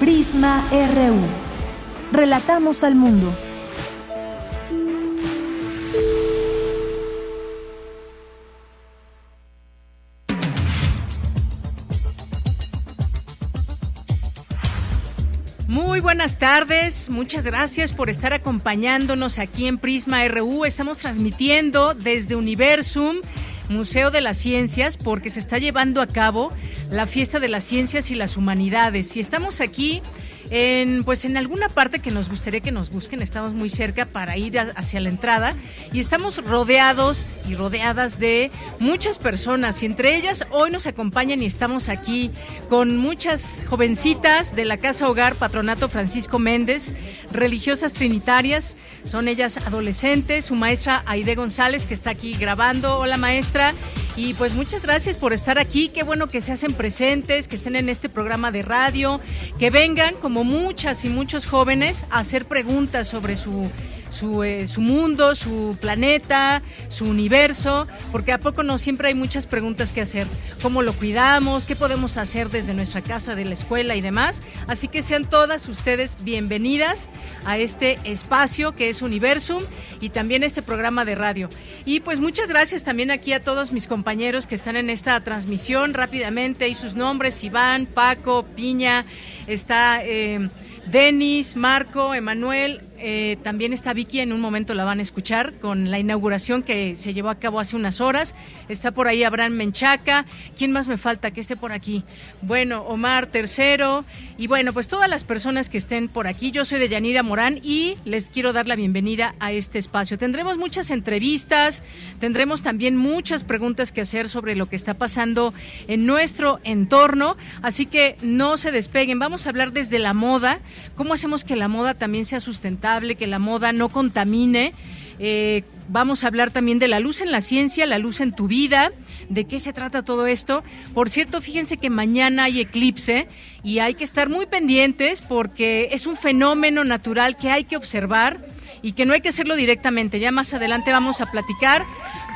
Prisma RU. Relatamos al mundo. Muy buenas tardes, muchas gracias por estar acompañándonos aquí en Prisma RU. Estamos transmitiendo desde Universum Museo de las Ciencias porque se está llevando a cabo la Fiesta de las Ciencias y las Humanidades. Y estamos aquí en, pues en alguna parte que nos gustaría que nos busquen. Estamos muy cerca para ir hacia la entrada y estamos rodeados y rodeadas de muchas personas y entre ellas hoy nos acompañan y estamos aquí con muchas jovencitas de la Casa Hogar Patronato Francisco Méndez, religiosas trinitarias. Son ellas adolescentes, su maestra Aide González que está aquí grabando. Hola maestra. Y pues muchas gracias por estar aquí. Qué bueno que se hacen presentes, que estén en este programa de radio, que vengan como muchas y muchos jóvenes a hacer preguntas sobre su su, eh, su mundo, su planeta, su universo, porque a poco no siempre hay muchas preguntas que hacer. ¿Cómo lo cuidamos? ¿Qué podemos hacer desde nuestra casa, de la escuela y demás? Así que sean todas ustedes bienvenidas a este espacio que es Universum y también este programa de radio. Y pues muchas gracias también aquí a todos mis compañeros que están en esta transmisión rápidamente y sus nombres, Iván, Paco, Piña, está... Eh, Denis, Marco, Emanuel, eh, también está Vicky, en un momento la van a escuchar con la inauguración que se llevó a cabo hace unas horas. Está por ahí Abraham Menchaca. ¿Quién más me falta que esté por aquí? Bueno, Omar Tercero. Y bueno, pues todas las personas que estén por aquí. Yo soy de Yanira Morán y les quiero dar la bienvenida a este espacio. Tendremos muchas entrevistas, tendremos también muchas preguntas que hacer sobre lo que está pasando en nuestro entorno. Así que no se despeguen. Vamos a hablar desde la moda. ¿Cómo hacemos que la moda también sea sustentable? Que la moda no contamine. Eh, vamos a hablar también de la luz en la ciencia, la luz en tu vida, de qué se trata todo esto. Por cierto, fíjense que mañana hay eclipse y hay que estar muy pendientes porque es un fenómeno natural que hay que observar y que no hay que hacerlo directamente. Ya más adelante vamos a platicar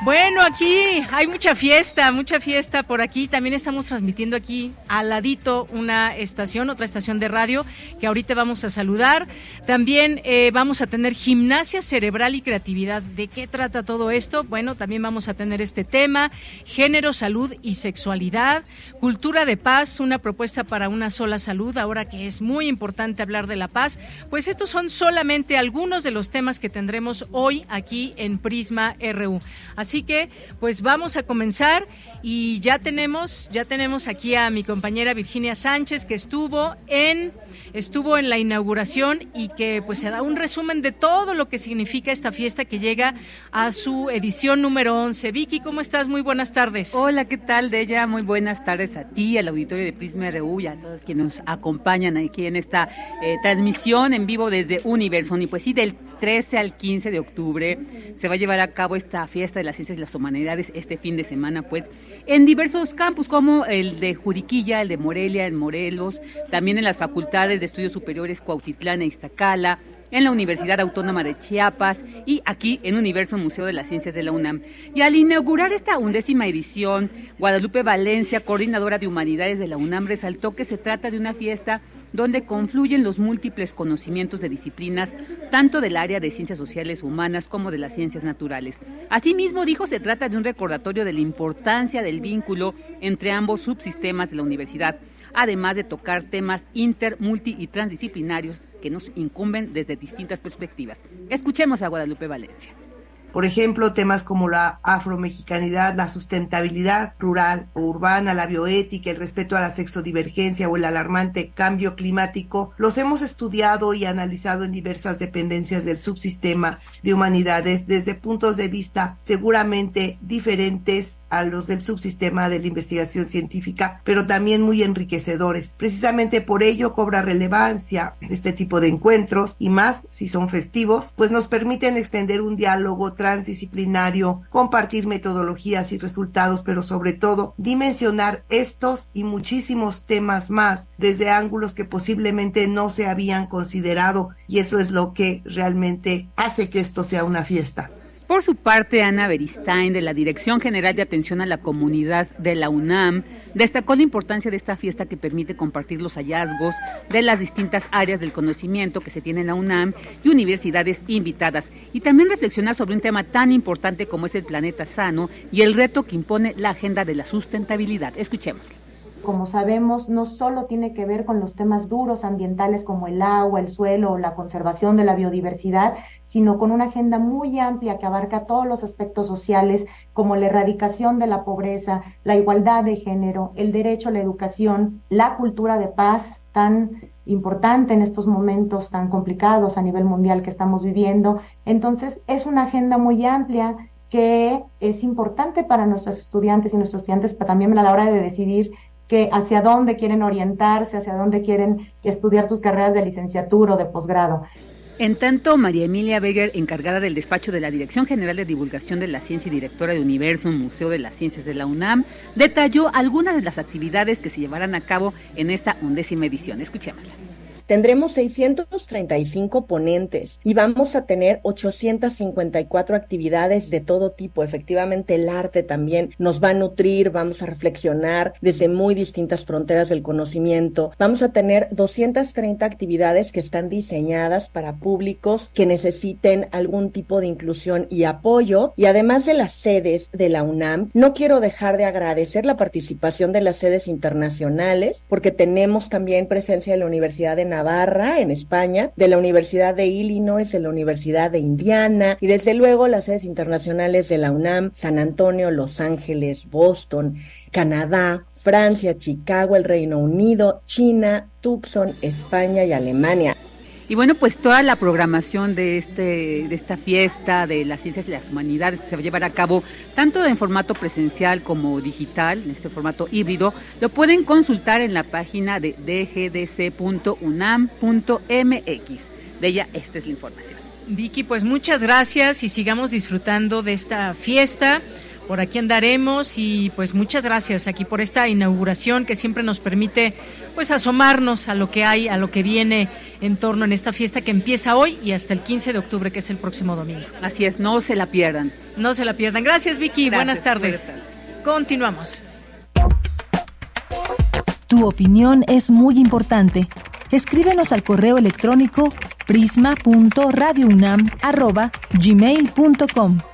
bueno, aquí hay mucha fiesta, mucha fiesta por aquí. También estamos transmitiendo aquí al ladito una estación, otra estación de radio que ahorita vamos a saludar. También eh, vamos a tener gimnasia cerebral y creatividad. ¿De qué trata todo esto? Bueno, también vamos a tener este tema, género, salud y sexualidad, cultura de paz, una propuesta para una sola salud, ahora que es muy importante hablar de la paz. Pues estos son solamente algunos de los temas que tendremos hoy aquí en Prisma RU. Así que, pues vamos a comenzar y ya tenemos, ya tenemos aquí a mi compañera Virginia Sánchez que estuvo en, estuvo en la inauguración y que pues se da un resumen de todo lo que significa esta fiesta que llega a su edición número 11. Vicky, ¿cómo estás? Muy buenas tardes. Hola, ¿qué tal, Deya? Muy buenas tardes a ti, al auditorio de Prisma RU y a todos quienes nos acompañan aquí en esta eh, transmisión en vivo desde Universo. Y pues sí, del 13 al 15 de octubre se va a llevar a cabo esta fiesta de las ciencias y las humanidades este fin de semana, pues en diversos campus como el de Juriquilla, el de Morelia, en Morelos, también en las facultades de estudios superiores Cuautitlán e Iztacala, en la Universidad Autónoma de Chiapas y aquí en Universo Museo de las Ciencias de la UNAM. Y al inaugurar esta undécima edición, Guadalupe Valencia, coordinadora de Humanidades de la UNAM, resaltó que se trata de una fiesta donde confluyen los múltiples conocimientos de disciplinas, tanto del área de ciencias sociales humanas como de las ciencias naturales. Asimismo, dijo, se trata de un recordatorio de la importancia del vínculo entre ambos subsistemas de la universidad, además de tocar temas inter, multi y transdisciplinarios que nos incumben desde distintas perspectivas. Escuchemos a Guadalupe Valencia. Por ejemplo, temas como la afromexicanidad, la sustentabilidad rural o urbana, la bioética, el respeto a la sexodivergencia o el alarmante cambio climático, los hemos estudiado y analizado en diversas dependencias del subsistema de humanidades desde puntos de vista seguramente diferentes a los del subsistema de la investigación científica, pero también muy enriquecedores. Precisamente por ello cobra relevancia este tipo de encuentros y más si son festivos, pues nos permiten extender un diálogo transdisciplinario, compartir metodologías y resultados, pero sobre todo dimensionar estos y muchísimos temas más desde ángulos que posiblemente no se habían considerado y eso es lo que realmente hace que esto sea una fiesta. Por su parte, Ana Beristain, de la Dirección General de Atención a la Comunidad de la UNAM, destacó la importancia de esta fiesta que permite compartir los hallazgos de las distintas áreas del conocimiento que se tiene en la UNAM y universidades invitadas, y también reflexionar sobre un tema tan importante como es el planeta sano y el reto que impone la agenda de la sustentabilidad. Escuchémoslo como sabemos, no solo tiene que ver con los temas duros ambientales como el agua, el suelo o la conservación de la biodiversidad, sino con una agenda muy amplia que abarca todos los aspectos sociales como la erradicación de la pobreza, la igualdad de género, el derecho a la educación, la cultura de paz tan importante en estos momentos tan complicados a nivel mundial que estamos viviendo. Entonces, es una agenda muy amplia que es importante para nuestros estudiantes y nuestros estudiantes, también a la hora de decidir hacia dónde quieren orientarse, hacia dónde quieren estudiar sus carreras de licenciatura o de posgrado. En tanto, María Emilia Beger, encargada del despacho de la Dirección General de Divulgación de la Ciencia y directora de Universum, Museo de las Ciencias de la UNAM, detalló algunas de las actividades que se llevarán a cabo en esta undécima edición. Escuchémosla. Tendremos 635 ponentes y vamos a tener 854 actividades de todo tipo. Efectivamente, el arte también nos va a nutrir, vamos a reflexionar desde muy distintas fronteras del conocimiento. Vamos a tener 230 actividades que están diseñadas para públicos que necesiten algún tipo de inclusión y apoyo. Y además de las sedes de la UNAM, no quiero dejar de agradecer la participación de las sedes internacionales porque tenemos también presencia de la Universidad de Navarra, en España, de la Universidad de Illinois, de la Universidad de Indiana y desde luego las sedes internacionales de la UNAM, San Antonio, Los Ángeles, Boston, Canadá, Francia, Chicago, el Reino Unido, China, Tucson, España y Alemania. Y bueno, pues toda la programación de, este, de esta fiesta de las ciencias y las humanidades que se va a llevar a cabo tanto en formato presencial como digital, en este formato híbrido, lo pueden consultar en la página de dgdc.unam.mx. De ella, esta es la información. Vicky, pues muchas gracias y sigamos disfrutando de esta fiesta por aquí andaremos y pues muchas gracias aquí por esta inauguración que siempre nos permite pues asomarnos a lo que hay, a lo que viene en torno en esta fiesta que empieza hoy y hasta el 15 de octubre que es el próximo domingo. Así es, no se la pierdan. No se la pierdan. Gracias Vicky, buenas tardes. Continuamos. Tu opinión es muy importante. Escríbenos al correo electrónico prisma.radiounam@gmail.com.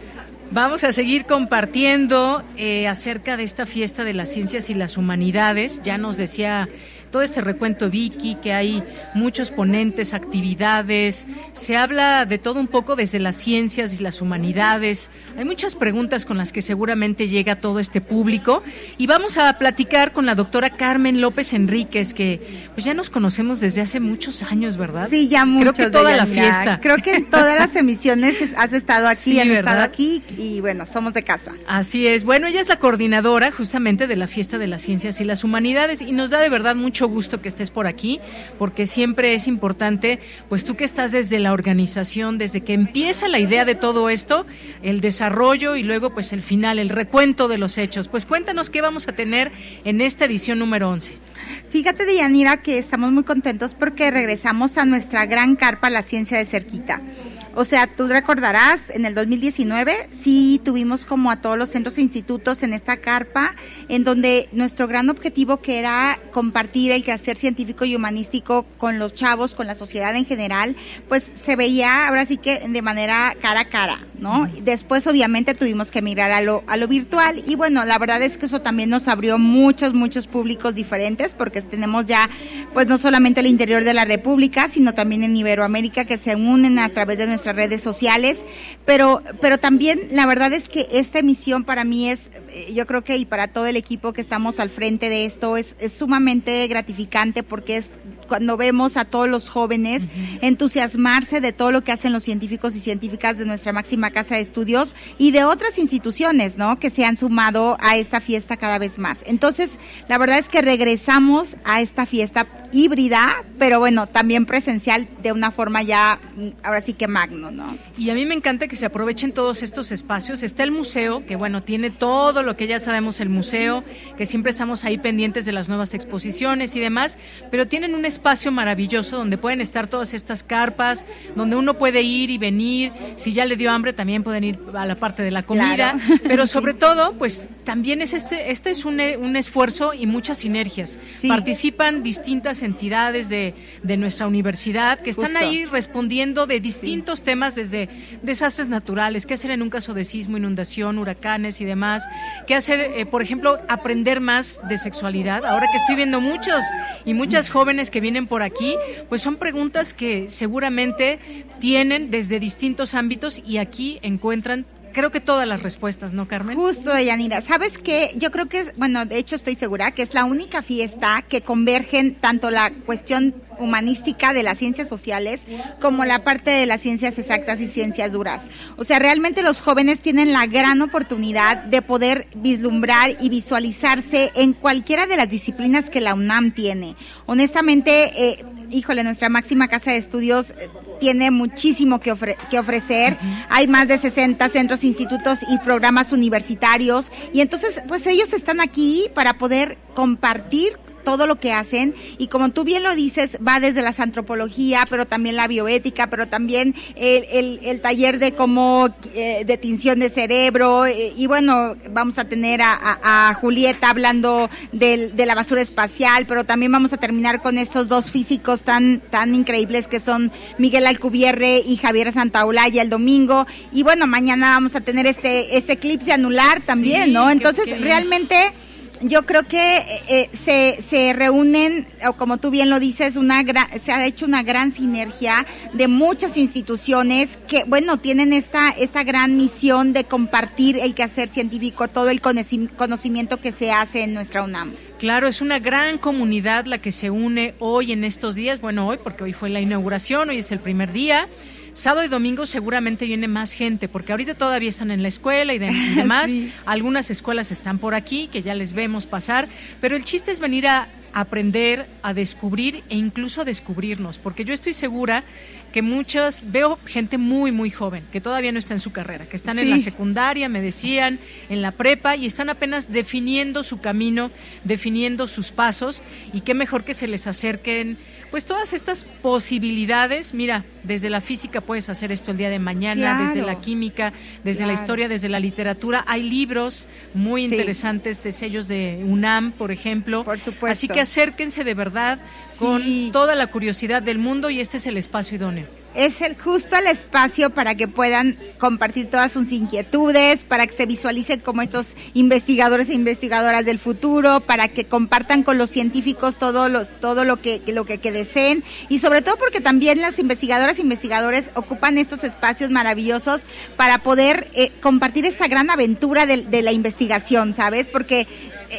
Vamos a seguir compartiendo eh, acerca de esta fiesta de las ciencias y las humanidades. Ya nos decía todo este recuento Vicky, que hay muchos ponentes, actividades, se habla de todo un poco desde las ciencias y las humanidades. Hay muchas preguntas con las que seguramente llega todo este público y vamos a platicar con la doctora Carmen López Enríquez, que pues ya nos conocemos desde hace muchos años, ¿verdad? Sí, ya mucho. Creo que toda la fiesta. Creo que en todas las emisiones has estado aquí, han estado aquí y bueno, somos de casa. Así es. Bueno, ella es la coordinadora justamente de la fiesta de las ciencias y las humanidades y nos da de verdad mucho gusto que estés por aquí, porque siempre es importante, pues tú que estás desde la organización, desde que empieza la idea de todo esto, el desarrollo y luego pues el final, el recuento de los hechos. Pues cuéntanos qué vamos a tener en esta edición número 11. Fíjate, Dianira, que estamos muy contentos porque regresamos a nuestra gran carpa, la ciencia de cerquita. O sea, tú recordarás, en el 2019 sí tuvimos como a todos los centros e institutos en esta carpa, en donde nuestro gran objetivo que era compartir el quehacer científico y humanístico con los chavos, con la sociedad en general, pues se veía ahora sí que de manera cara a cara, ¿no? Después obviamente tuvimos que migrar a lo, a lo virtual y bueno, la verdad es que eso también nos abrió muchos, muchos públicos diferentes porque tenemos ya pues no solamente el interior de la República, sino también en Iberoamérica que se unen a través de nuestras redes sociales, pero, pero también la verdad es que esta emisión para mí es, eh, yo creo que y para todo el equipo que estamos al frente de esto, es, es sumamente gratificante porque es cuando vemos a todos los jóvenes entusiasmarse de todo lo que hacen los científicos y científicas de nuestra máxima casa de estudios y de otras instituciones, ¿no? Que se han sumado a esta fiesta cada vez más. Entonces, la verdad es que regresamos a esta fiesta híbrida, pero bueno, también presencial de una forma ya, mm, ahora sí que magno, ¿no? Y a mí me encanta que se aprovechen todos estos espacios. Está el museo, que bueno, tiene todo lo que ya sabemos el museo, que siempre estamos ahí pendientes de las nuevas exposiciones y demás, pero tienen un espacio maravilloso donde pueden estar todas estas carpas, donde uno puede ir y venir. Si ya le dio hambre, también pueden ir a la parte de la comida, pero sobre todo, pues también es este, este es un, un esfuerzo y muchas sinergias. Participan distintas entidades de, de nuestra universidad que están ahí respondiendo de distintos temas, desde desastres naturales, qué hacer en un caso de sismo, inundación, huracanes y demás, qué hacer, eh, por ejemplo, aprender más de sexualidad. Ahora que estoy viendo muchos y muchas jóvenes que vienen por aquí, pues son preguntas que seguramente tienen desde distintos ámbitos y aquí encuentran creo que todas las respuestas, ¿no, Carmen? Justo, Deyanira. ¿Sabes qué? Yo creo que es, bueno, de hecho estoy segura que es la única fiesta que convergen tanto la cuestión humanística de las ciencias sociales como la parte de las ciencias exactas y ciencias duras. O sea, realmente los jóvenes tienen la gran oportunidad de poder vislumbrar y visualizarse en cualquiera de las disciplinas que la UNAM tiene. Honestamente, eh, híjole, nuestra máxima casa de estudios eh, tiene muchísimo que, que ofrecer. Hay más de 60 centros, institutos y programas universitarios. Y entonces, pues ellos están aquí para poder compartir todo lo que hacen. Y como tú bien lo dices, va desde la antropología, pero también la bioética, pero también el, el, taller de cómo, eh, de tinción de cerebro. Eh, y bueno, vamos a tener a, a, Julieta hablando del, de la basura espacial, pero también vamos a terminar con estos dos físicos tan, tan increíbles que son Miguel Alcubierre y Javier Santaolalla el domingo. Y bueno, mañana vamos a tener este ese eclipse anular también, ¿no? Entonces, realmente yo creo que eh, eh, se, se reúnen, o como tú bien lo dices, una se ha hecho una gran sinergia de muchas instituciones que, bueno, tienen esta, esta gran misión de compartir el quehacer científico, todo el conocimiento que se hace en nuestra UNAM. Claro, es una gran comunidad la que se une hoy en estos días, bueno, hoy porque hoy fue la inauguración, hoy es el primer día. Sábado y domingo seguramente viene más gente, porque ahorita todavía están en la escuela y, demás. Algunas escuelas están por aquí, que ya les vemos pasar, pero el chiste es venir a aprender, a descubrir e incluso a descubrirnos, porque yo estoy segura que muchas, veo gente muy, muy joven, que todavía no está en su carrera, que están en la secundaria, me decían, en la prepa, y están apenas definiendo su camino, definiendo sus pasos, y qué mejor que se les acerquen pues todas estas posibilidades, mira, desde la física puedes hacer esto el día de mañana, desde la química, desde la historia, desde la literatura. Hay libros muy interesantes de sellos de UNAM, por ejemplo. Por supuesto. Así que acérquense de verdad con toda la curiosidad del mundo y este es el espacio idóneo es el justo el espacio para que puedan compartir todas sus inquietudes, para que se visualicen como estos investigadores e investigadoras del futuro, para que compartan con los científicos todo, los, todo lo que, lo que, deseen. Y sobre todo porque también las investigadoras e investigadores ocupan estos espacios maravillosos para poder eh, compartir esta gran aventura de, de la investigación, ¿sabes? Porque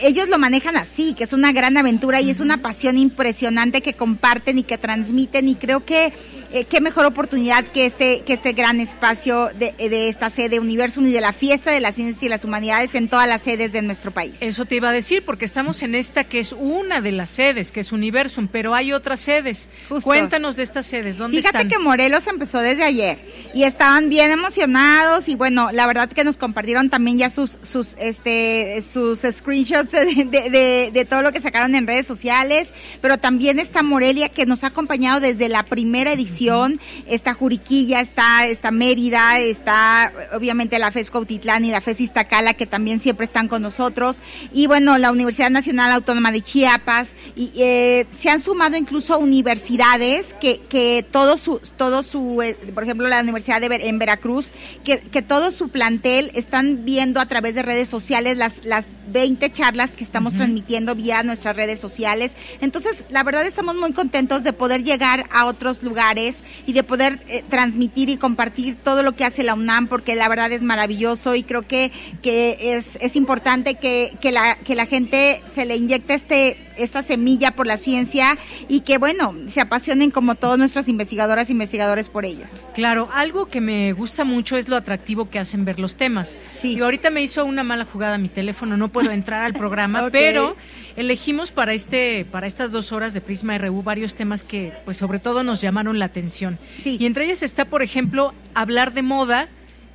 ellos lo manejan así, que es una gran aventura y es una pasión impresionante que comparten y que transmiten. Y creo que eh, qué mejor oportunidad que este, que este gran espacio de, de, esta sede Universum y de la fiesta de las ciencias y las humanidades en todas las sedes de nuestro país. Eso te iba a decir, porque estamos en esta que es una de las sedes, que es Universum, pero hay otras sedes. Cuéntanos de estas sedes, ¿dónde Fíjate que Morelos empezó desde ayer y estaban bien emocionados y bueno, la verdad que nos compartieron también ya sus, sus, este, sus screenshots de, de, de todo lo que sacaron en redes sociales, pero también está Morelia que nos ha acompañado desde la primera edición exposición. Está Juriquilla, está, está Mérida, está obviamente la FES Cautitlán y la FES Iztacala, que también siempre están con nosotros. Y bueno, la Universidad Nacional Autónoma de Chiapas. Y eh, se han sumado incluso universidades que, que todo su, todo su eh, por ejemplo, la Universidad de en Veracruz, que, que todo su plantel están viendo a través de redes sociales las, las 20 charlas que estamos transmitiendo vía nuestras redes sociales. Entonces, la verdad estamos muy contentos de poder llegar a otros lugares y de poder eh, transmitir y compartir todo lo que hace la UNAM, porque la verdad es maravilloso y creo que, que es, es importante que, que, la, que la gente se le inyecte este esta semilla por la ciencia y que, bueno, se apasionen como todos nuestras investigadoras e investigadores por ello. Claro, algo que me gusta mucho es lo atractivo que hacen ver los temas. Sí. Y ahorita me hizo una mala jugada mi teléfono, no puedo entrar al programa, pero elegimos para este para estas dos horas de Prisma RU varios temas que, pues, sobre todo nos llamaron la atención. Sí. Y entre ellos está, por ejemplo, hablar de moda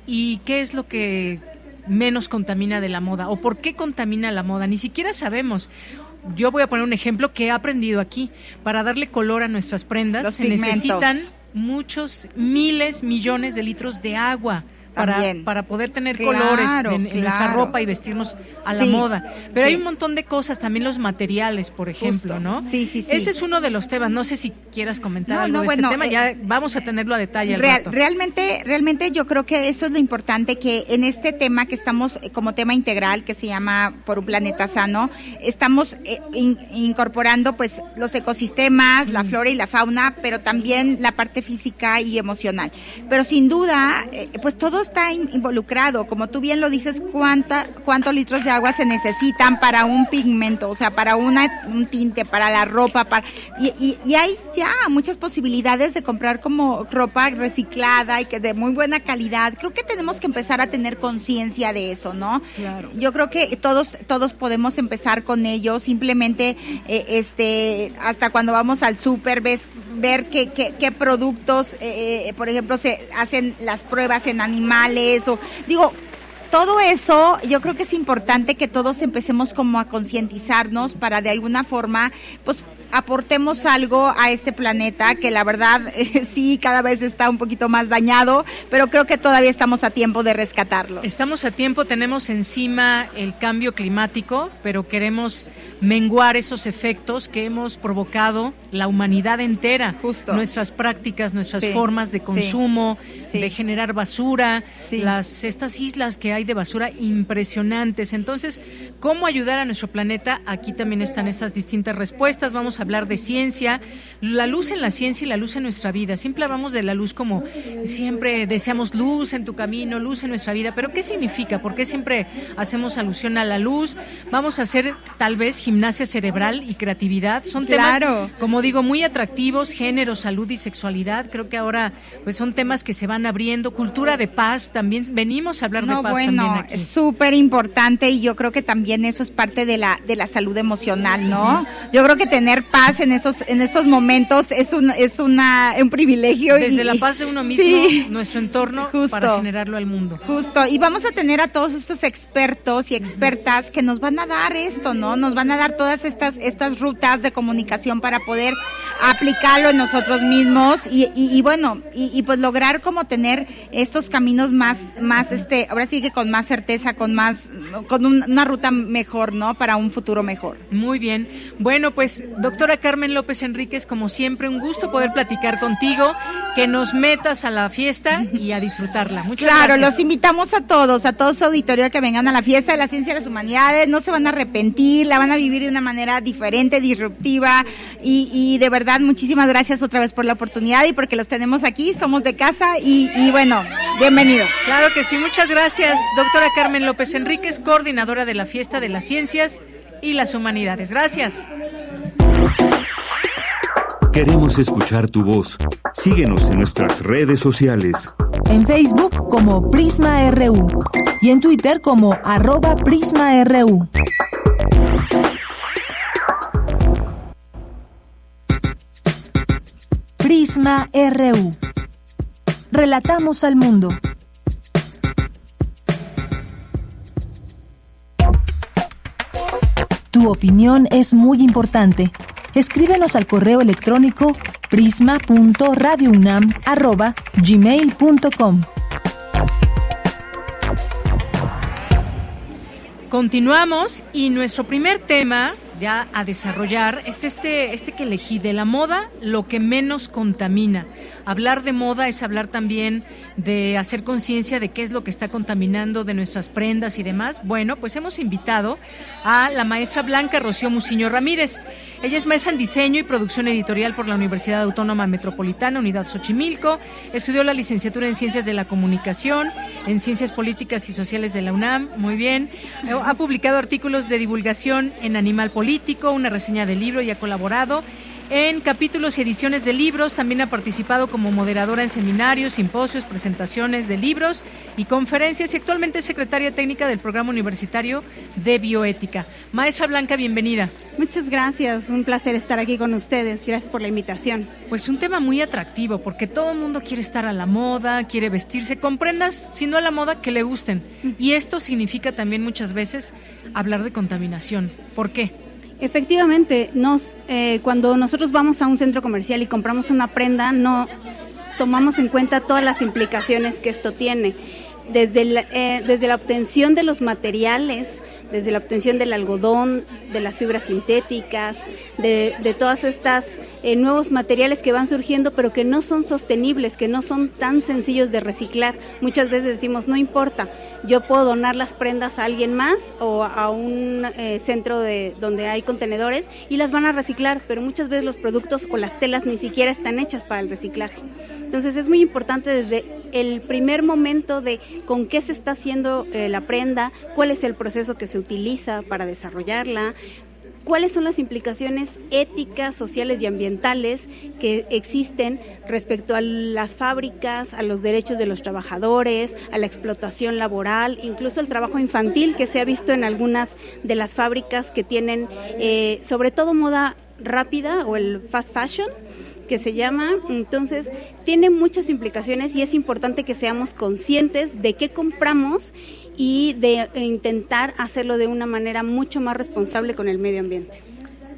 y qué es lo que menos contamina de la moda o por qué contamina la moda. Ni siquiera sabemos yo voy a poner un ejemplo que he aprendido aquí. Para darle color a nuestras prendas se necesitan muchos miles, millones de litros de agua para, para poder tener colores en, nuestra ropa y vestirnos a la moda. Pero hay un montón de cosas, también los materiales, por ejemplo, ¿no? Sí, sí, sí. Ese es uno de los temas. No sé si quieras comentar algo de este tema. Eh, ya vamos a tenerlo a detalle. Real, Realmente, realmente yo creo que eso es lo importante, que en este tema que estamos eh, como tema integral, que se llama Por un planeta sano, estamos eh, incorporando pues los ecosistemas, la flora y la fauna, pero también la parte física y emocional. Pero sin duda, pues todos está involucrado, como tú bien lo dices, cuánta, cuántos litros de agua se necesitan para un pigmento, o sea, para una, un tinte, para la ropa, para, y, y, hay ya muchas posibilidades de comprar como ropa reciclada y que de muy buena calidad. Creo que tenemos que empezar a tener conciencia de eso, ¿no? Claro. Yo creo que todos, todos podemos empezar con ello, simplemente, eh, este, hasta cuando vamos al súper, ves, ver qué, qué, qué productos, eh, eh, por ejemplo, se hacen las pruebas en animales o digo, todo eso yo creo que es importante que todos empecemos como a concientizarnos para de alguna forma pues aportemos algo a este planeta que la verdad sí cada vez está un poquito más dañado, pero creo que todavía estamos a tiempo de rescatarlo. Estamos a tiempo, tenemos encima el cambio climático, pero queremos menguar esos efectos que hemos provocado la humanidad entera, Justo. nuestras prácticas, nuestras formas de consumo, de generar basura, las estas islas que hay de basura impresionantes. Entonces, ¿cómo ayudar a nuestro planeta? Aquí también están estas distintas respuestas. Vamos hablar de ciencia, la luz en la ciencia y la luz en nuestra vida. Siempre hablamos de la luz como siempre deseamos luz en tu camino, luz en nuestra vida, pero ¿qué significa? ¿Por qué siempre hacemos alusión a la luz? Vamos a hacer tal vez gimnasia cerebral y creatividad. Son temas, como digo, muy atractivos, género, salud y sexualidad. Creo que ahora pues son temas que se van abriendo. Cultura de paz, también venimos a hablar de paz bueno, también aquí. Es súper importante y yo creo que también eso es parte de la, de la salud emocional, ¿no? Yo creo que tener paz en estos, en estos momentos es un, es una, un privilegio. Desde la paz de uno mismo, nuestro entorno, para generarlo al mundo. Justo, y vamos a tener a todos estos expertos y expertas que nos van a dar esto, ¿no? Nos van a dar todas estas, estas rutas de comunicación para poder aplicarlo en nosotros mismos y, y, bueno, y, y, pues lograr como tener estos caminos más, más este, ahora sí que con más certeza, con más, con una ruta mejor, ¿no? Para un futuro mejor. Muy bien. Bueno, pues, doctor Doctora Carmen López Enríquez, como siempre, un gusto poder platicar contigo, que nos metas a la fiesta y a disfrutarla. Muchas claro, gracias. los invitamos a todos, a todo su auditorio a que vengan a la fiesta de la ciencia y las humanidades, no se van a arrepentir, la van a vivir de una manera diferente, disruptiva y, y de verdad muchísimas gracias otra vez por la oportunidad y porque los tenemos aquí, somos de casa y, y bueno, bienvenidos. Claro que sí, muchas gracias, doctora Carmen López Enríquez, coordinadora de la fiesta de las ciencias y las humanidades. Gracias. Queremos escuchar tu voz. Síguenos en nuestras redes sociales. En Facebook como Prisma RU y en Twitter como arroba PrismaRU. Prisma RU. Relatamos al mundo. Tu opinión es muy importante. Escríbenos al correo electrónico prisma.radiounam@gmail.com. Continuamos y nuestro primer tema ya a desarrollar este, este, este que elegí de la moda, lo que menos contamina. Hablar de moda es hablar también de hacer conciencia de qué es lo que está contaminando de nuestras prendas y demás. Bueno, pues hemos invitado a la maestra Blanca Rocío Muciño Ramírez. Ella es maestra en diseño y producción editorial por la Universidad Autónoma Metropolitana, Unidad Xochimilco. Estudió la licenciatura en Ciencias de la Comunicación, en Ciencias Políticas y Sociales de la UNAM. Muy bien. Ha publicado artículos de divulgación en Animal Político, una reseña de libro y ha colaborado en capítulos y ediciones de libros. También ha participado como moderadora en seminarios, simposios, presentaciones de libros y conferencias y actualmente es secretaria técnica del Programa Universitario de Bioética. Maestra Blanca, bienvenida. Muchas gracias, un placer estar aquí con ustedes. Gracias por la invitación. Pues un tema muy atractivo porque todo el mundo quiere estar a la moda, quiere vestirse, comprendas, si no a la moda, que le gusten. Y esto significa también muchas veces hablar de contaminación. ¿Por qué? Efectivamente, nos, eh, cuando nosotros vamos a un centro comercial y compramos una prenda, no tomamos en cuenta todas las implicaciones que esto tiene. Desde la, eh, desde la obtención de los materiales, desde la obtención del algodón, de las fibras sintéticas, de, de todas estas eh, nuevos materiales que van surgiendo, pero que no son sostenibles, que no son tan sencillos de reciclar. Muchas veces decimos, no importa, yo puedo donar las prendas a alguien más o a un eh, centro de, donde hay contenedores y las van a reciclar, pero muchas veces los productos o las telas ni siquiera están hechas para el reciclaje. Entonces es muy importante desde el primer momento de con qué se está haciendo eh, la prenda, cuál es el proceso que se utiliza para desarrollarla, cuáles son las implicaciones éticas, sociales y ambientales que existen respecto a las fábricas, a los derechos de los trabajadores, a la explotación laboral, incluso el trabajo infantil que se ha visto en algunas de las fábricas que tienen eh, sobre todo moda rápida o el fast fashion que se llama. Entonces, tiene muchas implicaciones y es importante que seamos conscientes de qué compramos y de intentar hacerlo de una manera mucho más responsable con el medio ambiente.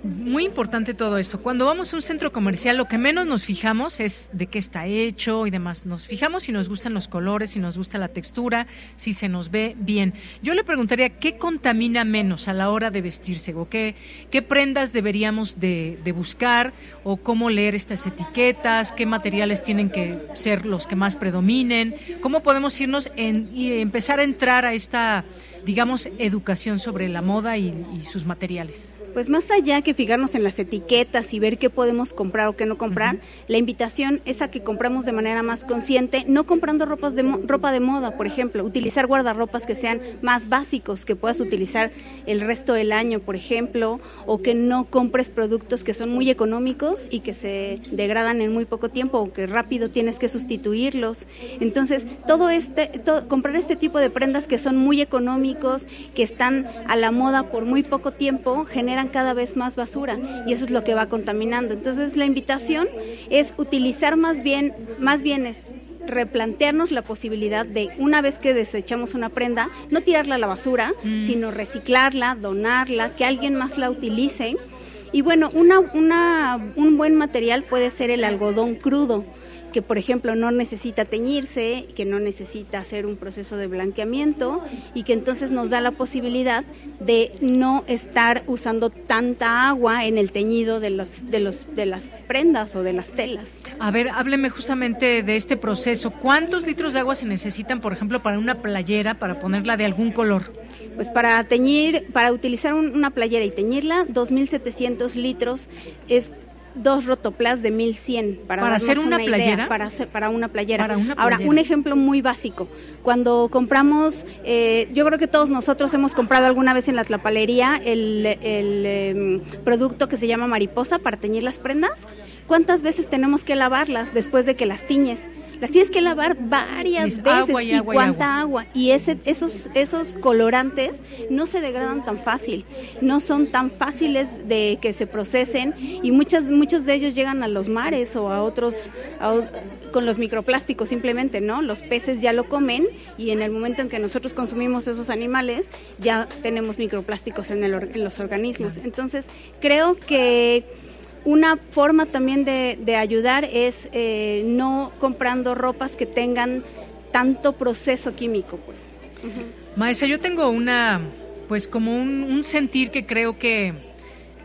Muy importante todo esto. Cuando vamos a un centro comercial, lo que menos nos fijamos es de qué está hecho y demás. Nos fijamos si nos gustan los colores, si nos gusta la textura, si se nos ve bien. Yo le preguntaría, ¿qué contamina menos a la hora de vestirse? ¿O qué, qué prendas deberíamos de, de buscar? ¿O cómo leer estas etiquetas? ¿Qué materiales tienen que ser los que más predominen? ¿Cómo podemos irnos en, y empezar a entrar a esta, digamos, educación sobre la moda y, y sus materiales? Pues más allá que fijarnos en las etiquetas y ver qué podemos comprar o qué no comprar, la invitación es a que compramos de manera más consciente, no comprando ropas de ropa de moda, por ejemplo, utilizar guardarropas que sean más básicos, que puedas utilizar el resto del año, por ejemplo, o que no compres productos que son muy económicos y que se degradan en muy poco tiempo o que rápido tienes que sustituirlos. Entonces, todo este comprar este tipo de prendas que son muy económicos, que están a la moda por muy poco tiempo, genera cada vez más basura y eso es lo que va contaminando. Entonces la invitación es utilizar más bien, más bien es replantearnos la posibilidad de una vez que desechamos una prenda, no tirarla a la basura, mm. sino reciclarla, donarla, que alguien más la utilice. Y bueno, una, una, un buen material puede ser el algodón crudo que por ejemplo no necesita teñirse, que no necesita hacer un proceso de blanqueamiento y que entonces nos da la posibilidad de no estar usando tanta agua en el teñido de los de los de las prendas o de las telas. A ver, hábleme justamente de este proceso. ¿Cuántos litros de agua se necesitan, por ejemplo, para una playera para ponerla de algún color? Pues para teñir, para utilizar una playera y teñirla, 2.700 litros es dos rotoplas de 1100 para, para hacer una, playera para hacer, para una playera. Ahora un ejemplo muy básico. Cuando compramos eh, yo creo que todos nosotros hemos comprado alguna vez en la tlapalería el, el em, producto que se llama mariposa para teñir las prendas. Cuántas veces tenemos que lavarlas después de que las tiñes las tienes que lavar varias veces. y, cuánta agua. Y ese, esos, esos colorantes no se degradan tan fácil, no son tan fáciles de que se procesen y muchas, muchos de ellos llegan a los mares o a otros, con los microplásticos simplemente, ¿no? Los peces ya lo comen y en el momento en que nosotros consumimos esos animales ya tenemos microplásticos en, el, en los organismos. Entonces creo que una forma también de, de ayudar es eh, no comprando ropas que tengan tanto proceso químico, pues. Maestra, yo tengo una, pues como un, un sentir que creo que,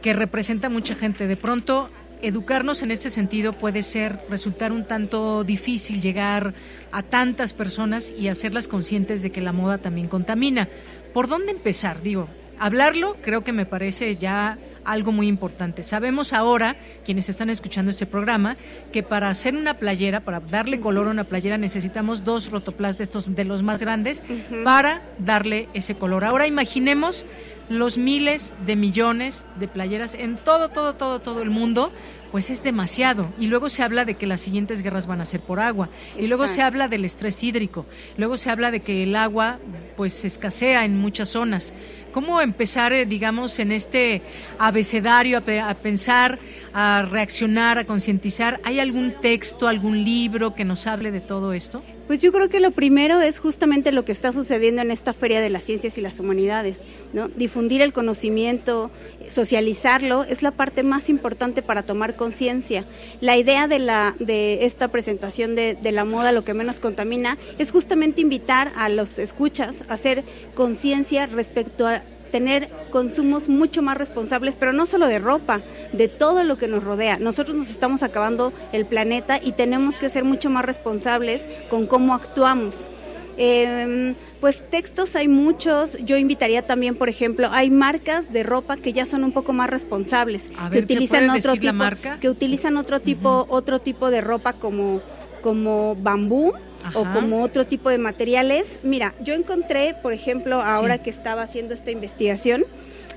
que representa a mucha gente. De pronto, educarnos en este sentido puede ser, resultar un tanto difícil llegar a tantas personas y hacerlas conscientes de que la moda también contamina. ¿Por dónde empezar? Digo, hablarlo creo que me parece ya algo muy importante. Sabemos ahora, quienes están escuchando este programa, que para hacer una playera, para darle color a una playera, necesitamos dos rotoplas de estos, de los más grandes, para darle ese color. Ahora imaginemos los miles de millones de playeras en todo, todo, todo, todo el mundo pues es demasiado. Y luego se habla de que las siguientes guerras van a ser por agua. Y luego se habla del estrés hídrico. Luego se habla de que el agua pues escasea en muchas zonas. ¿Cómo empezar, eh, digamos, en este abecedario a, a pensar, a reaccionar, a concientizar? ¿Hay algún texto, algún libro que nos hable de todo esto? Pues yo creo que lo primero es justamente lo que está sucediendo en esta Feria de las Ciencias y las Humanidades, ¿no? Difundir el conocimiento, socializarlo es la parte más importante para tomar conciencia. La idea de la de esta presentación de, de, la moda, lo que menos contamina, es justamente invitar a los escuchas a hacer conciencia respecto a tener consumos mucho más responsables, pero no solo de ropa, de todo lo que nos rodea. Nosotros nos estamos acabando el planeta y tenemos que ser mucho más responsables con cómo actuamos. Eh, pues textos hay muchos. Yo invitaría también, por ejemplo, hay marcas de ropa que ya son un poco más responsables, A que ver, ¿se utilizan otro tipo, marca? que utilizan otro tipo, otro tipo de ropa como como bambú o como otro tipo de materiales. Mira, yo encontré, por ejemplo, ahora que estaba haciendo esta investigación,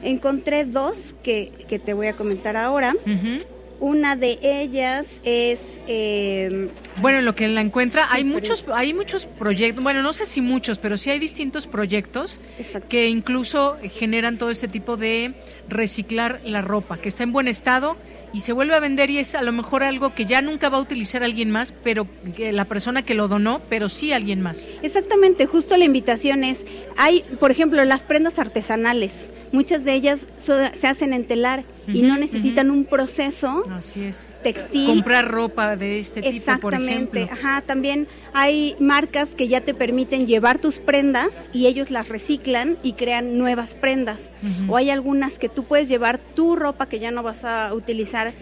encontré dos que, que te voy a comentar ahora. Ujú. Una de ellas es eh, Bueno, en lo que la encuentra, hay muchos, hay muchos proyectos, bueno, no sé si muchos, pero sí hay distintos proyectos Exacto. que incluso generan todo este tipo de reciclar la ropa, que está en buen estado y se vuelve a vender y es a lo mejor algo que ya nunca va a utilizar alguien más, pero que la persona que lo donó, pero sí alguien más. Exactamente, justo la invitación es, hay, por ejemplo, las prendas artesanales, muchas de ellas so- se hacen en telar y no necesitan un proceso Así es. textil. Comprar ropa de este tipo, por Exactamente, ejemplo. ajá, también hay marcas que ya te permiten llevar tus prendas y ellos las reciclan y crean nuevas prendas. O hay algunas que tú puedes llevar tu ropa que ya no vas a utilizar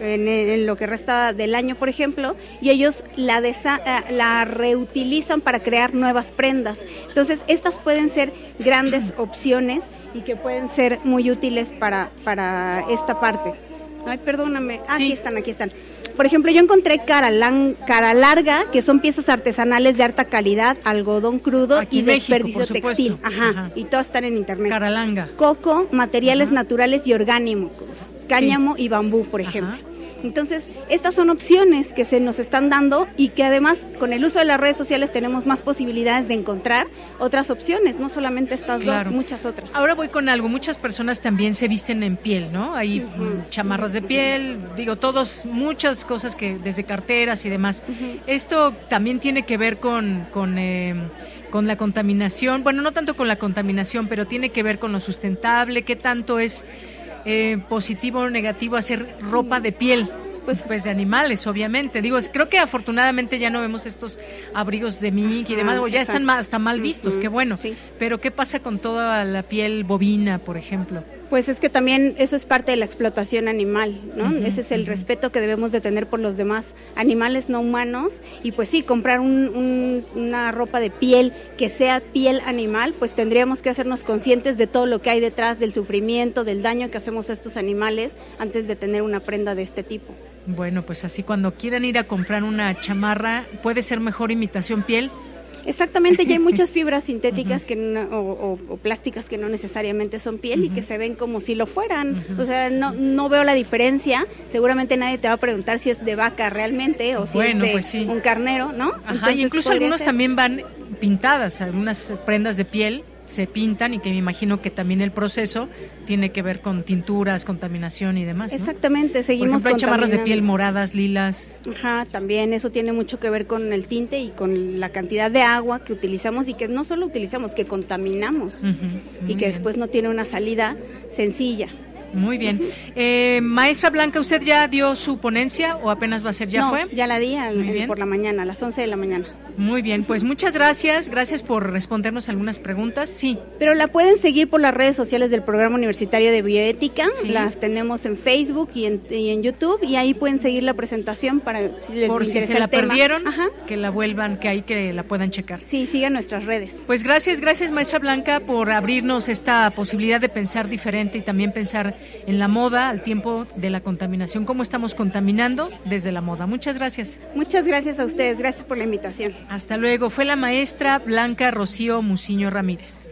en, en lo que resta del año, por ejemplo, y ellos la, eh, la reutilizan para crear nuevas prendas. Entonces, estas pueden ser grandes opciones y que pueden ser muy útiles para, para esta parte. Ay, perdóname. Ah, Sí. Aquí están, aquí están. Por ejemplo, yo encontré cara, lan- cara larga, que son piezas artesanales de alta calidad, algodón crudo Aquí y México, desperdicio textil. Ajá, Ajá. Y todas están en internet. Caralanga. Coco, materiales Ajá. naturales y orgánicos, cáñamo y bambú, por Ajá. Entonces, estas son opciones que se nos están dando y que además con el uso de las redes sociales tenemos más posibilidades de encontrar otras opciones, no solamente estas Claro. dos, muchas otras. Ahora voy con algo. Muchas personas también se visten en piel, ¿no? Hay Ujú. mm, chamarras de piel, digo, todos, muchas cosas que, desde carteras y demás. Esto también tiene que ver con, con, eh, con la contaminación. Bueno, no tanto con la contaminación, pero tiene que ver con lo sustentable. ¿Qué tanto es eh, positivo o negativo hacer ropa de piel? Pues, pues de animales, obviamente. Digo, creo que afortunadamente ya no vemos estos abrigos de mink y demás, Ajá, o ya están exacto. hasta mal vistos, qué bueno. sí. Pero ¿qué pasa con toda la piel bovina, por ejemplo? Pues es que también eso es parte de la explotación animal, ¿no? Ese es el respeto que debemos de tener por los demás animales no humanos y pues sí, comprar un- un- una ropa de piel que sea piel animal, pues tendríamos que hacernos conscientes de todo lo que hay detrás del sufrimiento, del daño que hacemos a estos animales antes de tener una prenda de este tipo. Bueno, pues así cuando quieran ir a comprar una chamarra, puede ser mejor imitación piel. Exactamente, ya hay muchas fibras sintéticas que no- o, o- o plásticas que no necesariamente son piel y que se ven como si lo fueran. O sea, no, no veo la diferencia. Seguramente nadie te va a preguntar si es de vaca realmente o si Bueno, es de pues sí. un carnero, ¿no? Ajá, Entonces, y incluso algunos ser. también van pintadas, algunas prendas de piel se pintan y que me imagino que también el proceso tiene que ver con tinturas, contaminación y demás. ¿no? Exactamente, Por seguimos ejemplo, hay chamarras de piel moradas, lilas. Ajá, también eso tiene mucho que ver con el tinte y con la cantidad de agua que utilizamos y que no solo utilizamos, que contaminamos y que bien. después no tiene una salida sencilla. Muy bien. Eh, maestra Blanca, ¿usted ya dio su ponencia o apenas va a ser? ¿Ya no, fue? Ya la di por la mañana, a las 11 de la mañana. Muy bien, pues muchas gracias. Gracias por respondernos algunas preguntas. Sí. Pero la pueden seguir por las redes sociales del Programa Universitario de Bioética. Las tenemos en Facebook y en, YouTube y ahí pueden seguir la presentación para si les Por si se la perdieron, que la vuelvan, que ahí que la puedan checar. Sí, sigan nuestras redes. Pues gracias, gracias maestra Blanca por abrirnos esta posibilidad de pensar diferente y también pensar en la moda al tiempo de la contaminación. ¿Cómo estamos contaminando desde la moda? Muchas gracias. Muchas gracias a ustedes. Gracias por la invitación. Hasta luego. Fue la maestra Blanca Rocío Muciño Ramírez.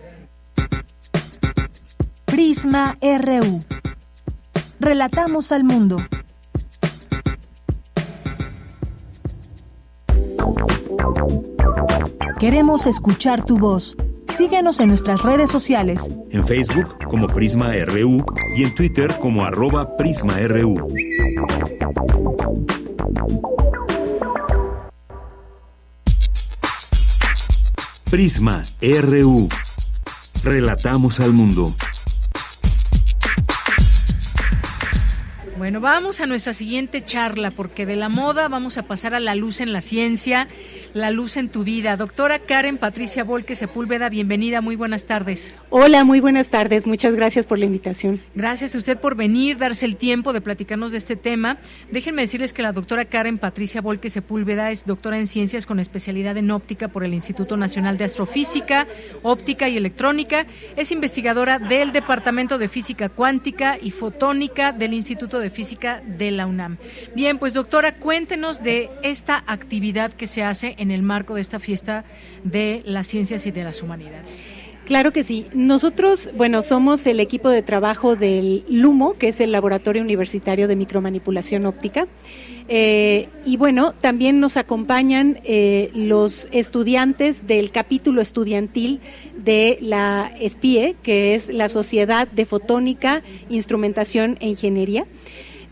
Prisma RU. Relatamos al mundo. Queremos escuchar tu voz. Síguenos en nuestras redes sociales. En Facebook como Prisma RU y en Twitter como arroba PrismaRU. Prisma RU. Relatamos al mundo. Bueno, vamos a nuestra siguiente charla porque de la moda vamos a pasar a la luz en la ciencia, la luz en tu vida. Doctora Karen Patricia Volque Sepúlveda, bienvenida, muy buenas tardes. Hola, muy buenas tardes, muchas gracias por la invitación. Gracias a usted por venir, darse el tiempo de platicarnos de este tema. Déjenme decirles que la doctora Karen Patricia Volque Sepúlveda es doctora en ciencias con especialidad en óptica por el Instituto Nacional de Astrofísica, Óptica y Electrónica. Es investigadora del Departamento de Física Cuántica y Fotónica del Instituto de Física de la UNAM. Bien, pues doctora, cuéntenos de esta actividad que se hace en el marco de esta fiesta de las ciencias y de las humanidades. Claro que sí. Nosotros, bueno, somos el equipo de trabajo del LUMO, que es el Laboratorio Universitario de Micromanipulación Óptica. Eh, y bueno, también nos acompañan eh, los estudiantes del capítulo estudiantil de la SPIE, que es la Sociedad de Fotónica, Instrumentación e Ingeniería.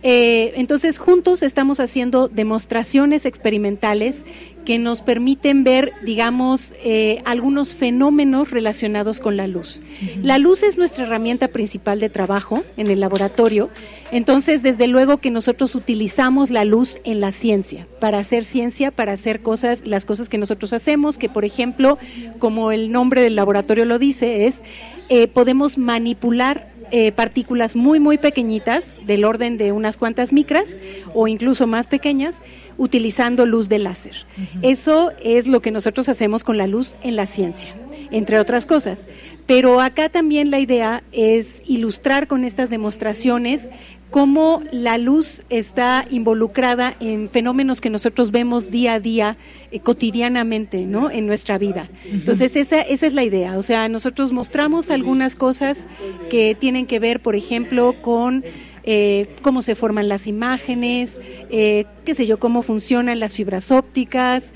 Eh, entonces, juntos estamos haciendo demostraciones experimentales que nos permiten ver, digamos, eh, algunos fenómenos relacionados con la luz. La luz es nuestra herramienta principal de trabajo en el laboratorio, entonces, desde luego que nosotros utilizamos la luz en la ciencia, para hacer ciencia, para hacer cosas, las cosas que nosotros hacemos, que por ejemplo, como el nombre del laboratorio lo dice, es eh, podemos manipular eh, partículas muy, muy pequeñitas, del orden de unas cuantas micras o incluso más pequeñas, utilizando luz de láser. Eso es lo que nosotros hacemos con la luz en la ciencia entre otras cosas. Pero acá también la idea es ilustrar con estas demostraciones cómo la luz está involucrada en fenómenos que nosotros vemos día a día, eh, cotidianamente, ¿no? En nuestra vida. Entonces, esa, esa es la idea. O sea, nosotros mostramos algunas cosas que tienen que ver, por ejemplo, con eh, cómo se forman las imágenes, eh, qué sé yo, cómo funcionan las fibras ópticas,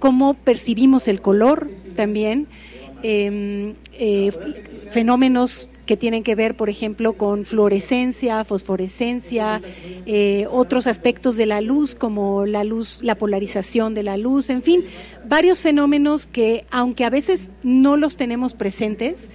cómo percibimos el color también. Em, fenómenos que tienen que ver, por ejemplo, con fluorescencia, fosforescencia, eh, otros aspectos de la luz, como la luz, la polarización de la luz, en fin, varios fenómenos que, aunque a veces no los tenemos presentes,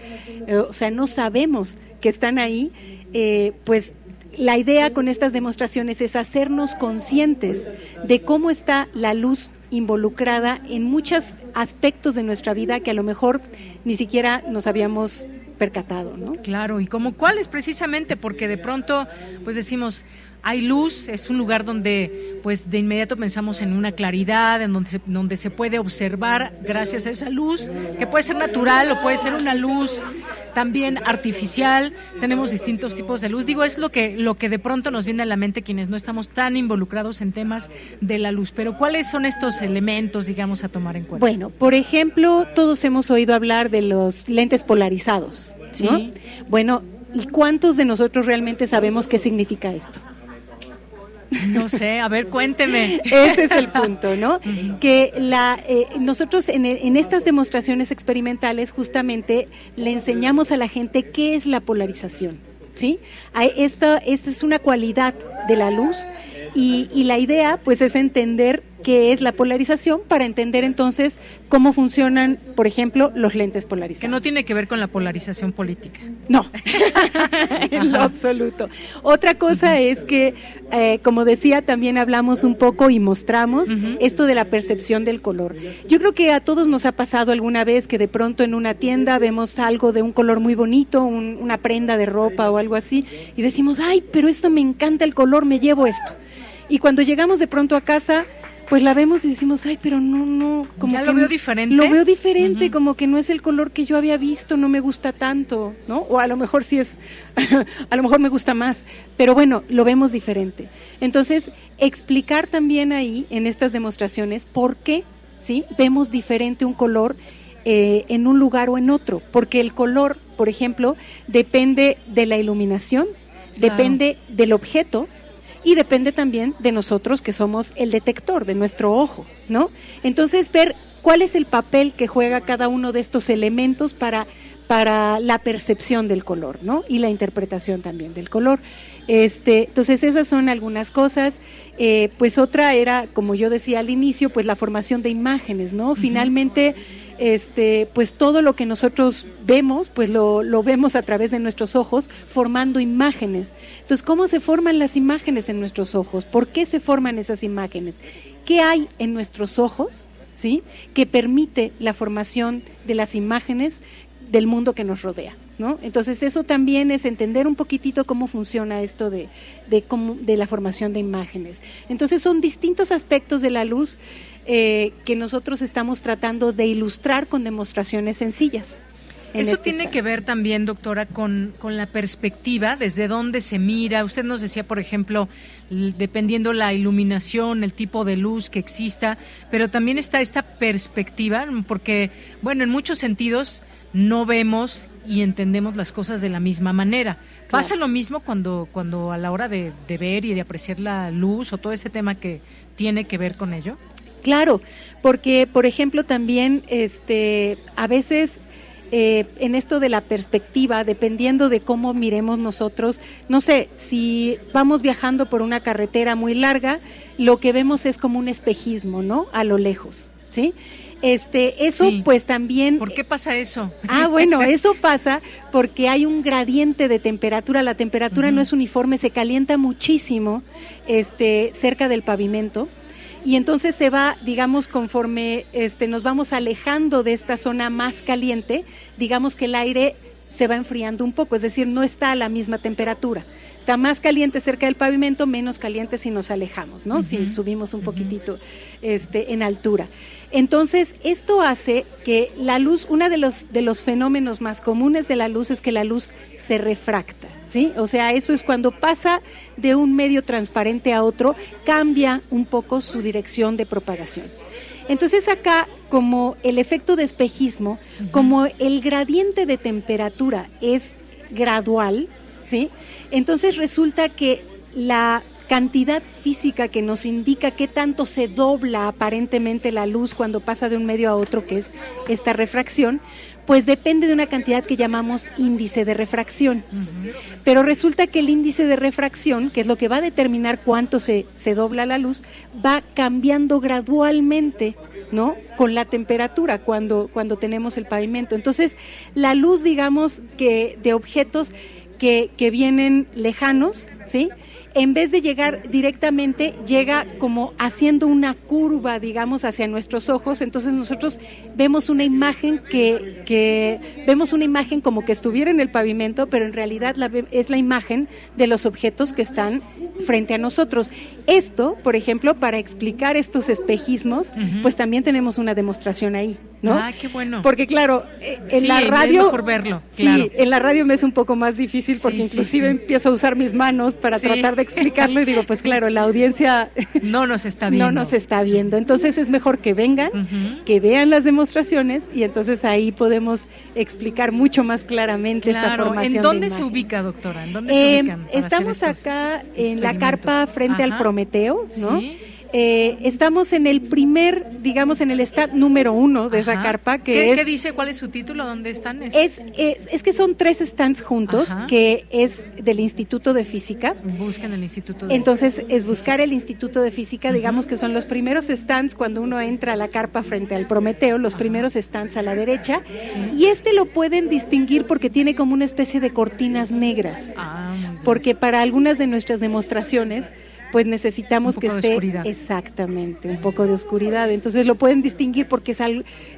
eh, o sea, no sabemos que están ahí, eh, pues la idea con estas demostraciones es hacernos conscientes de cómo está la luz involucrada en muchos aspectos de nuestra vida que a lo mejor ni siquiera nos habíamos percatado, ¿no? Claro, y como cuáles precisamente, porque de pronto, pues decimos, hay luz, es un lugar donde pues de inmediato pensamos en una claridad, en donde se, donde se puede observar gracias a esa luz, que puede ser natural o puede ser una luz también artificial, tenemos distintos tipos de luz. Digo, es lo que lo que de pronto nos viene a la mente quienes no estamos tan involucrados en temas de la luz, pero ¿cuáles son estos elementos, digamos, a tomar en cuenta? Bueno, por ejemplo, todos hemos oído hablar de los lentes polarizados, ¿Sí? Bueno, ¿y cuántos de nosotros realmente sabemos qué significa esto? No sé, a ver, cuénteme. Ese es el punto, ¿no? Que la, eh, nosotros en, en, estas demostraciones experimentales justamente le enseñamos a la gente qué es la polarización, ¿sí? Esta, esta es una cualidad de la luz y, y la idea pues es entender qué es la polarización para entender entonces cómo funcionan, por ejemplo, los lentes polarizados. Que no tiene que ver con la polarización política. No, en lo absoluto. Otra cosa es que, eh, como decía, también hablamos un poco y mostramos esto de la percepción del color. Yo creo que a todos nos ha pasado alguna vez que de pronto en una tienda vemos algo de un color muy bonito, una prenda de ropa o algo así, y decimos, ay, pero esto me encanta el color, me llevo esto. Y cuando llegamos de pronto a casa, pues la vemos y decimos, ay, pero no, no, como ya lo veo diferente. Lo veo diferente, como que no es el color que yo había visto, no me gusta tanto, ¿no? O a lo mejor sí es, a lo mejor me gusta más, pero bueno, lo vemos diferente. Entonces, explicar también ahí en estas demostraciones por qué, ¿sí? Vemos diferente un color eh, en un lugar o en otro, porque el color, por ejemplo, depende de la iluminación, depende del objeto, y depende también de nosotros que somos el detector de nuestro ojo, ¿no? Entonces ver cuál es el papel que juega cada uno de estos elementos para para la percepción del color, ¿no? Y la interpretación también del color. Este, entonces esas son algunas cosas. Eh, pues otra era, como yo decía al inicio, pues la formación de imágenes, ¿no? Finalmente este, pues todo lo que nosotros vemos, pues lo, vemos a través de nuestros ojos, formando imágenes. Entonces, ¿cómo se forman las imágenes en nuestros ojos? ¿Por qué se forman esas imágenes? ¿Qué hay en nuestros ojos, sí, que permite la formación de las imágenes del mundo que nos rodea? ¿No? Entonces eso también es entender un poquitito cómo funciona esto de, de la formación de imágenes. Entonces son distintos aspectos de la luz eh, que nosotros estamos tratando de ilustrar con demostraciones sencillas. Eso este tiene que ver también, doctora, con, con, la perspectiva, desde dónde se mira. Usted nos decía, por ejemplo, dependiendo la iluminación, el tipo de luz que exista, pero también está esta perspectiva, porque, bueno, en muchos sentidos no vemos y entendemos las cosas de la misma manera. Pasa lo mismo cuando, cuando a la hora de, de ver y de apreciar la luz o todo este tema que tiene que ver con ello. Claro, porque por ejemplo también este a veces eh, en esto de la perspectiva, dependiendo de cómo miremos nosotros, no sé, si vamos viajando por una carretera muy larga, lo que vemos es como un espejismo, ¿no? A lo lejos, ¿sí? Este, eso pues también... ¿Por qué pasa eso? Ah, bueno, eso pasa porque hay un gradiente de temperatura, la temperatura no es uniforme, se calienta muchísimo este, cerca del pavimento y entonces se va, digamos, conforme este, nos vamos alejando de esta zona más caliente, digamos que el aire se va enfriando un poco, es decir, no está a la misma temperatura. Está más caliente cerca del pavimento, menos caliente si nos alejamos, ¿no? Si subimos un poquitito este, en altura. Entonces, esto hace que la luz, uno de los, de los fenómenos más comunes de la luz es que la luz se refracta. ¿Sí? O sea, eso es cuando pasa de un medio transparente a otro, cambia un poco su dirección de propagación. Entonces acá, como el efecto de espejismo, como el gradiente de temperatura es gradual, ¿sí? Entonces resulta que la cantidad física que nos indica qué tanto se dobla aparentemente la luz cuando pasa de un medio a otro, que es esta refracción, pues depende de una cantidad que llamamos índice de refracción. Pero resulta que el índice de refracción, que es lo que va a determinar cuánto se, se dobla la luz, va cambiando gradualmente. ¿no? Con la temperatura cuando, cuando tenemos el pavimento. Entonces, la luz, digamos, que de objetos que, que vienen lejanos, ¿sí? En vez de llegar directamente, llega como haciendo una curva, digamos, hacia nuestros ojos. Entonces nosotros vemos una imagen que, que vemos una imagen como que estuviera en el pavimento, pero en realidad la, es la imagen de los objetos que están frente a nosotros. Esto, por ejemplo, para explicar estos espejismos, pues también tenemos una demostración ahí, ¿no? Ah, qué bueno. Porque claro, eh, en la radio... Es mejor verlo, Sí, en la radio me es un poco más difícil porque inclusive empiezo a usar mis manos para tratar de explicarlo y digo, pues claro, la audiencia no nos está viendo. No nos está viendo. Entonces es mejor que vengan, que vean las demostraciones y entonces ahí podemos explicar mucho más claramente esta formación. ¿En dónde se ubica, doctora? ¿En dónde se ubican estamos acá en la carpa frente al Prometeo, ¿no? Eh, estamos en el primer, digamos, en el stand número uno de esa carpa. Que ¿Qué, es, ¿Qué dice? ¿Cuál es su título? ¿Dónde están? Es, es, que son tres stands juntos, que es del Instituto de Física. Buscan el Instituto de Entonces, es buscar el Instituto de Física, digamos que son los primeros stands cuando uno entra a la carpa frente al Prometeo, los primeros stands a la derecha. Y este lo pueden distinguir porque tiene como una especie de cortinas negras. Ah, porque para algunas de nuestras demostraciones pues necesitamos que esté exactamente un poco de oscuridad. Entonces lo pueden distinguir porque es,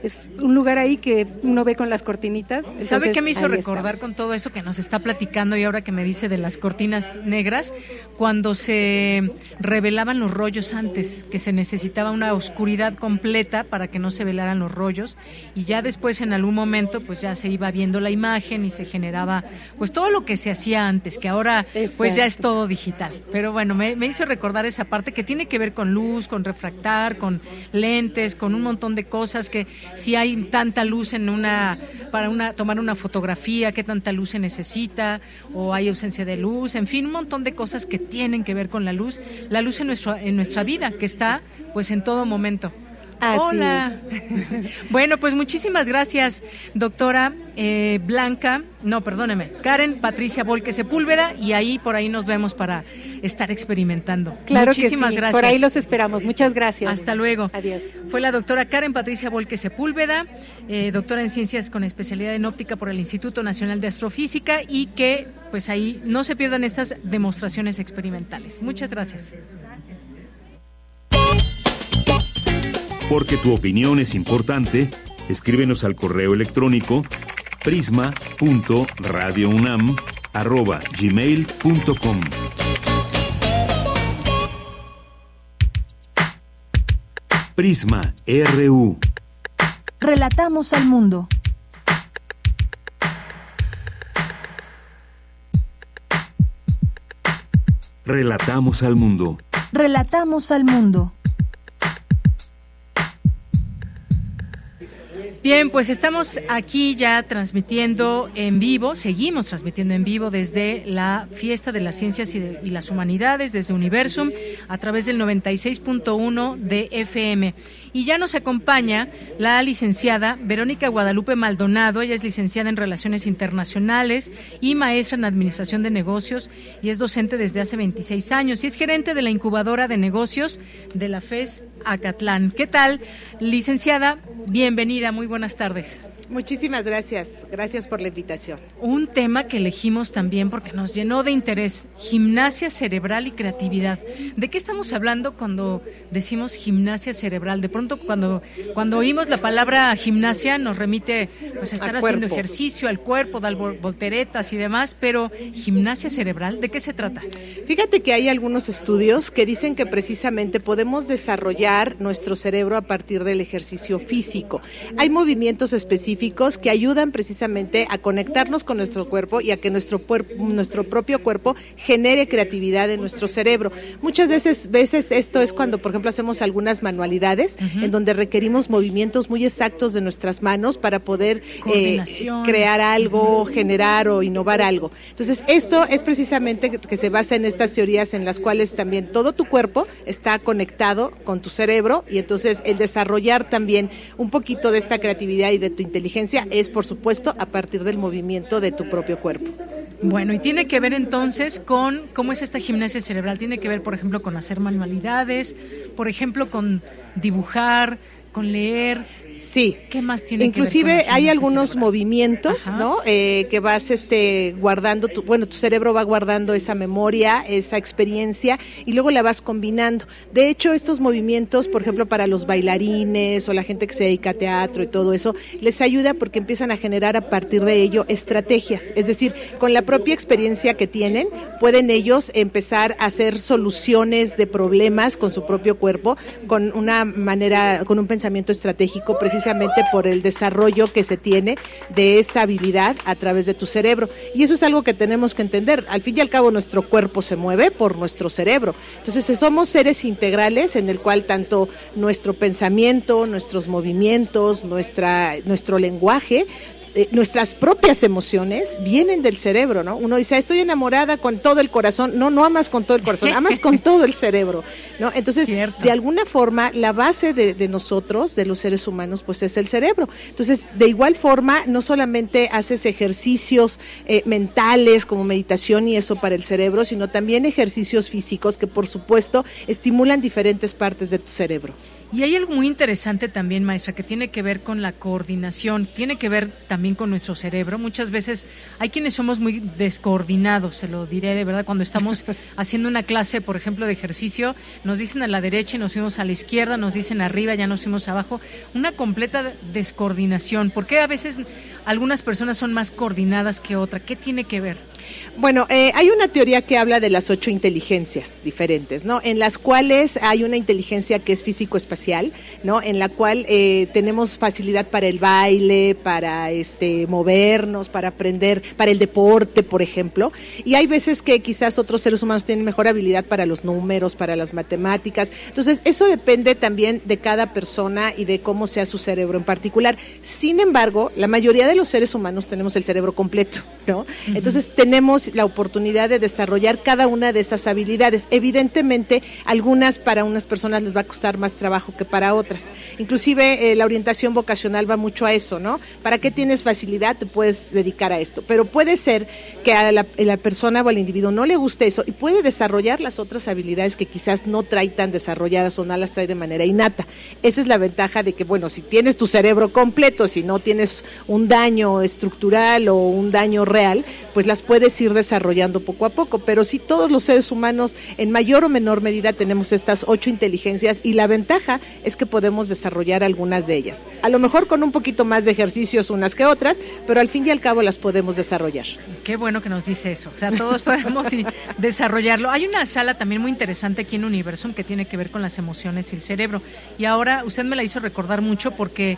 es un lugar ahí que uno ve con las cortinitas. ¿Sabe qué me hizo recordar con todo eso que nos está platicando y ahora que me dice de las cortinas negras? Cuando se revelaban los rollos antes, que se necesitaba una oscuridad completa para que no se velaran los rollos y ya después en algún momento pues ya se iba viendo la imagen y se generaba pues todo lo que se hacía antes, que ahora pues ya es todo digital. Pero bueno, me, me hizo recordar esa parte que tiene que ver con luz, con refractar, con lentes, con un montón de cosas que si hay tanta luz en una para una tomar una fotografía, qué tanta luz se necesita o hay ausencia de luz, en fin, un montón de cosas que tienen que ver con la luz, la luz en nuestro en nuestra vida que está pues en todo momento. Hola. bueno, pues muchísimas gracias, doctora eh, Blanca, no, perdóneme, Karen Patricia Volque Sepúlveda, y ahí por ahí nos vemos para estar experimentando. Claro Muchísimas que sí. gracias. Por ahí los esperamos. Muchas gracias. Hasta luego. Adiós. Fue la doctora Karen Patricia Volque Sepúlveda, eh, doctora en ciencias con especialidad en óptica por el Instituto Nacional de Astrofísica y que pues ahí no se pierdan estas demostraciones experimentales. Muchas gracias. Porque tu opinión es importante, escríbenos al correo electrónico prisma.radiounam@gmail.com. Prisma RU. Relatamos al mundo. Relatamos al mundo. Relatamos al mundo. Bien, pues estamos aquí ya transmitiendo en vivo, seguimos transmitiendo en vivo desde la Fiesta de las Ciencias y, las Humanidades, desde Universum, a través del 96.1 de FM. Y ya nos acompaña la licenciada Verónica Guadalupe Maldonado. Ella es licenciada en Relaciones Internacionales y maestra en Administración de Negocios y es docente desde hace 26 años y es gerente de la incubadora de negocios de la FES Acatlán. ¿Qué tal, licenciada? Bienvenida, muy buenas tardes. Muchísimas gracias, gracias por la invitación. Un tema que elegimos también porque nos llenó de interés, gimnasia cerebral y creatividad. ¿De qué estamos hablando cuando decimos gimnasia cerebral? De pronto cuando, cuando oímos la palabra gimnasia nos remite pues a estar haciendo ejercicio al cuerpo, dar volteretas y demás, pero gimnasia cerebral, ¿de qué se trata? Fíjate que hay algunos estudios que dicen que precisamente podemos desarrollar nuestro cerebro a partir del ejercicio físico. Hay movimientos específicos que ayudan precisamente a conectarnos con nuestro cuerpo y a que nuestro, nuestro propio cuerpo genere creatividad en nuestro cerebro. Muchas veces, veces esto es cuando, por ejemplo, hacemos algunas manualidades en donde requerimos movimientos muy exactos de nuestras manos para poder eh, crear algo, generar o innovar algo. Entonces, esto es precisamente que se basa en estas teorías en las cuales también todo tu cuerpo está conectado con tu cerebro y entonces el desarrollar también un poquito de esta creatividad y de tu inteligencia es, por supuesto, a partir del movimiento de tu propio cuerpo. Bueno, y tiene que ver entonces con cómo es esta gimnasia cerebral. Tiene que ver, por ejemplo, con hacer manualidades, por ejemplo, con dibujar, con leer. Sí. ¿Qué más tiene Inclusive que ver hay algunos movimientos, ¿no? Eh, que vas este guardando, tu, bueno, tu cerebro va guardando esa memoria, esa experiencia y luego la vas combinando. De hecho, estos movimientos, por ejemplo, para los bailarines o la gente que se dedica a teatro y todo eso, les ayuda porque empiezan a generar a partir de ello estrategias. Es decir, con la propia experiencia que tienen, pueden ellos empezar a hacer soluciones de problemas con su propio cuerpo, con una manera, con un pensamiento estratégico precisamente por el desarrollo que se tiene de esta habilidad a través de tu cerebro. Y eso es algo que tenemos que entender. Al fin y al cabo, nuestro cuerpo se mueve por nuestro cerebro. Entonces, somos seres integrales en el cual tanto nuestro pensamiento, nuestros movimientos, nuestra, nuestro lenguaje, eh, nuestras propias emociones vienen del cerebro, ¿no? Uno dice, estoy enamorada con todo el corazón. No, no amas con todo el corazón, amas con todo el cerebro, ¿no? Entonces, de alguna forma, la base de, nosotros, de los seres humanos, pues es el cerebro. Entonces, de igual forma, no solamente haces ejercicios eh, mentales como meditación y eso para el cerebro, sino también ejercicios físicos que, por supuesto, estimulan diferentes partes de tu cerebro. Y hay algo muy interesante también, maestra, que tiene que ver con la coordinación, tiene que ver también con nuestro cerebro. Muchas veces hay quienes somos muy descoordinados, se lo diré de verdad, cuando estamos haciendo una clase, por ejemplo, de ejercicio, nos dicen a la derecha y nos fuimos a la izquierda, nos dicen arriba, ya nos fuimos abajo, una completa descoordinación. ¿Por qué a veces algunas personas son más coordinadas que otras? ¿Qué tiene que ver? Bueno, eh, hay una teoría que habla de las ocho inteligencias diferentes, ¿no? En las cuales hay una inteligencia que es físico-espacial, ¿no? En la cual eh, tenemos facilidad para el baile, para este movernos, para aprender, para el deporte, por ejemplo. Y hay veces que quizás otros seres humanos tienen mejor habilidad para los números, para las matemáticas. Entonces, eso depende también de cada persona y de cómo sea su cerebro en particular. Sin embargo, la mayoría de los seres humanos tenemos el cerebro completo, ¿no? Entonces, tenemos la oportunidad de desarrollar cada una de esas habilidades. Evidentemente, algunas para unas personas les va a costar más trabajo que para otras. Inclusive eh, la orientación vocacional va mucho a eso, ¿no? ¿Para qué tienes facilidad? Te puedes dedicar a esto. Pero puede ser que a la, la persona o al individuo no le guste eso y puede desarrollar las otras habilidades que quizás no trae tan desarrolladas o no las trae de manera innata. Esa es la ventaja de que, bueno, si tienes tu cerebro completo, si no tienes un daño estructural o un daño real, pues las puedes ir desarrollando poco a poco, pero si todos los seres humanos en mayor o menor medida tenemos estas ocho inteligencias y la ventaja es que podemos desarrollar algunas de ellas. A lo mejor con un poquito más de ejercicios unas que otras, pero al fin y al cabo las podemos desarrollar. Qué bueno que nos dice eso, o sea, todos podemos desarrollarlo. Hay una sala también muy interesante aquí en Universum que tiene que ver con las emociones y el cerebro. Y ahora usted me la hizo recordar mucho porque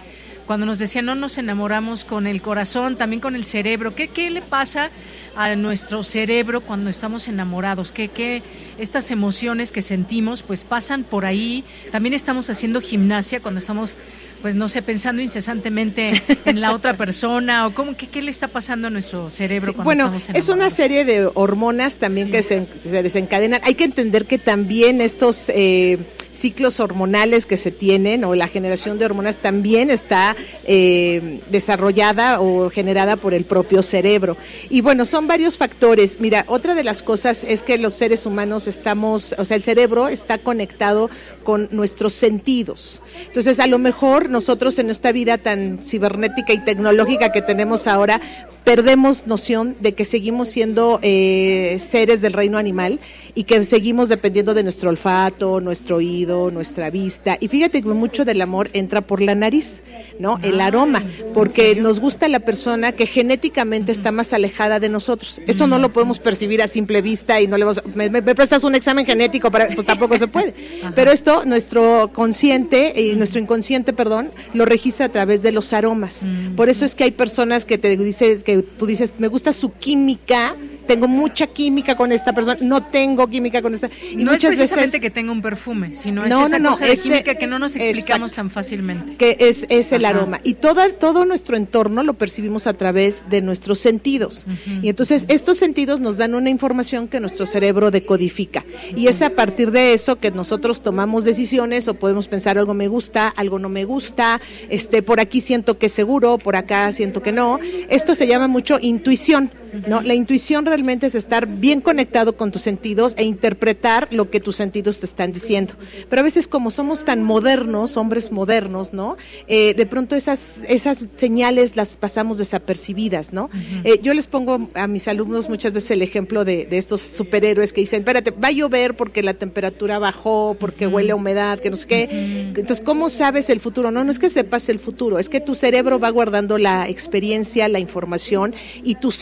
cuando nos decía no nos enamoramos con el corazón, también con el cerebro. ¿Qué, qué le pasa a nuestro cerebro cuando estamos enamorados? ¿Qué, qué estas emociones que sentimos pues pasan por ahí? También estamos haciendo gimnasia cuando estamos pues no sé, pensando incesantemente en la otra persona o cómo, qué, qué le está pasando a nuestro cerebro cuando bueno, estamos es una serie de hormonas también que se, se, desencadenan. Hay que entender que también estos eh, ciclos hormonales que se tienen o la generación de hormonas también está eh, desarrollada o generada por el propio cerebro. Y bueno, son varios factores. Mira, otra de las cosas es que los seres humanos estamos, o sea, el cerebro está conectado con nuestros sentidos. Entonces, a lo mejor nosotros en esta vida tan cibernética y tecnológica que tenemos ahora, perdemos noción de que seguimos siendo eh, seres del reino animal y que seguimos dependiendo de nuestro olfato, nuestro oído, nuestra vista. Y fíjate que mucho del amor entra por la nariz, ¿no? El ah, aroma, porque nos gusta la persona que genéticamente está más alejada de nosotros. Eso no lo podemos percibir a simple vista y no le vamos, me, me, prestas un examen genético para, pues tampoco se puede. Pero esto, nuestro consciente y nuestro inconsciente, perdón, lo registra a través de los aromas. Por eso es que hay personas que te dicen que tú dices, me gusta su química, tengo mucha química con esta persona, no tengo química con esta. Y no muchas es precisamente que tenga un perfume, sino es esa cosa de química que no nos explicamos tan fácilmente. Que es, es el aroma. Y todo, todo nuestro entorno lo percibimos a través de nuestros sentidos. Y entonces estos sentidos nos dan una información que nuestro cerebro decodifica. Y es a partir de eso que nosotros tomamos decisiones o podemos pensar algo me gusta, algo no me gusta, este, por aquí siento que es seguro, por acá siento que no. Esto se llama mucho intuición. ¿No? La intuición realmente es estar bien conectado con tus sentidos e interpretar lo que tus sentidos te están diciendo. Pero a veces como somos tan modernos, hombres modernos, ¿no? Eh, de pronto esas, esas señales las pasamos desapercibidas, ¿no? eh, yo les pongo a mis alumnos muchas veces el ejemplo de, de, estos superhéroes que dicen, espérate, va a llover porque la temperatura bajó, porque huele a humedad, que no sé qué. Entonces, ¿cómo sabes el futuro? No, no es que sepas el futuro, es que tu cerebro va guardando la experiencia, la información y tus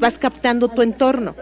vas captando tu entorno.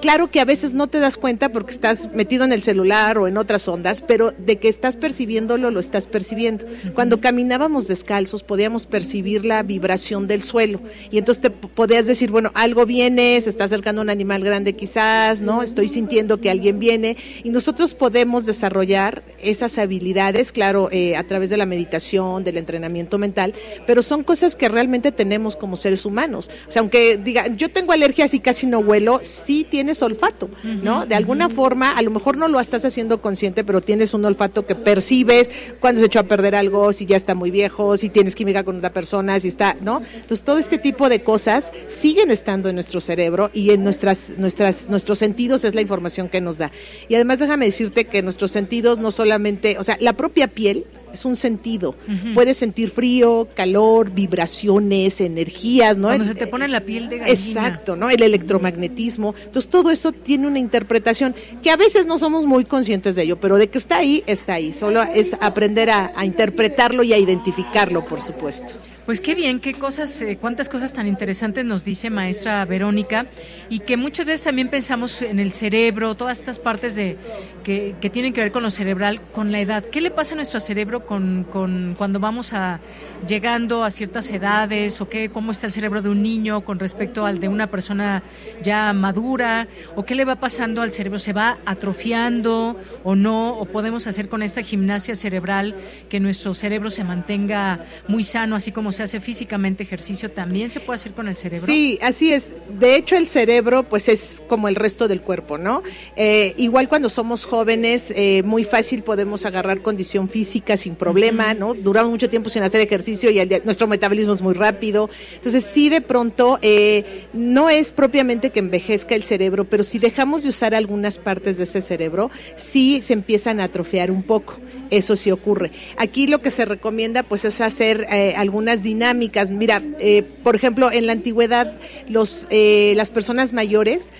Claro que a veces no te das cuenta porque estás metido en el celular o en otras ondas, pero de que estás percibiéndolo, lo estás percibiendo. Cuando caminábamos descalzos podíamos percibir la vibración del suelo y entonces te podías decir, bueno, algo viene, se está acercando un animal grande quizás, ¿no? Estoy sintiendo que alguien viene y nosotros podemos desarrollar esas habilidades, claro, eh, a través de la meditación, del entrenamiento mental, pero son cosas que realmente tenemos como seres humanos. O sea, aunque diga, yo tengo alergias y casi no huelo, sí tienes olfato, ¿no? De alguna forma, a lo mejor no lo estás haciendo consciente, pero tienes un olfato que percibes cuando se echó a perder algo, si ya está muy viejo, si tienes química con otra persona, si está, ¿no? Entonces, todo este tipo de cosas siguen estando en nuestro cerebro y en nuestras, nuestras, nuestros sentidos es la información que nos da. Y además déjame decirte que nuestros sentidos no solamente, o sea, la propia piel es un sentido. Puedes sentir frío, calor, vibraciones, energías, ¿no? Cuando se te pone la piel de gallina. Exacto, ¿no? El electromagnetismo. Entonces todo eso tiene una interpretación que a veces no somos muy conscientes de ello, pero de que está ahí, está ahí. Solo es aprender a, a interpretarlo y a identificarlo, por supuesto. Pues qué bien, qué cosas, eh, cuántas cosas tan interesantes nos dice maestra Verónica y que muchas veces también pensamos en el cerebro, todas estas partes de que, que tienen que ver con lo cerebral, con la edad. ¿Qué le pasa a nuestro cerebro con, con cuando vamos a llegando a ciertas edades o qué, cómo está el cerebro de un niño con respecto al de una persona ya madura o qué le va pasando al cerebro? ¿Se va atrofiando o no? ¿O podemos hacer con esta gimnasia cerebral que nuestro cerebro se mantenga muy sano, así como se hace físicamente ejercicio, también se puede hacer con el cerebro. Sí, así es. De hecho, el cerebro, pues es como el resto del cuerpo, ¿no? Eh, igual cuando somos jóvenes, eh, muy fácil podemos agarrar condición física sin problema, ¿no? Duramos mucho tiempo sin hacer ejercicio y nuestro metabolismo es muy rápido. Entonces, sí, de pronto, eh, no es propiamente que envejezca el cerebro, pero si dejamos de usar algunas partes de ese cerebro, sí se empiezan a atrofiar un poco eso sí ocurre. Aquí lo que se recomienda pues es hacer eh, algunas dinámicas. Mira, eh, por ejemplo, en la antigüedad los, eh, las personas mayores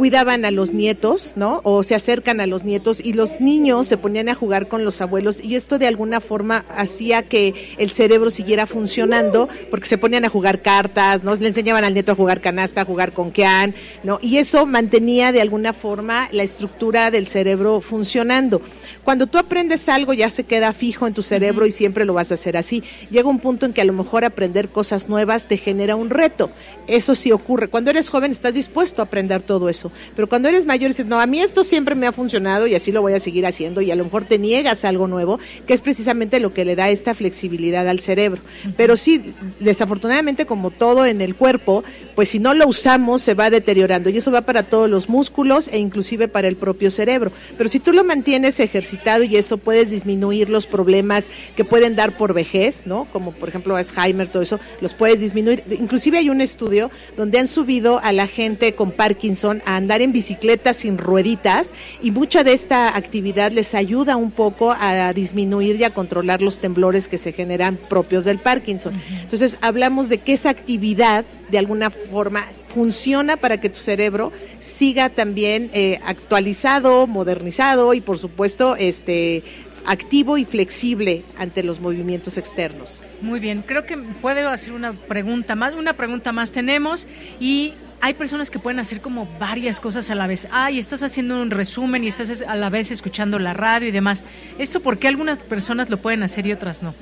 cuidaban a los nietos, ¿no? O se acercan a los nietos y los niños se ponían a jugar con los abuelos y esto de alguna forma hacía que el cerebro siguiera funcionando porque se ponían a jugar cartas, ¿no? Le enseñaban al nieto a jugar canasta, a jugar con quean, ¿no? Y eso mantenía de alguna forma la estructura del cerebro funcionando. Cuando tú aprendes algo ya se queda fijo en tu cerebro y siempre lo vas a hacer así. Llega un punto en que a lo mejor aprender cosas nuevas te genera un reto. Eso sí ocurre. Cuando eres joven estás dispuesto a aprender todo eso. Pero cuando eres mayor dices, no, a mí esto siempre me ha funcionado y así lo voy a seguir haciendo y a lo mejor te niegas a algo nuevo, que es precisamente lo que le da esta flexibilidad al cerebro. Pero sí, desafortunadamente como todo en el cuerpo, pues si no lo usamos se va deteriorando y eso va para todos los músculos e inclusive para el propio cerebro. Pero si tú lo mantienes ejercitado, y eso puedes disminuir los problemas que pueden dar por vejez, ¿no? Como por ejemplo Alzheimer, todo eso, los puedes disminuir. Inclusive hay un estudio donde han subido a la gente con Parkinson a andar en bicicleta sin rueditas y mucha de esta actividad les ayuda un poco a disminuir y a controlar los temblores que se generan propios del Parkinson. Entonces hablamos de que esa actividad de alguna forma funciona para que tu cerebro siga también eh, actualizado, modernizado y por supuesto este activo y flexible ante los movimientos externos. Muy bien, creo que puedo hacer una pregunta más, una pregunta más tenemos y hay personas que pueden hacer como varias cosas a la vez. Ay, estás haciendo un resumen y estás a la vez escuchando la radio y demás. ¿Esto por qué algunas personas lo pueden hacer y otras no?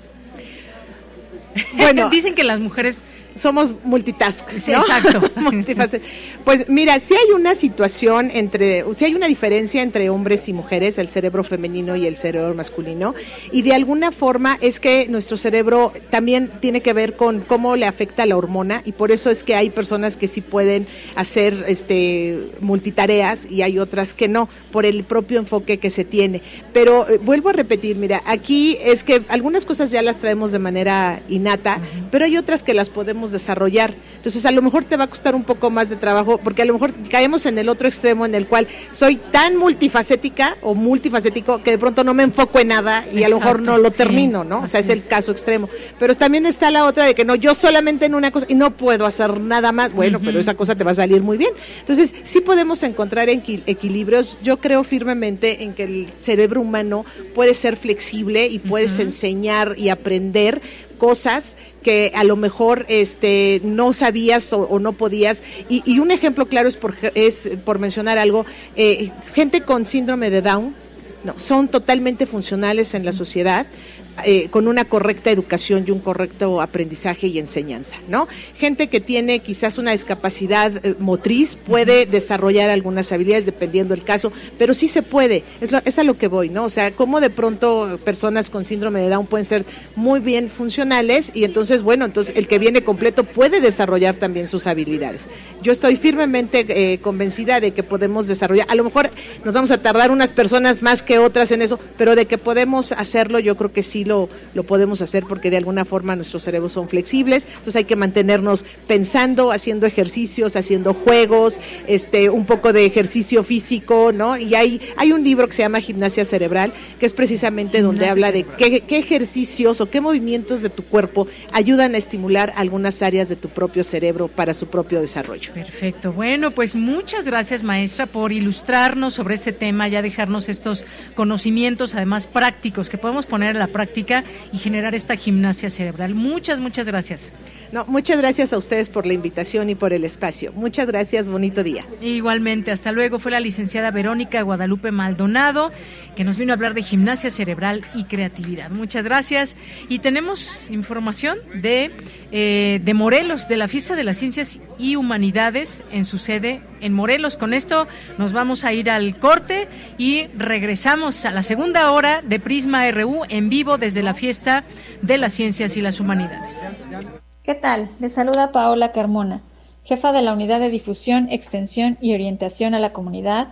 Bueno, dicen que las mujeres somos multitask. Sí, exacto. pues mira, si hay una situación entre, si hay una diferencia entre hombres y mujeres, el cerebro femenino y el cerebro masculino, y de alguna forma es que nuestro cerebro también tiene que ver con cómo le afecta la hormona, y por eso es que hay personas que sí pueden hacer este multitareas y hay otras que no, por el propio enfoque que se tiene. Pero eh, vuelvo a repetir, mira, aquí es que algunas cosas ya las traemos de manera innata, pero hay otras que las podemos desarrollar. Entonces, a lo mejor te va a costar un poco más de trabajo, porque a lo mejor caemos en el otro extremo en el cual soy tan multifacética o multifacético que de pronto no me enfoco en nada y a lo mejor no lo termino, ¿no? O sea, es el caso extremo. Pero también está la otra de que no, yo solamente en una cosa y no puedo hacer nada más. Bueno, pero esa cosa te va a salir muy bien. Entonces, sí podemos encontrar equilibrios. Yo creo firmemente en que el cerebro humano puede ser flexible y puedes enseñar y aprender cosas que a lo mejor este, no sabías o, no podías. Y, un ejemplo claro es por, es, por mencionar algo, eh, gente con síndrome de Down, no, son totalmente funcionales en la sociedad. Eh, con una correcta educación y un correcto aprendizaje y enseñanza, ¿no? Gente que tiene quizás una discapacidad eh, motriz puede desarrollar algunas habilidades dependiendo del caso, pero sí se puede, es, es a lo que voy, ¿no? O sea, cómo de pronto personas con síndrome de Down pueden ser muy bien funcionales y entonces, bueno, entonces el que viene completo puede desarrollar también sus habilidades. Yo estoy firmemente eh, convencida de que podemos desarrollar, a lo mejor nos vamos a tardar unas personas más que otras en eso, pero de que podemos hacerlo, yo creo que sí lo, podemos hacer porque de alguna forma nuestros cerebros son flexibles, entonces hay que mantenernos pensando, haciendo ejercicios, haciendo juegos, este, un poco de ejercicio físico, ¿no? Y hay, hay un libro que se llama Gimnasia Cerebral, que es precisamente donde habla de qué, qué ejercicios o qué movimientos de tu cuerpo ayudan a estimular algunas áreas de tu propio cerebro para su propio desarrollo. Perfecto. Bueno, pues muchas gracias, maestra, por ilustrarnos sobre este tema, ya dejarnos estos conocimientos, además prácticos, que podemos poner en la práctica y generar esta gimnasia cerebral. Muchas, muchas gracias. No, muchas gracias a ustedes por la invitación y por el espacio. Muchas gracias, bonito día. Igualmente, hasta luego. Fue la licenciada Verónica Guadalupe Maldonado que nos vino a hablar de gimnasia cerebral y creatividad. Muchas gracias. Y tenemos información de, eh, de Morelos, de la Fiesta de las Ciencias y Humanidades en su sede en Morelos. Con esto nos vamos a ir al corte y regresamos a la segunda hora de Prisma RU en vivo desde la Fiesta de las Ciencias y las Humanidades. ¿Qué tal? Les saluda Paola Carmona, jefa de la Unidad de Difusión, Extensión y Orientación a la Comunidad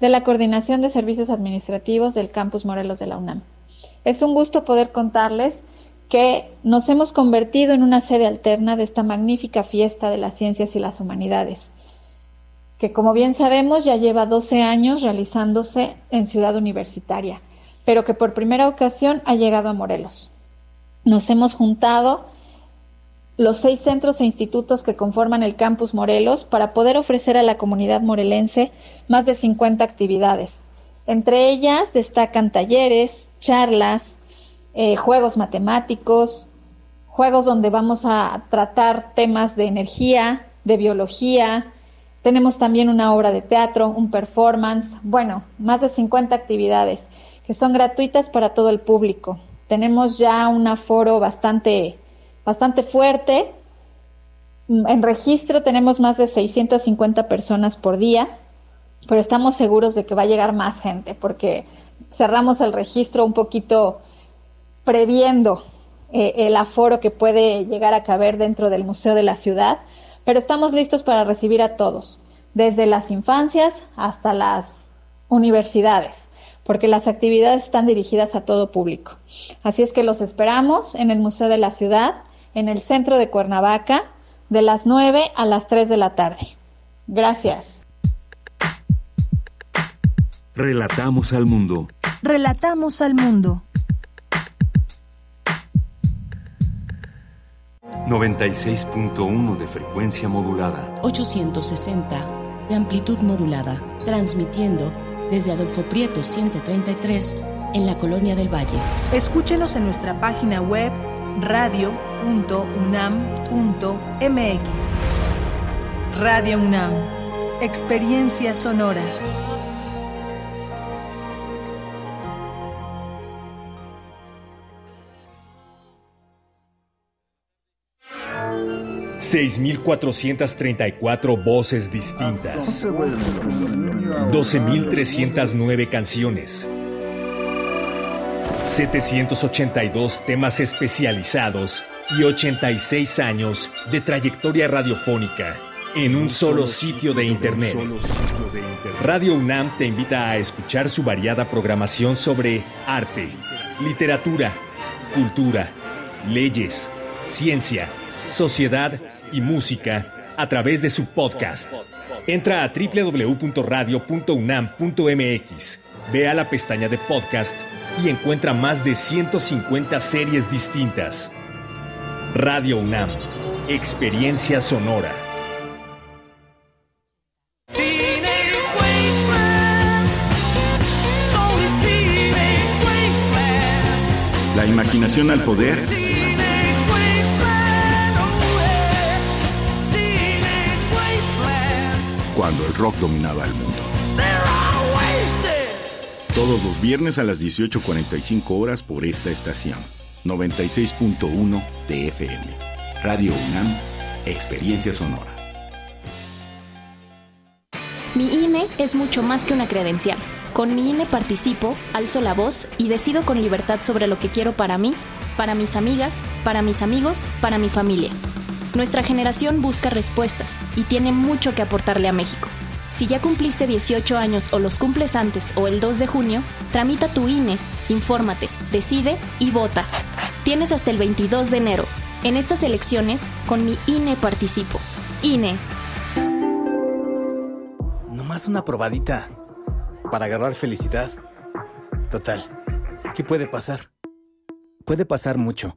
de la Coordinación de Servicios Administrativos del Campus Morelos de la UNAM. Es un gusto poder contarles que nos hemos convertido en una sede alterna de esta magnífica fiesta de las ciencias y las humanidades, que como bien sabemos ya lleva 12 años realizándose en Ciudad Universitaria, pero que por primera ocasión ha llegado a Morelos. Nos hemos juntado los seis centros e institutos que conforman el campus Morelos para poder ofrecer a la comunidad morelense más de 50 actividades. Entre ellas destacan talleres, charlas, eh, juegos matemáticos, juegos donde vamos a tratar temas de energía, de biología. Tenemos también una obra de teatro, un performance, bueno, más de 50 actividades que son gratuitas para todo el público. Tenemos ya un aforo bastante bastante fuerte. En registro tenemos más de 650 personas por día, pero estamos seguros de que va a llegar más gente porque cerramos el registro un poquito previendo eh, el aforo que puede llegar a caber dentro del Museo de la Ciudad, pero estamos listos para recibir a todos, desde las infancias hasta las universidades porque las actividades están dirigidas a todo público. Así es que los esperamos en el Museo de la Ciudad en el centro de Cuernavaca de las 9 a las 3 de la tarde. Gracias. Relatamos al mundo. Relatamos al mundo. 96.1 de frecuencia modulada. 860 de amplitud modulada. Transmitiendo desde Adolfo Prieto 133 en la Colonia del Valle. Escúchenos en nuestra página web radio.unam.mx. Radio UNAM, Experiencia Sonora. Seis mil cuatrocientas treinta y cuatro voces distintas. Doce mil trescientas nueve canciones. 782 temas especializados y 86 años de trayectoria radiofónica en un solo sitio de Internet. Radio UNAM te invita a escuchar su variada programación sobre arte, literatura, cultura, leyes, ciencia, sociedad y música a través de su podcast. Entra a www.radio.unam.mx, ve a la pestaña de podcast y encuentra más de 150 series distintas. Radio UNAM, Experiencia Sonora. La imaginación al poder. Cuando el rock dominaba el mundo. Todos los viernes a las 18.45 horas por esta estación. 96.1 TFM. Radio UNAM, Experiencia Sonora. Mi INE es mucho más que una credencial. Con mi INE participo, alzo la voz y decido con libertad sobre lo que quiero para mí, para mis amigas, para mis amigos, para mi familia. Nuestra generación busca respuestas y tiene mucho que aportarle a México. Si ya cumpliste 18 años o los cumples antes o el 2 de junio, tramita tu INE, infórmate, decide y vota. Tienes hasta el 22 de enero. En estas elecciones, con mi INE participo. INE. Nomás una probadita para agarrar felicidad. Total, ¿qué puede pasar? Puede pasar mucho.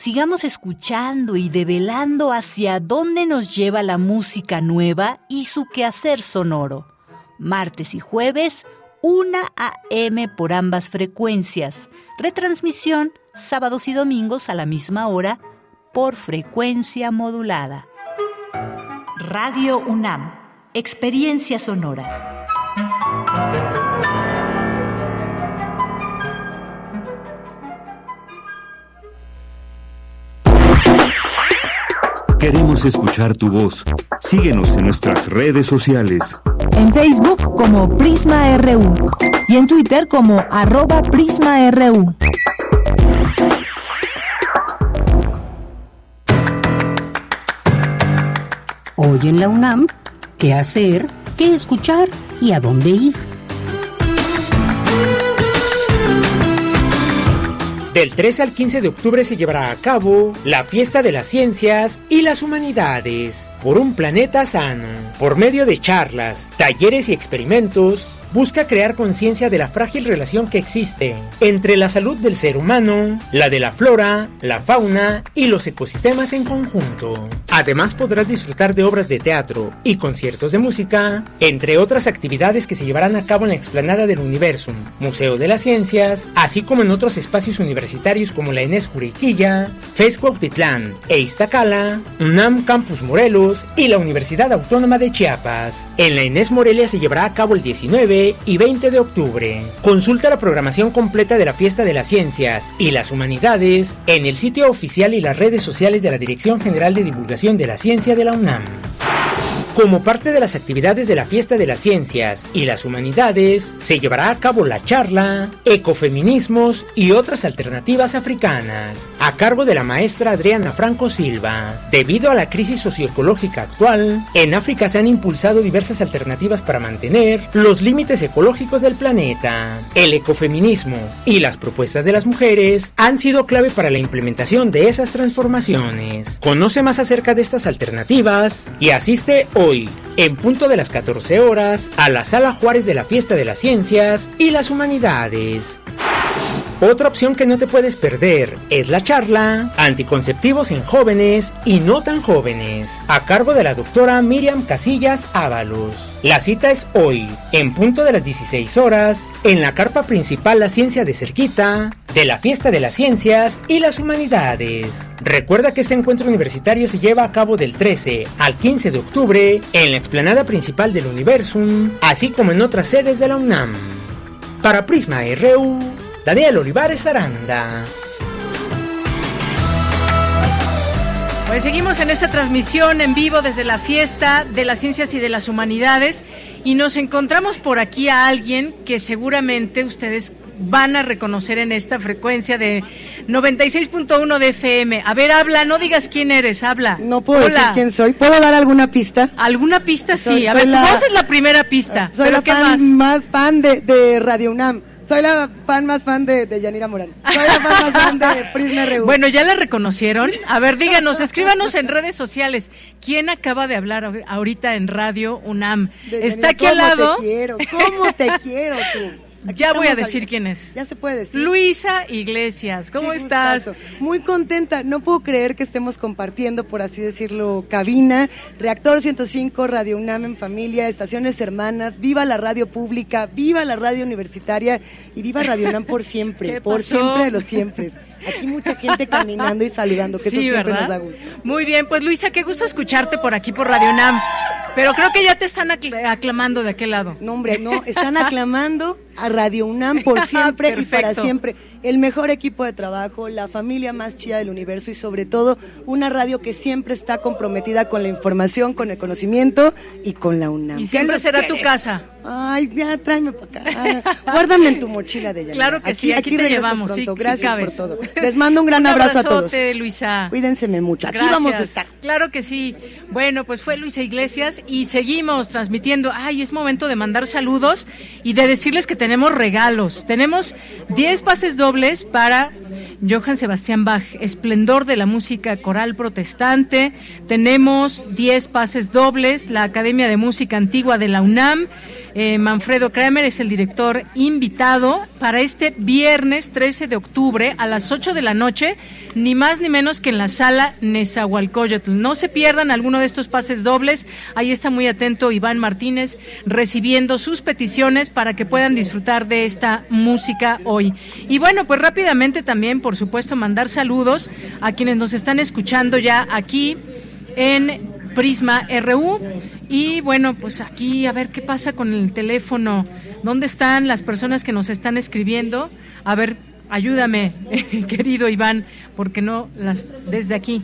sigamos escuchando y develando hacia dónde nos lleva la música nueva y su quehacer sonoro. Martes y jueves, 1 a.m. por ambas frecuencias. Retransmisión sábados y domingos a la misma hora por frecuencia modulada. Radio UNAM, Experiencia Sonora. Queremos escuchar tu voz. Síguenos en nuestras redes sociales. En Facebook como Prisma RU y en Twitter como arroba PrismaRU. Hoy en la UNAM, ¿qué hacer? ¿Qué escuchar? ¿Y a dónde ir? Del 13 al 15 de octubre se llevará a cabo la Fiesta de las Ciencias y las Humanidades por un planeta sano, por medio de charlas, talleres y experimentos busca crear conciencia de la frágil relación que existe entre la salud del ser humano, la de la flora, la fauna y los ecosistemas en conjunto. Además podrás disfrutar de obras de teatro y conciertos de música, entre otras actividades que se llevarán a cabo en la explanada del Universum, Museo de las Ciencias, así como en otros espacios universitarios como la Enes Juriquilla, FES Cuautitlán e Iztacala, UNAM Campus Morelos y la Universidad Autónoma de Chiapas. En la Enes Morelia se llevará a cabo el 19 y 20 de octubre. Consulta la programación completa de la Fiesta de las Ciencias y las Humanidades en el sitio oficial y las redes sociales de la Dirección General de Divulgación de la Ciencia de la UNAM. Como parte de las actividades de la Fiesta de las Ciencias y las Humanidades, se llevará a cabo la charla Ecofeminismos y otras alternativas africanas, a cargo de la maestra Adriana Franco Silva. Debido a la crisis socioecológica actual, en África se han impulsado diversas alternativas para mantener los límites ecológicos del planeta. El ecofeminismo y las propuestas de las mujeres han sido clave para la implementación de esas transformaciones. Conoce más acerca de estas alternativas y asiste hoy, en punto de las 14 horas, a la Sala Juárez de la Fiesta de las Ciencias y las Humanidades. Otra opción que no te puedes perder es la charla Anticonceptivos en jóvenes y no tan jóvenes, a cargo de la doctora Miriam Casillas Ábalos. La cita es hoy, en punto de las 16 horas, en la carpa principal La Ciencia de Cerquita, de la Fiesta de las Ciencias y las Humanidades. Recuerda que este encuentro universitario se lleva a cabo del 13 al 15 de octubre en la explanada principal del Universum, así como en otras sedes de la UNAM. Para Prisma RU, Daniel Olivares Aranda. Pues seguimos en esta transmisión en vivo desde la fiesta de las ciencias y de las humanidades y nos encontramos por aquí a alguien que seguramente ustedes van a reconocer en esta frecuencia de 96.1 de FM. A ver, habla, no digas quién eres, habla. No puedo decir quién soy. ¿Puedo dar alguna pista? ¿Alguna pista? Sí. a ver, la, voz es la primera pista. Soy la fan más? fan de, de Radio UNAM. Soy la fan más fan de, de Yanira Morán. Soy la fan más fan de Prisma RU. Bueno, ¿ya la reconocieron? A ver, díganos, escríbanos en redes sociales. ¿Quién acaba de hablar ahorita en Radio UNAM? Está aquí al lado. ¿Cómo te quiero? ¿Cómo te quiero tú? Ya voy a decir quién es. Ya se puede decir. Luisa Iglesias, ¿cómo estás? Muy contenta. No puedo creer que estemos compartiendo, por así decirlo, cabina, Reactor 105, Radio UNAM en familia, estaciones hermanas, viva la radio pública, viva la radio universitaria y viva Radio UNAM por siempre, por siempre de los siempre. Aquí mucha gente caminando y saludando, que eso siempre nos da gusto. Muy bien, pues Luisa, qué gusto escucharte por aquí por Radio UNAM. Pero creo que ya te están aclamando de aquel lado. No, hombre, no, están aclamando a Radio UNAM por siempre y para siempre. El mejor equipo de trabajo, la familia más chida del universo y sobre todo una radio que siempre está comprometida con la información, con el conocimiento y con la UNAM. Y siempre será tu casa. Ay, ya tráeme para acá. Guárdame en tu mochila de ella. Claro que sí, aquí, te llevamos. Pronto. Gracias por todo. Les mando un gran abrazo a todos. Luisa. Cuídense mucho. Aquí vamos a estar. Claro que sí. Bueno, pues fue Luisa Iglesias y seguimos transmitiendo. Ay, es momento de mandar saludos y de decirles que tenemos regalos. Tenemos 10 pases dobles para Johann Sebastián Bach, esplendor de la música coral protestante. Tenemos 10 pases dobles, la Academia de Música Antigua de la UNAM. Eh, Manfredo Kramer es el director invitado para este viernes 13 de octubre a las 8 de la noche, ni más ni menos que en la sala Nezahualcóyotl. No se pierdan alguno de estos pases dobles. Ahí está muy atento Iván Martínez recibiendo sus peticiones para que puedan disfrutar de esta música hoy. Y bueno, pues rápidamente también, por supuesto, mandar saludos a quienes nos están escuchando ya aquí en Prisma RU. Y bueno, pues aquí a ver qué pasa con el teléfono. ¿Dónde están las personas que nos están escribiendo? A ver, ayúdame, querido Iván, porque no las desde aquí.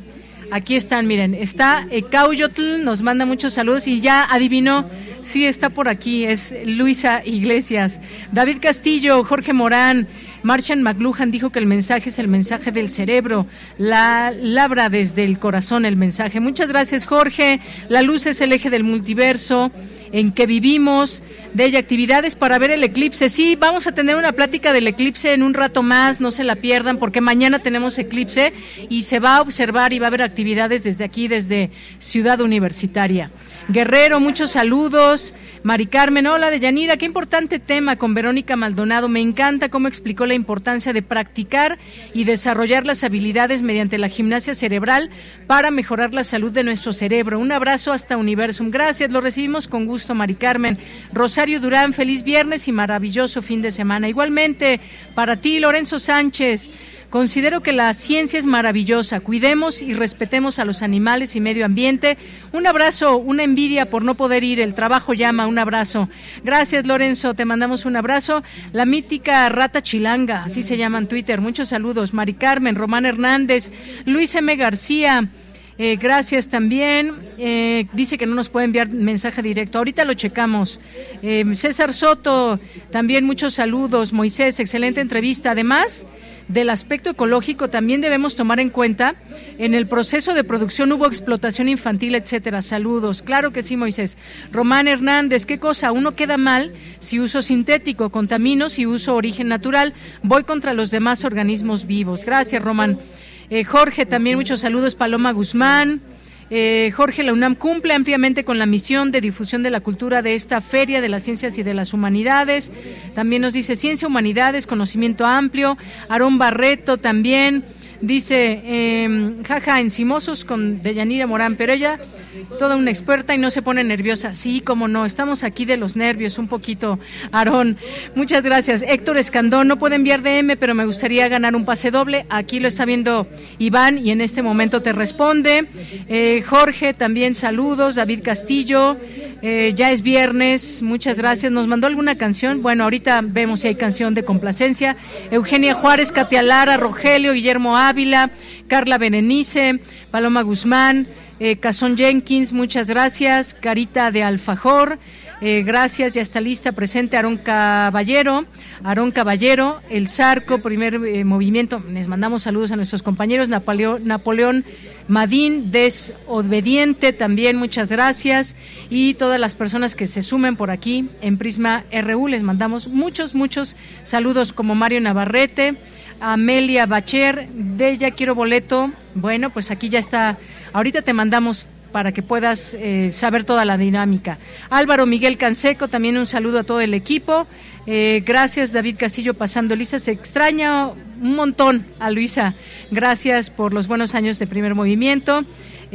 Aquí están, miren, está Cauyotl, nos manda muchos saludos y ya adivinó, sí está por aquí, es Luisa Iglesias, David Castillo, Jorge Morán, Martian McLuhan dijo que el mensaje es el mensaje del cerebro, la labra desde el corazón el mensaje. Muchas gracias, Jorge. La luz es el eje del multiverso en que vivimos, de ella actividades para ver el eclipse. Sí, vamos a tener una plática del eclipse en un rato más, no se la pierdan porque mañana tenemos eclipse y se va a observar y va a haber actividades desde aquí, desde Ciudad Universitaria. Guerrero, muchos saludos. Mari Carmen, hola de Yanira, qué importante tema con Verónica Maldonado. Me encanta cómo explicó la importancia de practicar y desarrollar las habilidades mediante la gimnasia cerebral para mejorar la salud de nuestro cerebro. Un abrazo hasta Universum. Gracias, lo recibimos con gusto, Mari Carmen. Rosario Durán, feliz viernes y maravilloso fin de semana. Igualmente, para ti, Lorenzo Sánchez. Considero que la ciencia es maravillosa. Cuidemos y respetemos a los animales y medio ambiente. Un abrazo, una envidia por no poder ir. El trabajo llama. Un abrazo. Gracias, Lorenzo. Te mandamos un abrazo. La mítica rata chilanga, así se llama en Twitter. Muchos saludos. Mari Carmen, Román Hernández, Luis M. García. Eh, gracias también. Eh, dice que no nos puede enviar mensaje directo. Ahorita lo checamos. Eh, César Soto, también muchos saludos. Moisés, excelente entrevista. Además, del aspecto ecológico también debemos tomar en cuenta en el proceso de producción hubo explotación infantil, etcétera. Saludos. Claro que sí, Moisés. Román Hernández, ¿qué cosa? Uno queda mal si uso sintético, contamino si uso origen natural. Voy contra los demás organismos vivos. Gracias, Román. Eh, Jorge, también muchos saludos. Paloma Guzmán. Eh, Jorge, la UNAM cumple ampliamente con la misión de difusión de la cultura de esta Feria de las Ciencias y de las Humanidades. También nos dice Ciencia, Humanidades, Conocimiento Amplio. Aarón Barreto también. Dice, eh, jaja, encimosos con Deyanira Morán, pero ella, toda una experta y no se pone nerviosa. Sí, como no, estamos aquí de los nervios un poquito, Aarón. Muchas gracias. Héctor Escandón, no puede enviar DM, pero me gustaría ganar un pase doble. Aquí lo está viendo Iván y en este momento te responde. Eh, Jorge, también saludos. David Castillo, eh, ya es viernes, muchas gracias. ¿Nos mandó alguna canción? Bueno, ahorita vemos si hay canción de complacencia. Eugenia Juárez, Katia Lara, Rogelio, Guillermo Ávila, Carla Berenice, Paloma Guzmán, eh, Jenkins, muchas gracias. Carita de Alfajor. Eh, gracias, ya está lista, presente Aarón Caballero, Aarón Caballero, el Zarco, primer eh, movimiento. Les mandamos saludos a nuestros compañeros, Napoleón Madín, Desobediente, también muchas gracias. Y todas las personas que se sumen por aquí en Prisma RU, les mandamos muchos, muchos saludos como Mario Navarrete. Amelia Bacher, de Ya Quiero Boleto. Bueno, pues aquí ya está. Ahorita te mandamos para que puedas eh, saber toda la dinámica. Álvaro Miguel Canseco, también un saludo a todo el equipo. Eh, gracias David Castillo pasando lista. Se extraña un montón a Luisa. Gracias por los buenos años de primer movimiento.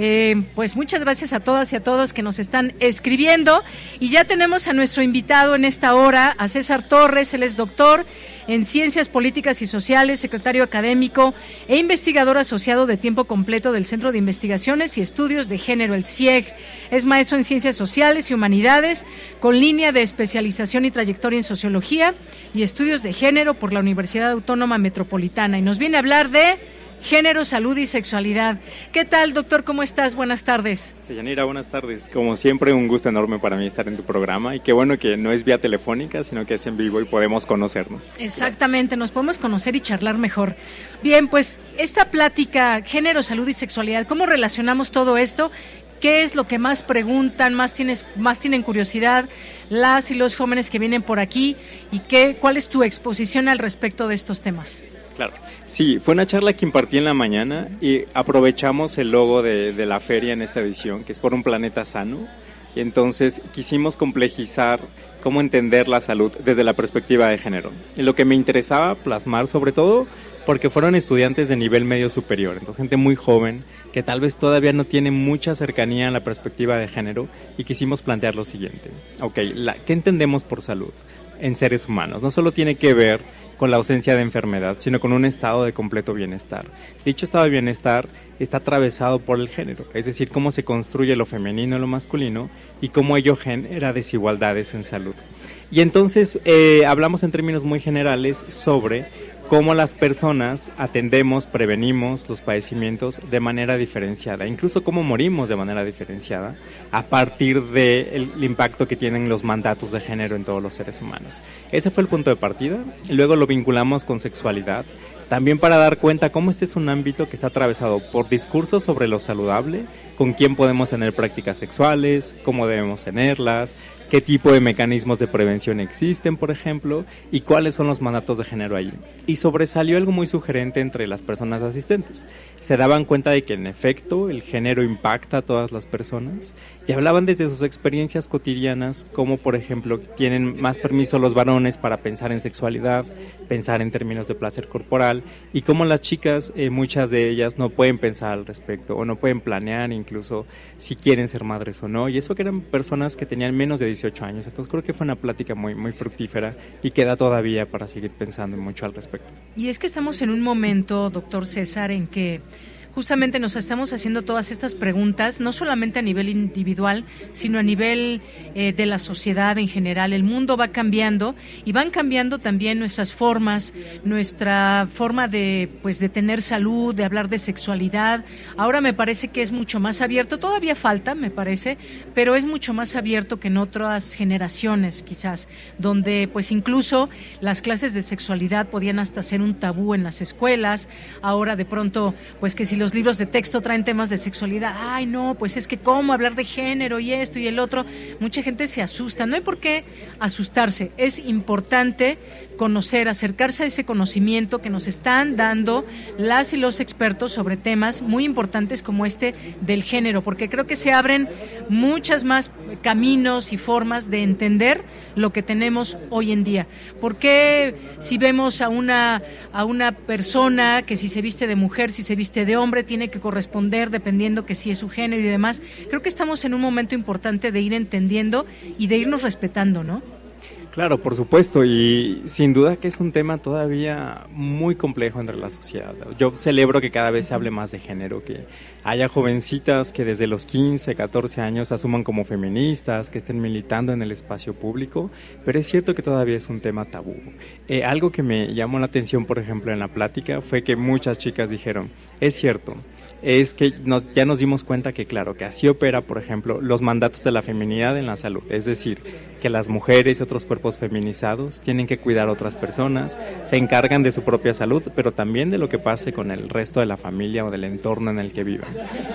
Eh, pues muchas gracias a todas y a todos que nos están escribiendo. Y ya tenemos a nuestro invitado en esta hora, a César Torres, él es doctor en Ciencias Políticas y Sociales, secretario académico e investigador asociado de tiempo completo del Centro de Investigaciones y Estudios de Género, el CIEG. Es maestro en Ciencias Sociales y Humanidades, con línea de especialización y trayectoria en Sociología y Estudios de Género por la Universidad Autónoma Metropolitana. Y nos viene a hablar de género, salud y sexualidad. ¿Qué tal, doctor? ¿Cómo estás? Buenas tardes. Yanira, buenas tardes. Como siempre, un gusto enorme para mí estar en tu programa y qué bueno que no es vía telefónica, sino que es en vivo y podemos conocernos. Exactamente, nos podemos conocer y charlar mejor. Bien, pues esta plática, género, salud y sexualidad, ¿cómo relacionamos todo esto? ¿Qué es lo que más preguntan, más, tienes, más tienen curiosidad las y los jóvenes que vienen por aquí? ¿Y qué, cuál es tu exposición al respecto de estos temas? Claro. Sí, fue una charla que impartí en la mañana y aprovechamos el logo de, de la feria en esta edición, que es por un planeta sano. Y entonces quisimos complejizar cómo entender la salud desde la perspectiva de género. Y lo que me interesaba plasmar sobre todo porque fueron estudiantes de nivel medio superior, entonces gente muy joven que tal vez todavía no tiene mucha cercanía en la perspectiva de género y quisimos plantear lo siguiente. Ok, la, ¿qué entendemos por salud en seres humanos? No solo tiene que ver con la ausencia de enfermedad, sino con un estado de completo bienestar. Dicho estado de bienestar está atravesado por el género, es decir, cómo se construye lo femenino y lo masculino y cómo ello genera desigualdades en salud. Y entonces eh, hablamos en términos muy generales sobre cómo las personas atendemos, prevenimos los padecimientos de manera diferenciada, incluso cómo morimos de manera diferenciada a partir del impacto que tienen los mandatos de género en todos los seres humanos. Ese fue el punto de partida, luego lo vinculamos con sexualidad, también para dar cuenta cómo este es un ámbito que está atravesado por discursos sobre lo saludable, con quién podemos tener prácticas sexuales, cómo debemos tenerlas, qué tipo de mecanismos de prevención existen, por ejemplo, y cuáles son los mandatos de género ahí. Y sobresalió algo muy sugerente entre las personas asistentes. Se daban cuenta de que en efecto el género impacta a todas las personas y hablaban desde sus experiencias cotidianas, como por ejemplo tienen más permiso los varones para pensar en sexualidad, pensar en términos de placer corporal, y cómo las chicas, eh, muchas de ellas no pueden pensar al respecto o no pueden planear incluso si quieren ser madres o no. Y eso que eran personas que tenían menos de 18 años. Entonces creo que fue una plática muy, muy fructífera y queda todavía para seguir pensando mucho al respecto. Y es que estamos en un momento, doctor César, en que justamente nos estamos haciendo todas estas preguntas, no solamente a nivel individual, sino a nivel eh, de la sociedad en general. El mundo va cambiando y van cambiando también nuestras formas, nuestra forma de, pues, de tener salud, de hablar de sexualidad. Ahora me parece que es mucho más abierto, todavía falta, me parece, pero es mucho más abierto que en otras generaciones, quizás, donde pues incluso las clases de sexualidad podían hasta ser un tabú en las escuelas. Ahora de pronto, pues que si los libros de texto traen temas de sexualidad, ay no, pues es que cómo hablar de género y esto y el otro, mucha gente se asusta, no hay por qué asustarse, es importante conocer, acercarse a ese conocimiento que nos están dando las y los expertos sobre temas muy importantes como este del género, porque creo que se abren muchas más caminos y formas de entender lo que tenemos hoy en día. ¿Por qué si vemos a una, a una persona que si se viste de mujer, si se viste de hombre, tiene que corresponder dependiendo que si es su género y demás? Creo que estamos en un momento importante de ir entendiendo y de irnos respetando, ¿no? Claro, por supuesto, y sin duda que es un tema todavía muy complejo entre la sociedad. Yo celebro que cada vez se hable más de género, que haya jovencitas que desde los 15, 14 años asuman como feministas, que estén militando en el espacio público, pero es cierto que todavía es un tema tabú. Eh, algo que me llamó la atención, por ejemplo, en la plática fue que muchas chicas dijeron, es cierto, es que ya nos dimos cuenta que, claro, que así opera, por ejemplo, los mandatos de la feminidad en la salud. Es decir, que las mujeres y otros cuerpos feminizados tienen que cuidar a otras personas, se encargan de su propia salud, pero también de lo que pase con el resto de la familia o del entorno en el que viven.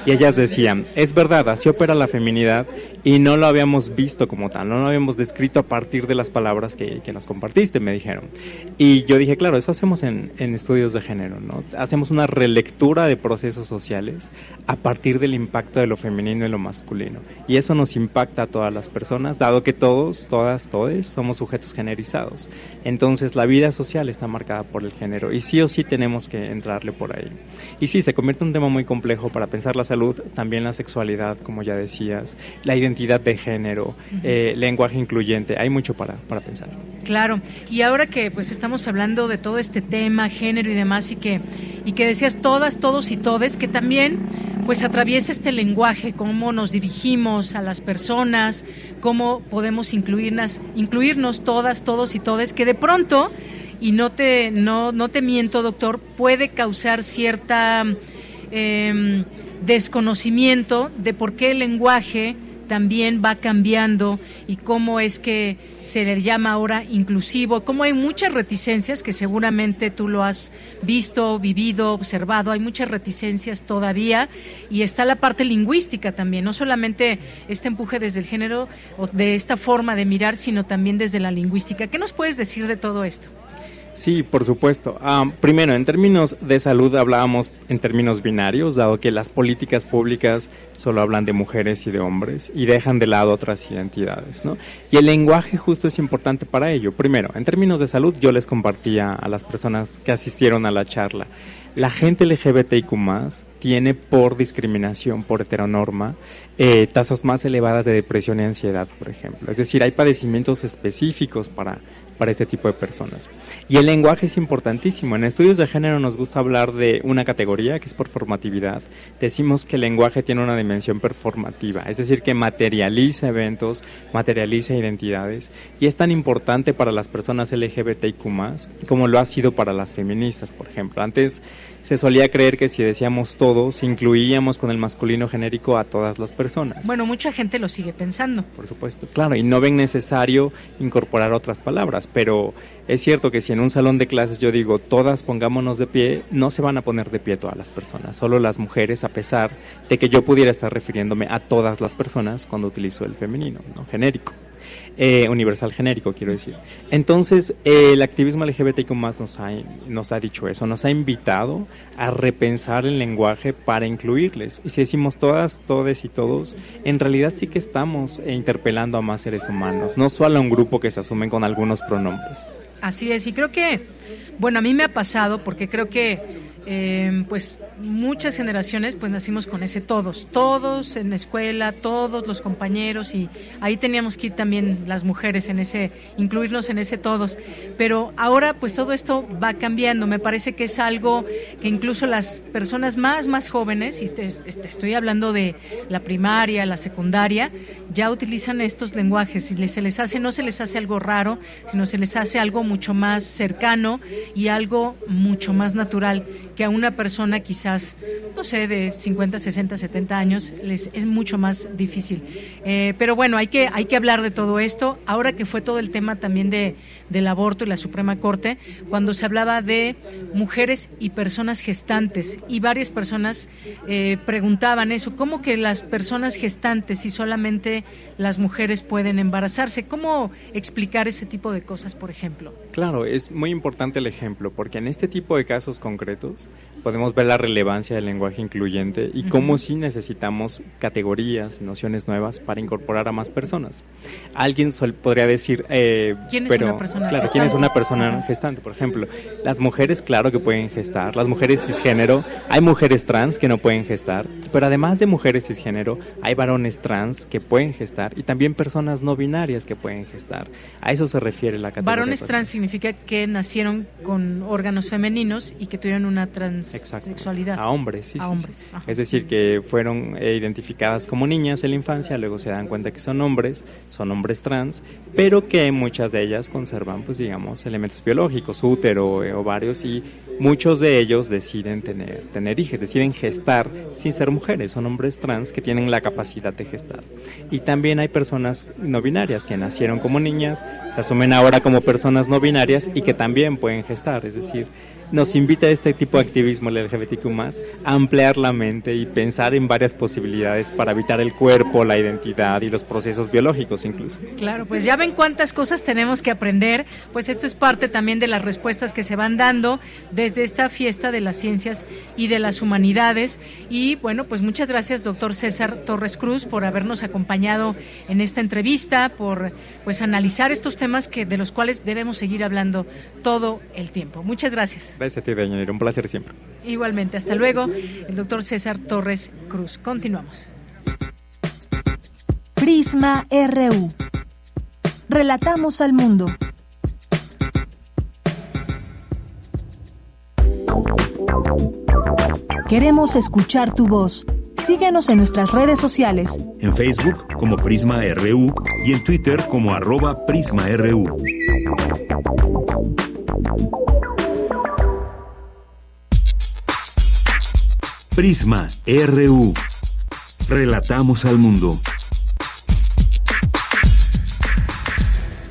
Y ellas decían, es verdad, así opera la feminidad y no lo habíamos visto como tal, no lo habíamos descrito a partir de las palabras que, que nos compartiste, me dijeron. Y yo dije, claro, eso hacemos en, en estudios de género, ¿no? Hacemos una relectura de procesos sociales a partir del impacto de lo femenino y lo masculino. Y eso nos impacta a todas las personas, dado que todos, todas, todes somos sujetos generizados. Entonces la vida social está marcada por el género y sí o sí tenemos que entrarle por ahí. Y sí, se convierte en un tema muy complejo para pensar la salud, también la sexualidad, como ya decías, la identidad de género, eh, lenguaje incluyente, hay mucho para, para pensar. Claro, y ahora que pues estamos hablando de todo este tema, género y demás, y que, y que decías todas, todos y todes, que también pues atraviesa este lenguaje, cómo nos dirigimos a las personas, cómo podemos incluirnos, incluirnos todas, todos y todes, que de pronto, y no te, no, no te miento, doctor, puede causar cierta em, desconocimiento de por qué el lenguaje también va cambiando y cómo es que se le llama ahora inclusivo, cómo hay muchas reticencias que seguramente tú lo has visto, vivido, observado, hay muchas reticencias todavía y está la parte lingüística también, no solamente este empuje desde el género o de esta forma de mirar, sino también desde la lingüística. ¿Qué nos puedes decir de todo esto? Sí, por supuesto. Ah, primero, en términos de salud hablábamos en términos binarios, dado que las políticas públicas solo hablan de mujeres y de hombres y dejan de lado otras identidades, ¿no? Y el lenguaje justo es importante para ello. Primero, en términos de salud, yo les compartía a las personas que asistieron a la charla, la gente LGBTIQ tiene por discriminación, por heteronorma, eh, tasas más elevadas de depresión y ansiedad, por ejemplo. Es decir, hay padecimientos específicos para para este tipo de personas. Y el lenguaje es importantísimo. En estudios de género nos gusta hablar de una categoría que es performatividad. Decimos que el lenguaje tiene una dimensión performativa, es decir, que materializa eventos, materializa identidades y es tan importante para las personas LGBTIQ como lo ha sido para las feministas, por ejemplo. Antes se solía creer que si decíamos todos, incluíamos con el masculino genérico a todas las personas. Bueno, mucha gente lo sigue pensando. Por supuesto, claro, y no ven necesario incorporar otras palabras, pero es cierto que si en un salón de clases yo digo todas pongámonos de pie, no se van a poner de pie todas las personas, solo las mujeres, a pesar de que yo pudiera estar refiriéndome a todas las personas cuando utilizo el femenino, no genérico. Eh, universal genérico, quiero decir. Entonces, el activismo LGBTIQ más nos ha, nos ha dicho eso, nos ha invitado a repensar el lenguaje para incluirles. Y si decimos todas, todes y todos, en realidad sí que estamos interpelando a más seres humanos, no solo a un grupo que se asumen con algunos pronombres. Así es, y creo que, bueno, a mí me ha pasado porque creo que, eh, pues, muchas generaciones pues nacimos con ese todos, todos en la escuela, todos los compañeros y ahí teníamos que ir también las mujeres en ese, incluirnos en ese todos. Pero ahora pues todo esto va cambiando, me parece que es algo que incluso las personas más, más jóvenes, y estoy hablando de la primaria, la secundaria, ya utilizan estos lenguajes. Y se les hace, no se les hace algo raro, sino se les hace algo mucho más cercano y algo mucho más natural que a una persona quizás no sé, de 50, 60, 70 años, les es mucho más difícil. Eh, pero bueno, hay que, hay que hablar de todo esto. Ahora que fue todo el tema también de, del aborto y la Suprema Corte, cuando se hablaba de mujeres y personas gestantes, y varias personas eh, preguntaban eso, ¿cómo que las personas gestantes y solamente las mujeres pueden embarazarse? ¿Cómo explicar ese tipo de cosas, por ejemplo? Claro, es muy importante el ejemplo, porque en este tipo de casos concretos podemos ver la relevancia del lenguaje incluyente y cómo sí necesitamos categorías, nociones nuevas para incorporar a más personas. Alguien podría decir, eh, ¿quién es pero, una persona claro, ¿quién es una persona gestante? Por ejemplo, las mujeres, claro que pueden gestar, las mujeres cisgénero, hay mujeres trans que no pueden gestar, pero además de mujeres cisgénero, hay varones trans que pueden gestar y también personas no binarias que pueden gestar. A eso se refiere la categoría. Varones trans significa que nacieron con órganos femeninos y que tuvieron una transexualidad. A hombres, sí. sí, Es decir, que fueron eh, identificadas como niñas en la infancia, luego se dan cuenta que son hombres, son hombres trans, pero que muchas de ellas conservan, pues digamos, elementos biológicos, útero, eh, ovarios, y muchos de ellos deciden tener, tener hijos, deciden gestar sin ser mujeres, son hombres trans que tienen la capacidad de gestar. Y también hay personas no binarias que nacieron como niñas, se asumen ahora como personas no binarias y que también pueden gestar, es decir, nos invita a este tipo de activismo el LGBTQ+, a ampliar la mente y pensar en varias posibilidades para evitar el cuerpo, la identidad y los procesos biológicos incluso. Claro, pues ya ven cuántas cosas tenemos que aprender, pues esto es parte también de las respuestas que se van dando desde esta fiesta de las ciencias y de las humanidades. Y bueno, pues muchas gracias, doctor César Torres Cruz, por habernos acompañado en esta entrevista, por pues analizar estos temas que de los cuales debemos seguir hablando todo el tiempo. Muchas gracias. Gracias a ti, Un placer siempre. Igualmente. Hasta luego. El doctor César Torres Cruz. Continuamos. Prisma RU. Relatamos al mundo. Queremos escuchar tu voz. Síguenos en nuestras redes sociales. En Facebook como Prisma RU y en Twitter como arroba PrismaRU. Prisma RU. Relatamos al mundo.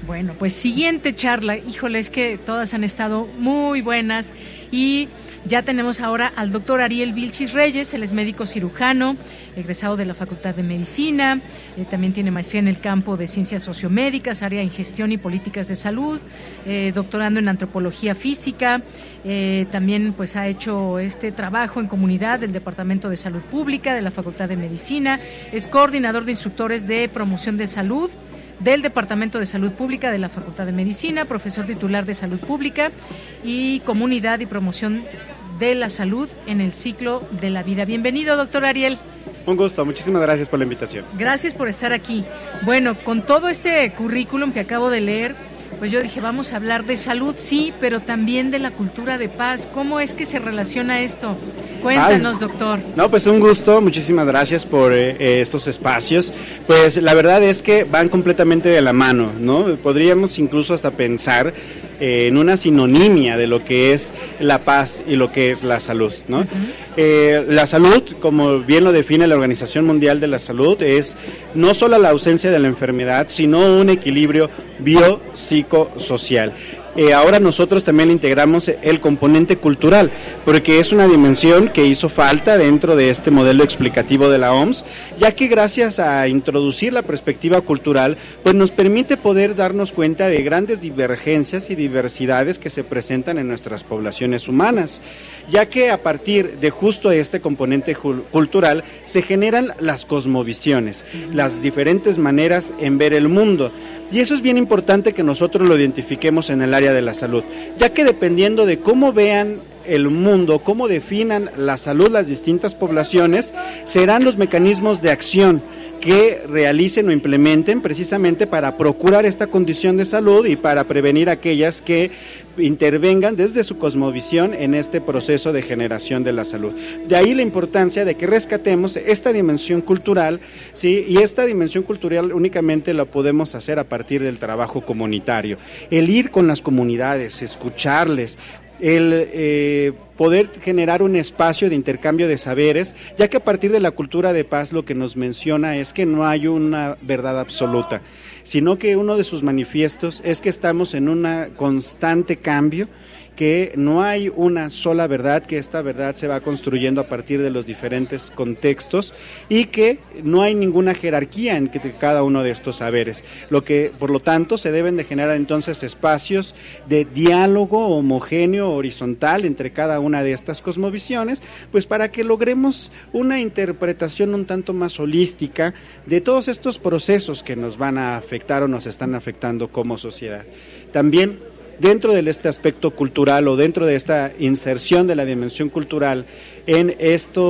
Bueno, pues siguiente charla. Híjole, es que todas han estado muy buenas y ya tenemos ahora al doctor Ariel Vilchis Reyes, él es médico cirujano, egresado de la Facultad de Medicina, eh, también tiene maestría en el campo de ciencias sociomédicas, área en gestión y políticas de salud, eh, doctorando en antropología física, eh, también pues ha hecho este trabajo en comunidad del Departamento de Salud Pública de la Facultad de Medicina, es coordinador de instructores de promoción de salud del Departamento de Salud Pública de la Facultad de Medicina, profesor titular de Salud Pública y Comunidad y Promoción de la salud en el ciclo de la vida. Bienvenido, doctor Ariel. Un gusto, muchísimas gracias por la invitación. Gracias por estar aquí. Bueno, con todo este currículum que acabo de leer, pues yo dije, vamos a hablar de salud, sí, pero también de la cultura de paz. ¿Cómo es que se relaciona esto? Cuéntanos, doctor. No, pues un gusto, muchísimas gracias por eh, eh, estos espacios. Pues la verdad es que van completamente de la mano, ¿no? Podríamos incluso hasta pensar eh, en una sinonimia de lo que es la paz y lo que es la salud. ¿no? Eh, la salud, como bien lo define la Organización Mundial de la Salud, es no solo la ausencia de la enfermedad, sino un equilibrio biopsicosocial. Eh, ahora nosotros también integramos el componente cultural, porque es una dimensión que hizo falta dentro de este modelo explicativo de la OMS, ya que gracias a introducir la perspectiva cultural, pues nos permite poder darnos cuenta de grandes divergencias y diversidades que se presentan en nuestras poblaciones humanas, ya que a partir de justo este componente cultural se generan las cosmovisiones, las diferentes maneras en ver el mundo. Y eso es bien importante que nosotros lo identifiquemos en el área de la salud, ya que dependiendo de cómo vean el mundo, cómo definan la salud las distintas poblaciones, serán los mecanismos de acción que realicen o implementen precisamente para procurar esta condición de salud y para prevenir aquellas que intervengan desde su cosmovisión en este proceso de generación de la salud. De ahí la importancia de que rescatemos esta dimensión cultural, ¿sí? y esta dimensión cultural únicamente la podemos hacer a partir del trabajo comunitario. El ir con las comunidades, escucharles, el eh, poder generar un espacio de intercambio de saberes, ya que a partir de la cultura de paz lo que nos menciona es que no hay una verdad absoluta, sino que uno de sus manifiestos es que estamos en un constante cambio que no hay una sola verdad, que esta verdad se va construyendo a partir de los diferentes contextos y que no hay ninguna jerarquía en cada uno de estos saberes. Lo que, por lo tanto, se deben de generar entonces espacios de diálogo homogéneo, horizontal entre cada una de estas cosmovisiones, pues para que logremos una interpretación un tanto más holística de todos estos procesos que nos van a afectar o nos están afectando como sociedad. También dentro de este aspecto cultural o dentro de esta inserción de la dimensión cultural en este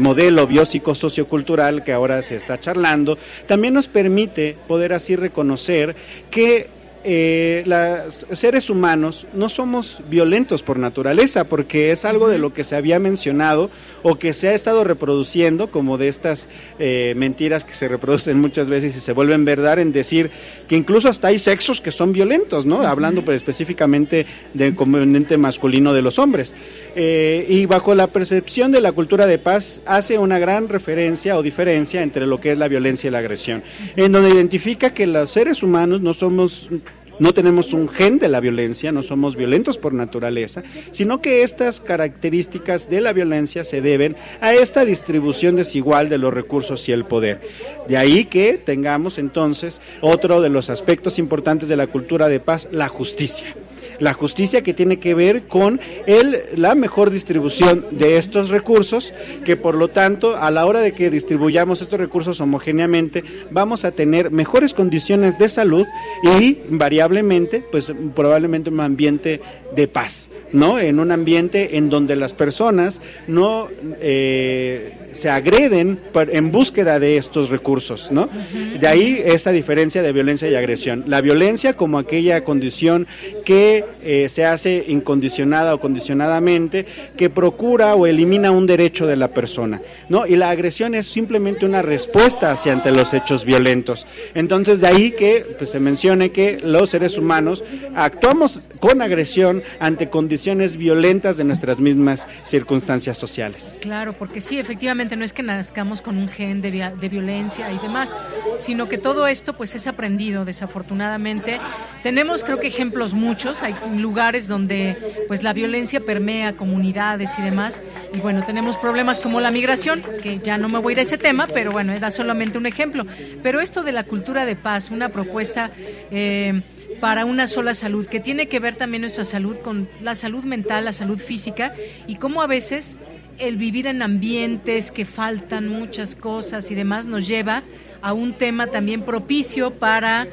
modelo biopsicosociocultural que ahora se está charlando, también nos permite poder así reconocer que eh, los seres humanos no somos violentos por naturaleza, porque es algo de lo que se había mencionado o que se ha estado reproduciendo, como de estas eh, mentiras que se reproducen muchas veces y se vuelven verdad, en decir que incluso hasta hay sexos que son violentos, ¿no? Hablando pues, específicamente del componente masculino de los hombres. Eh, y bajo la percepción de la cultura de paz hace una gran referencia o diferencia entre lo que es la violencia y la agresión, en donde identifica que los seres humanos no somos no tenemos un gen de la violencia, no somos violentos por naturaleza, sino que estas características de la violencia se deben a esta distribución desigual de los recursos y el poder. De ahí que tengamos entonces otro de los aspectos importantes de la cultura de paz, la justicia la justicia que tiene que ver con el, la mejor distribución de estos recursos, que por lo tanto a la hora de que distribuyamos estos recursos homogéneamente vamos a tener mejores condiciones de salud y variablemente, pues probablemente un ambiente de paz, ¿no? En un ambiente en donde las personas no eh, se agreden en búsqueda de estos recursos, ¿no? De ahí esa diferencia de violencia y agresión. La violencia como aquella condición que eh, se hace incondicionada o condicionadamente, que procura o elimina un derecho de la persona, ¿no? Y la agresión es simplemente una respuesta hacia ante los hechos violentos. Entonces, de ahí que pues, se mencione que los seres humanos actuamos con agresión ante condiciones violentas de nuestras mismas circunstancias sociales. Claro, porque sí, efectivamente no es que nazcamos con un gen de, de violencia y demás, sino que todo esto pues es aprendido desafortunadamente. Tenemos creo que ejemplos muchos, hay lugares donde pues la violencia permea comunidades y demás. Y bueno, tenemos problemas como la migración, que ya no me voy a ir a ese tema, pero bueno, era solamente un ejemplo. Pero esto de la cultura de paz, una propuesta eh, para una sola salud, que tiene que ver también nuestra salud con la salud mental, la salud física, y cómo a veces el vivir en ambientes que faltan muchas cosas y demás nos lleva a un tema también propicio para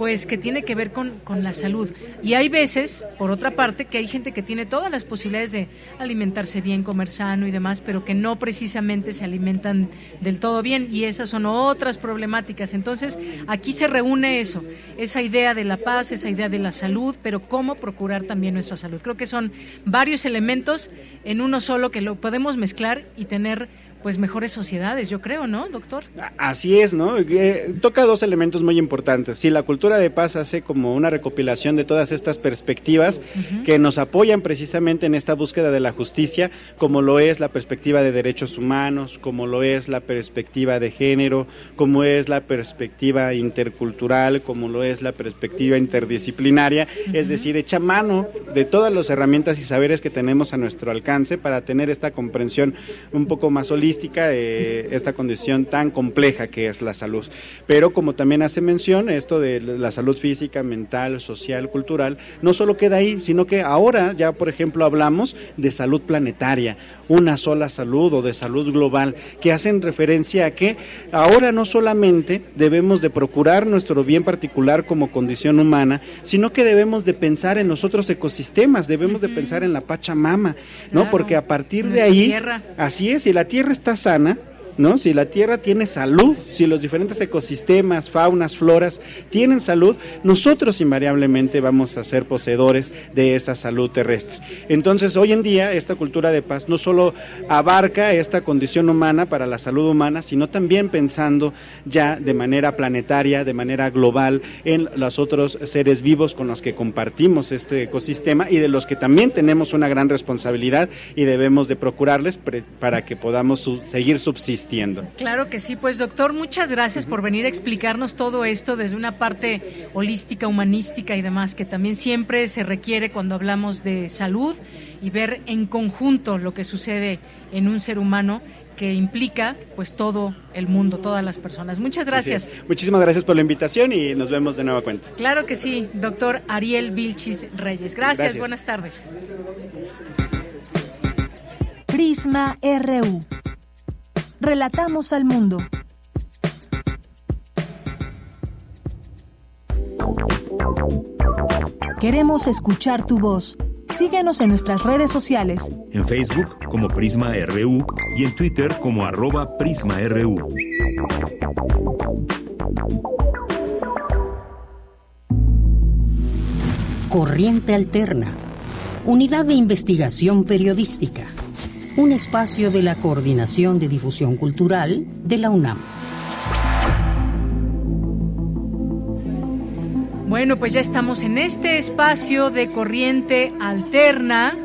pues que tiene que ver con, con, la salud. Y hay veces, por otra parte, que hay gente que tiene todas las posibilidades de alimentarse bien, comer sano y demás, pero que no precisamente se alimentan del todo bien y esas son otras problemáticas. Entonces, aquí se reúne eso, esa idea de la paz, esa idea de la salud, pero cómo procurar también nuestra salud. Creo que son varios elementos en uno solo que lo podemos mezclar y tener pues mejores sociedades, yo creo, ¿no, doctor? Así es, ¿no? Eh, toca dos elementos muy importantes. Sí, la cultura de paz hace como una recopilación de todas estas perspectivas que nos apoyan precisamente en esta búsqueda de la justicia, como lo es la perspectiva de derechos humanos, como lo es la perspectiva de género, como es la perspectiva intercultural, como lo es la perspectiva interdisciplinaria, es decir, echa mano de todas las herramientas y saberes que tenemos a nuestro alcance para tener esta comprensión un poco más holística de esta condición tan compleja que es la salud. Pero como también hace mención, esto de la salud física, mental, social, cultural, no solo queda ahí, sino que ahora ya, por ejemplo, hablamos de salud planetaria, una sola salud o de salud global, que hacen referencia a que ahora no solamente debemos de procurar nuestro bien particular como condición humana, sino que debemos de pensar en los otros ecosistemas, debemos de pensar en la Pachamama, ¿no? Porque a partir de ahí, así es, si la Tierra está sana, ¿no? Si la Tierra tiene salud, si los diferentes ecosistemas, faunas, floras tienen salud, nosotros invariablemente vamos a ser poseedores de esa salud terrestre. Entonces, hoy en día, esta cultura de paz no solo abarca esta condición humana para la salud humana, sino también pensando ya de manera planetaria, de manera global, en los otros seres vivos con los que compartimos este ecosistema y de los que también tenemos una gran responsabilidad y debemos de procurarles para que podamos seguir subsistiendo existiendo. Claro que sí, pues doctor, muchas gracias por venir a explicarnos todo esto desde una parte holística, humanística y demás, que también siempre se requiere cuando hablamos de salud y ver en conjunto lo que sucede en un ser humano que implica pues todo el mundo, todas las personas. Muchas gracias. Muchísimas gracias por la invitación y nos vemos de nueva cuenta. Claro que sí, doctor Ariel Vilchis Reyes. gracias. buenas tardes. Prisma RU. Relatamos al mundo. Queremos escuchar tu voz. Síguenos en nuestras redes sociales. En Facebook como Prisma RU y en Twitter como arroba PrismaRU. Corriente Alterna. Unidad de Investigación Periodística. Un espacio de la Coordinación de Difusión Cultural de la UNAM. Bueno, pues ya estamos en este espacio de corriente alterna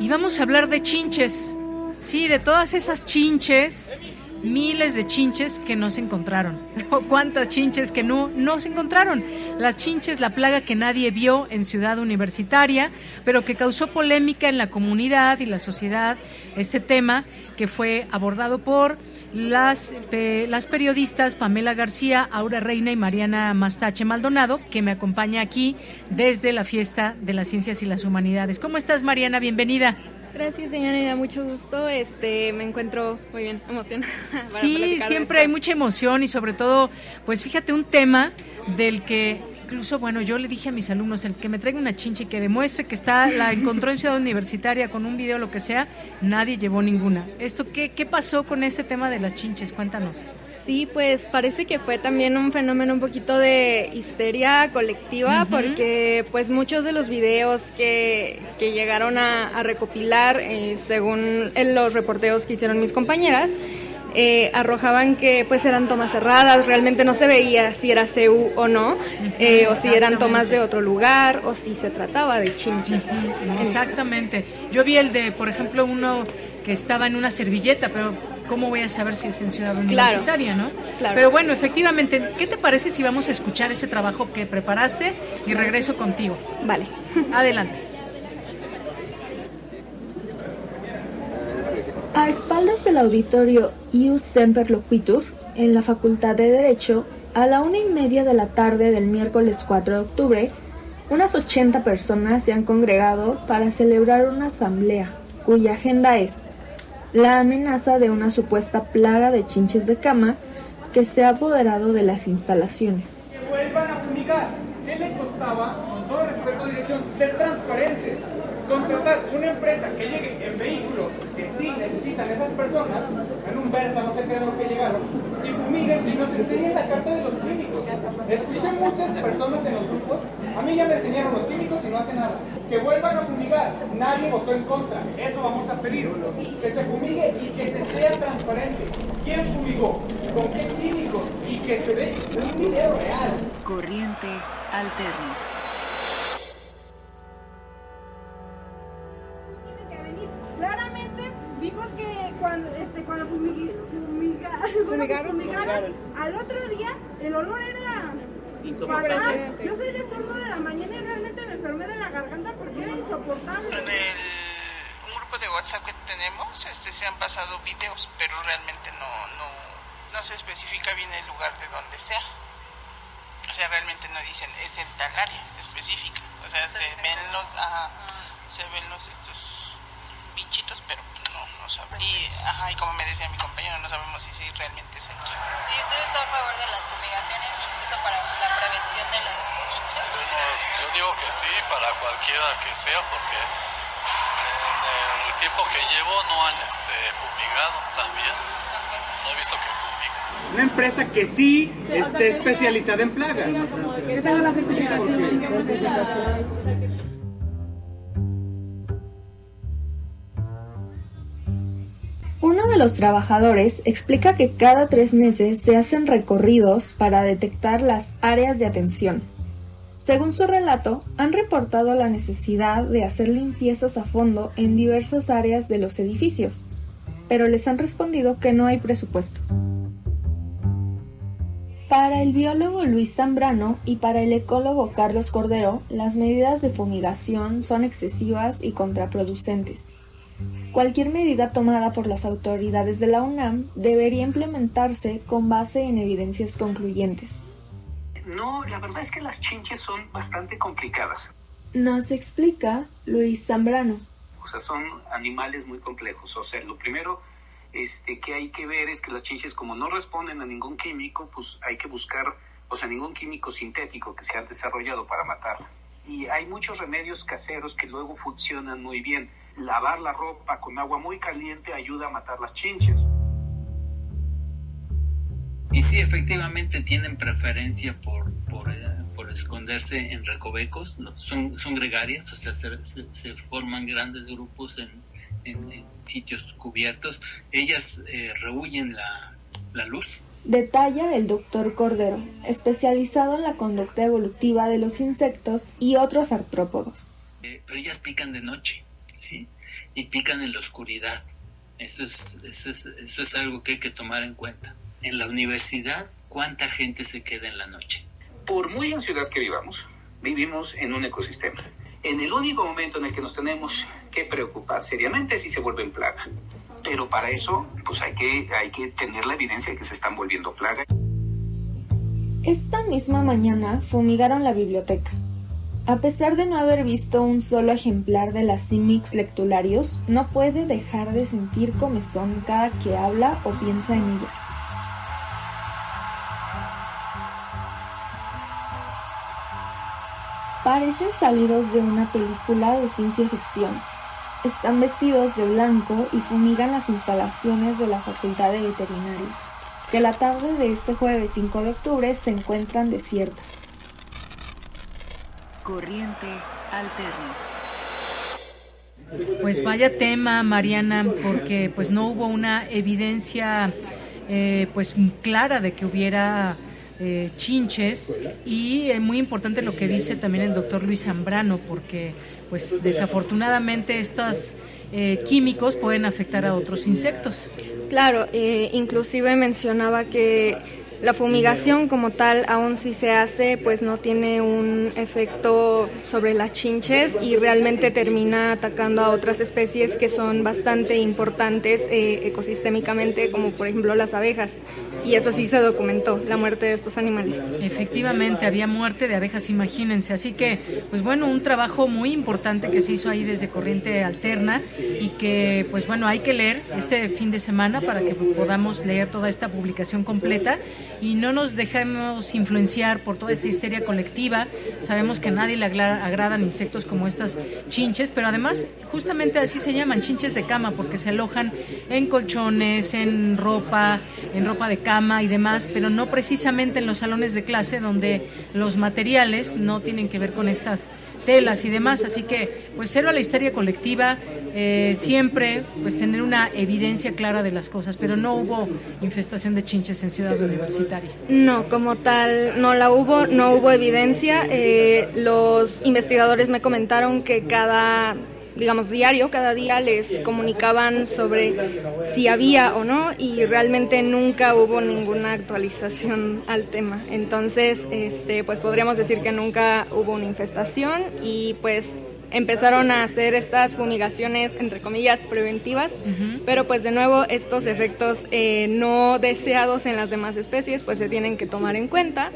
y vamos a hablar de chinches. Sí, de todas esas chinches, miles de chinches que no se encontraron. Cuántas chinches que no, no se encontraron. Las chinches, la plaga que nadie vio en Ciudad Universitaria, pero que causó polémica en la comunidad y la sociedad. Este tema que fue abordado por las, las periodistas Pamela García, Aura Reina y Mariana Mastache Maldonado, que me acompaña aquí desde la Fiesta de las Ciencias y las Humanidades. ¿Cómo estás, Mariana? Bienvenida. Gracias, señora, mucho gusto. Este, me encuentro muy bien, emocionada. Sí, siempre hay mucha emoción y sobre todo, pues fíjate, un tema del que incluso, bueno, yo le dije a mis alumnos, el que me traiga una chinche y que demuestre que está, la encontró en Ciudad Universitaria con un video, lo que sea, nadie llevó ninguna. ¿Esto qué, qué pasó con este tema de las chinches? Cuéntanos. Sí, pues parece que fue también un fenómeno un poquito de histeria colectiva, porque pues muchos de los videos que, que llegaron a, recopilar, eh, según los reporteos que hicieron mis compañeras, eh, arrojaban que pues eran tomas cerradas, realmente no se veía si era CU o no, eh, o si eran tomas de otro lugar, o si se trataba de chinches. Exactamente. Yo vi el de, por ejemplo, uno que estaba en una servilleta, pero ¿cómo voy a saber si es en Ciudad Universitaria, no? Pero bueno, efectivamente, ¿qué te parece si vamos a escuchar ese trabajo que preparaste y regreso contigo? Vale. Adelante. A espaldas del auditorio Ius Semper Loquitur, en la Facultad de Derecho, a la una y media de la tarde del miércoles 4 de octubre, unas 80 personas se han congregado para celebrar una asamblea, cuya agenda es la amenaza de una supuesta plaga de chinches de cama que se ha apoderado de las instalaciones. Que vuelvan a fumigar. ¿Qué le costaba, todo respeto a dirección, ser transparente? Contratar una empresa que llegue en vehículos que sí necesitan esas personas, en un Versa, no sé qué lo que llegaron, y fumiguen y nos enseñen la carta de los químicos. Escuché muchas personas en los grupos, a mí ya me enseñaron los químicos y no hacen nada. Que vuelvan a fumigar, nadie votó en contra, eso vamos a pedir. Que se fumigue y que se sea transparente. ¿Quién fumigó? ¿Con qué químicos? Y que se dé un video real. Corriente alterna. fumigaron, al otro día el olor era fatal. Yo soy de turno de la mañana y realmente me enfermé de la garganta porque era insoportable. En el un grupo de WhatsApp que tenemos este, se han pasado videos, pero realmente no, no, no se especifica bien el lugar de donde sea. O sea, realmente no dicen es en tal área específica. O sea, se ven los, ajá, se ven los estos bichitos, pero no, no sabemos. Y, ajá, y como me decía mi compañero, no sabemos si sí, realmente es aquí. ¿Y usted está a favor de las fumigaciones, incluso para la prevención de las chinchas? Pues yo digo que sí, para cualquiera que sea, porque en el tiempo que llevo no han este, fumigado también. No he visto que fumiguen. Una empresa que sí esté especializada en plagas. Que la certificación. Uno de los trabajadores explica que cada tres meses se hacen recorridos para detectar las áreas de atención. Según su relato, han reportado la necesidad de hacer limpiezas a fondo en diversas áreas de los edificios. pero les han respondido que no hay presupuesto. Para el biólogo Luis Zambrano y para el ecólogo Carlos Cordero, las medidas de fumigación son excesivas y contraproducentes. Cualquier medida tomada por las autoridades de la UNAM debería implementarse con base en evidencias concluyentes. No, la verdad es que las chinches son bastante complicadas. Nos explica Luis Zambrano. O sea, son animales muy complejos. O sea, lo primero este, que hay que ver es que las chinches, como no responden a ningún químico, pues hay que buscar, o sea, ningún químico sintético que se ha desarrollado para matar. Y hay muchos remedios caseros que luego funcionan muy bien. Lavar la ropa con agua muy caliente ayuda a matar las chinches. Y sí, efectivamente tienen preferencia por, por, eh, por esconderse en recovecos, son, son gregarias, o sea, se, se, forman grandes grupos en, en, sitios cubiertos. Ellas eh, rehuyen la, la luz. Detalla el doctor Cordero, especializado en la conducta evolutiva de los insectos y otros artrópodos. Eh, pero ellas pican de noche. Y pican en la oscuridad. Eso es, eso, es, eso es algo que hay que tomar en cuenta en la universidad, ¿cuánta gente se queda en la noche? Por muy en ciudad que vivamos, vivimos en un ecosistema. En el único momento en el que nos tenemos que preocupar seriamente es si se vuelven plaga. Pero para eso, pues hay que, hay que tener la evidencia de que se están volviendo plaga. Esta misma mañana fumigaron la biblioteca. A pesar de no haber visto un solo ejemplar de las Simix lectularios, no puede dejar de sentir comezón cada que habla o piensa en ellas. Parecen salidos de una película de ciencia ficción. Están vestidos de blanco y fumigan las instalaciones de la Facultad de Veterinaria, que la tarde de este jueves 5 de octubre se encuentran desiertas. Corriente alterna. Pues vaya tema, Mariana, porque pues no hubo una evidencia eh, pues clara de que hubiera eh, chinches y es muy importante lo que dice también el doctor Luis Zambrano porque pues desafortunadamente estos eh, químicos pueden afectar a otros insectos. Claro, eh, inclusive mencionaba que la fumigación como tal, aún si se hace, pues no tiene un efecto sobre las chinches y realmente termina atacando a otras especies que son bastante importantes eh, ecosistémicamente, como por ejemplo las abejas. Y eso sí se documentó, la muerte de estos animales. Efectivamente, había muerte de abejas, imagínense. Así que, pues bueno, un trabajo muy importante que se hizo ahí desde Corriente Alterna y que, pues bueno, hay que leer este fin de semana para que podamos leer toda esta publicación completa y no nos dejemos influenciar por toda esta histeria colectiva. Sabemos que a nadie le agradan insectos como estas chinches, pero además justamente así se llaman chinches de cama porque se alojan en colchones, en ropa, en ropa de cama y demás, pero no precisamente en los salones de clase donde los materiales no tienen que ver con estas telas y demás, así que pues cero a la histeria colectiva, eh, siempre pues tener una evidencia clara de las cosas, pero no hubo infestación de chinches en Ciudad Universitaria. No, como tal no la hubo, no hubo evidencia, eh, los investigadores me comentaron que cada digamos, diario, cada día les comunicaban sobre si había o no y realmente nunca hubo ninguna actualización al tema. Entonces, este, pues podríamos decir que nunca hubo una infestación y pues empezaron a hacer estas fumigaciones, entre comillas, preventivas, pero pues de nuevo estos efectos eh, no deseados en las demás especies pues se tienen que tomar en cuenta.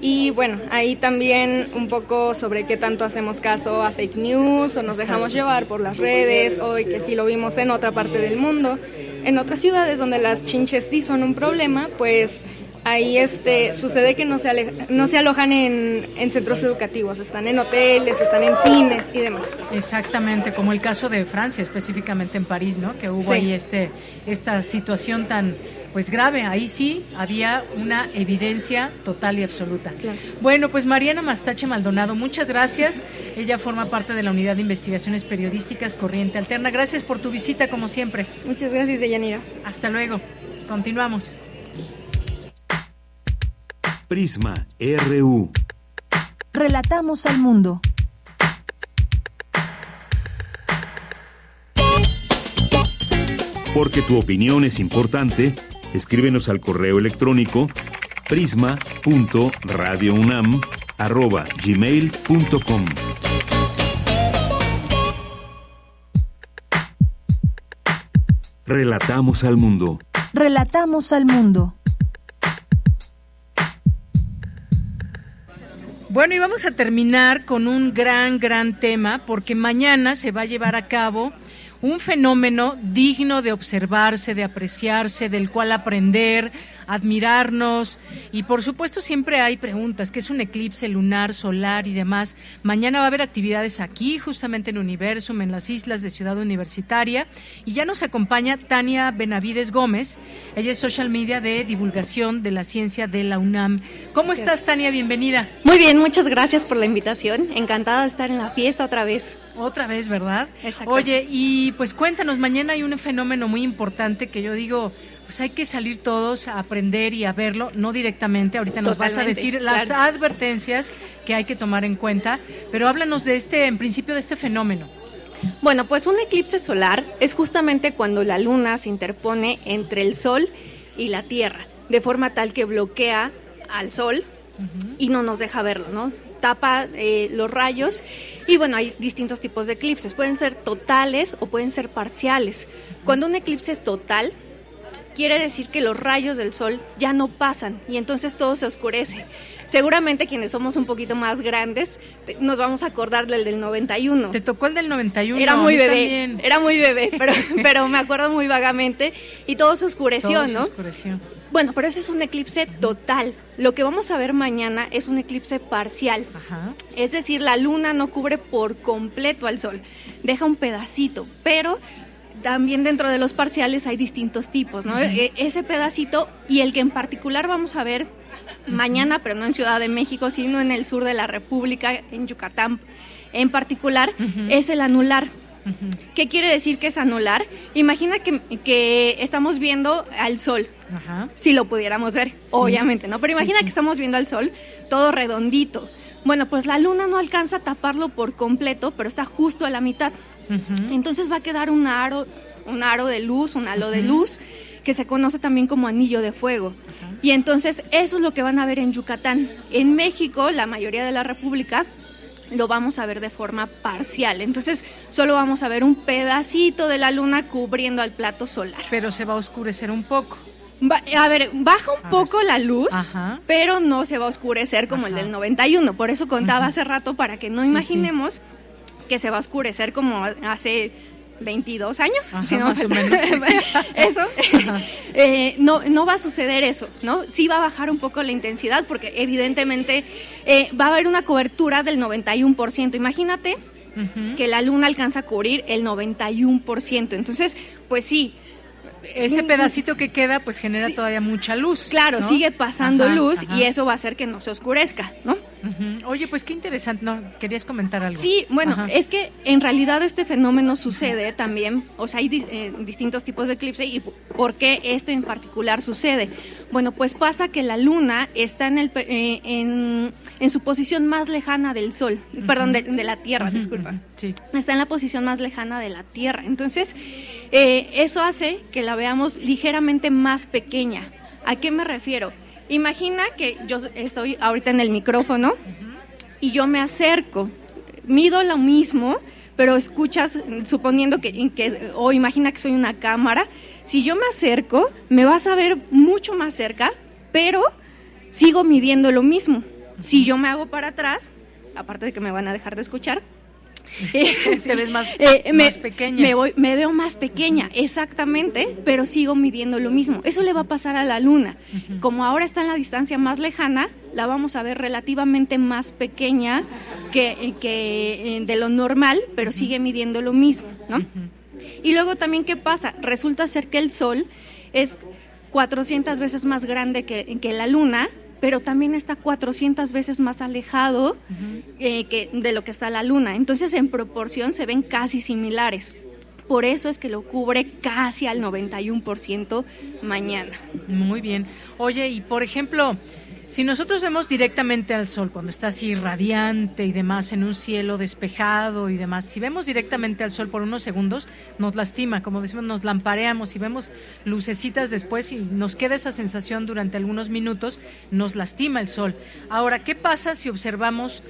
Y bueno, ahí también un poco sobre qué tanto hacemos caso a fake news o nos dejamos llevar por las redes o que si lo vimos en otra parte del mundo. En otras ciudades donde las chinches sí son un problema, pues ahí este sucede que no se, no se alojan en, en, centros educativos, están en hoteles, están en cines y demás. Exactamente, como el caso de Francia, específicamente en París, ¿no? Que hubo ahí este, esta situación tan pues grave, ahí sí había una evidencia total y absoluta. Bueno, pues Mariana Mastache Maldonado, muchas gracias. Ella forma parte de la Unidad de Investigaciones Periodísticas Corriente Alterna. Gracias por tu visita, como siempre. Muchas gracias, Deyanira. Hasta luego. Continuamos. Prisma RU. Relatamos al mundo. Porque tu opinión es importante, escríbenos al correo electrónico prisma.radiounam@gmail.com. Relatamos al mundo. Relatamos al mundo. Bueno, y vamos a terminar con un gran, gran tema, porque mañana se va a llevar a cabo un fenómeno digno de observarse, de apreciarse, del cual aprender, admirarnos y por supuesto siempre hay preguntas, ¿qué es un eclipse lunar, solar y demás? Mañana va a haber actividades aquí, justamente en Universum, en las islas de Ciudad Universitaria y ya nos acompaña Tania Benavides Gómez, ella es social media de divulgación de la ciencia de la UNAM. ¿Cómo estás Tania? Bienvenida. Muy bien, muchas gracias por la invitación, encantada de estar en la fiesta otra vez. Otra vez, ¿verdad? Oye, y pues cuéntanos, mañana hay un fenómeno muy importante que yo digo, pues hay que salir todos a aprender y a verlo, no directamente, ahorita nos vas a decir las advertencias que hay que tomar en cuenta, pero háblanos de este, en principio, de este fenómeno. Bueno, pues un eclipse solar es justamente cuando la luna se interpone entre el sol y la tierra, de forma tal que bloquea al sol y no nos deja verlo, ¿no? Tapa eh, los rayos y bueno, hay distintos tipos de eclipses, pueden ser totales o pueden ser parciales. Cuando un eclipse es total, quiere decir que los rayos del sol ya no pasan y entonces todo se oscurece. Seguramente quienes somos un poquito más grandes nos vamos a acordar del del 91. ¿Te tocó el del 91? Era muy bebé, era muy bebé, pero, pero me acuerdo muy vagamente y todo se oscureció, todo ¿no? Se oscureció. Bueno, pero ese es un eclipse total. Lo que vamos a ver mañana es un eclipse parcial. Ajá. Es decir, la luna no cubre por completo al sol, deja un pedacito, pero también dentro de los parciales hay distintos tipos, ¿no? E- Ese pedacito y el que en particular vamos a ver mañana, pero no en Ciudad de México, sino en el sur de la República, en Yucatán en particular, es el anular. ¿Qué quiere decir que es anular? Imagina que, que estamos viendo al sol, Ajá. si lo pudiéramos ver, obviamente, ¿no? Pero Sí, imagina sí. que estamos viendo al sol todo redondito. Bueno, pues la luna no alcanza a taparlo por completo, pero está justo a la mitad. Entonces va a quedar un aro, un aro de luz, un halo de luz, que se conoce también como anillo de fuego. Y entonces eso es lo que van a ver en Yucatán. En México, la mayoría de la República, lo vamos a ver de forma parcial. Entonces solo vamos a ver un pedacito de la luna cubriendo al plato solar. Pero se va a oscurecer un poco. Va- a ver, baja un poco la luz, Ajá. pero no se va a oscurecer como el del 91. Por eso contaba hace rato para que no Sí, sí. Que se va a oscurecer como hace 22 años. Ajá, si no más o menos. eso. Eh, no, no va a suceder eso, ¿no? Sí va a bajar un poco la intensidad porque evidentemente eh, va a haber una cobertura del 91%. Imagínate que la luna alcanza a cubrir el 91%. Entonces, pues sí. Ese pedacito que queda, pues genera todavía mucha luz. Claro, ¿no? sigue pasando Ajá, luz ajá. y eso va a hacer que no se oscurezca, ¿no? Oye, pues qué interesante. No, querías comentar algo. Sí, bueno, Ajá. es que en realidad este fenómeno sucede también, o sea, hay dis- eh, distintos tipos de eclipse y por qué este en particular sucede. Bueno, pues pasa que la luna está en, el, eh, en, en su posición más lejana del Sol, perdón, de, de la Tierra, disculpa. Sí. Está en la posición más lejana de la Tierra. Entonces, eh, eso hace que la veamos ligeramente más pequeña. ¿A qué me refiero? Imagina que yo estoy ahorita en el micrófono y yo me acerco, mido lo mismo, pero escuchas, suponiendo que, que- o imagina que soy una cámara, si yo me acerco, me vas a ver mucho más cerca, pero sigo midiendo lo mismo. Si yo me hago para atrás, aparte de que me van a dejar de escuchar, Te ves más, eh, me, más pequeña. me voy- me veo más pequeña, exactamente, pero sigo midiendo lo mismo. Eso le va a pasar a la luna. Como ahora está en la distancia más lejana, la vamos a ver relativamente más pequeña que, que, eh, de lo normal, pero sigue midiendo lo mismo, ¿no? Y luego también, ¿qué pasa? Resulta ser que el Sol es 400 veces más grande que, que la Luna, pero también está 400 veces más alejado eh, que de lo que está la Luna. Entonces, en proporción se ven casi similares. Por eso es que lo cubre casi al 91% mañana. Muy bien. Oye, y por ejemplo, si nosotros vemos directamente al sol cuando está así radiante y demás en un cielo despejado y demás, si vemos directamente al sol por unos segundos, nos lastima, como decimos, nos lampareamos y vemos lucecitas después y nos queda esa sensación durante algunos minutos, nos lastima el sol. Ahora, ¿qué pasa si observamos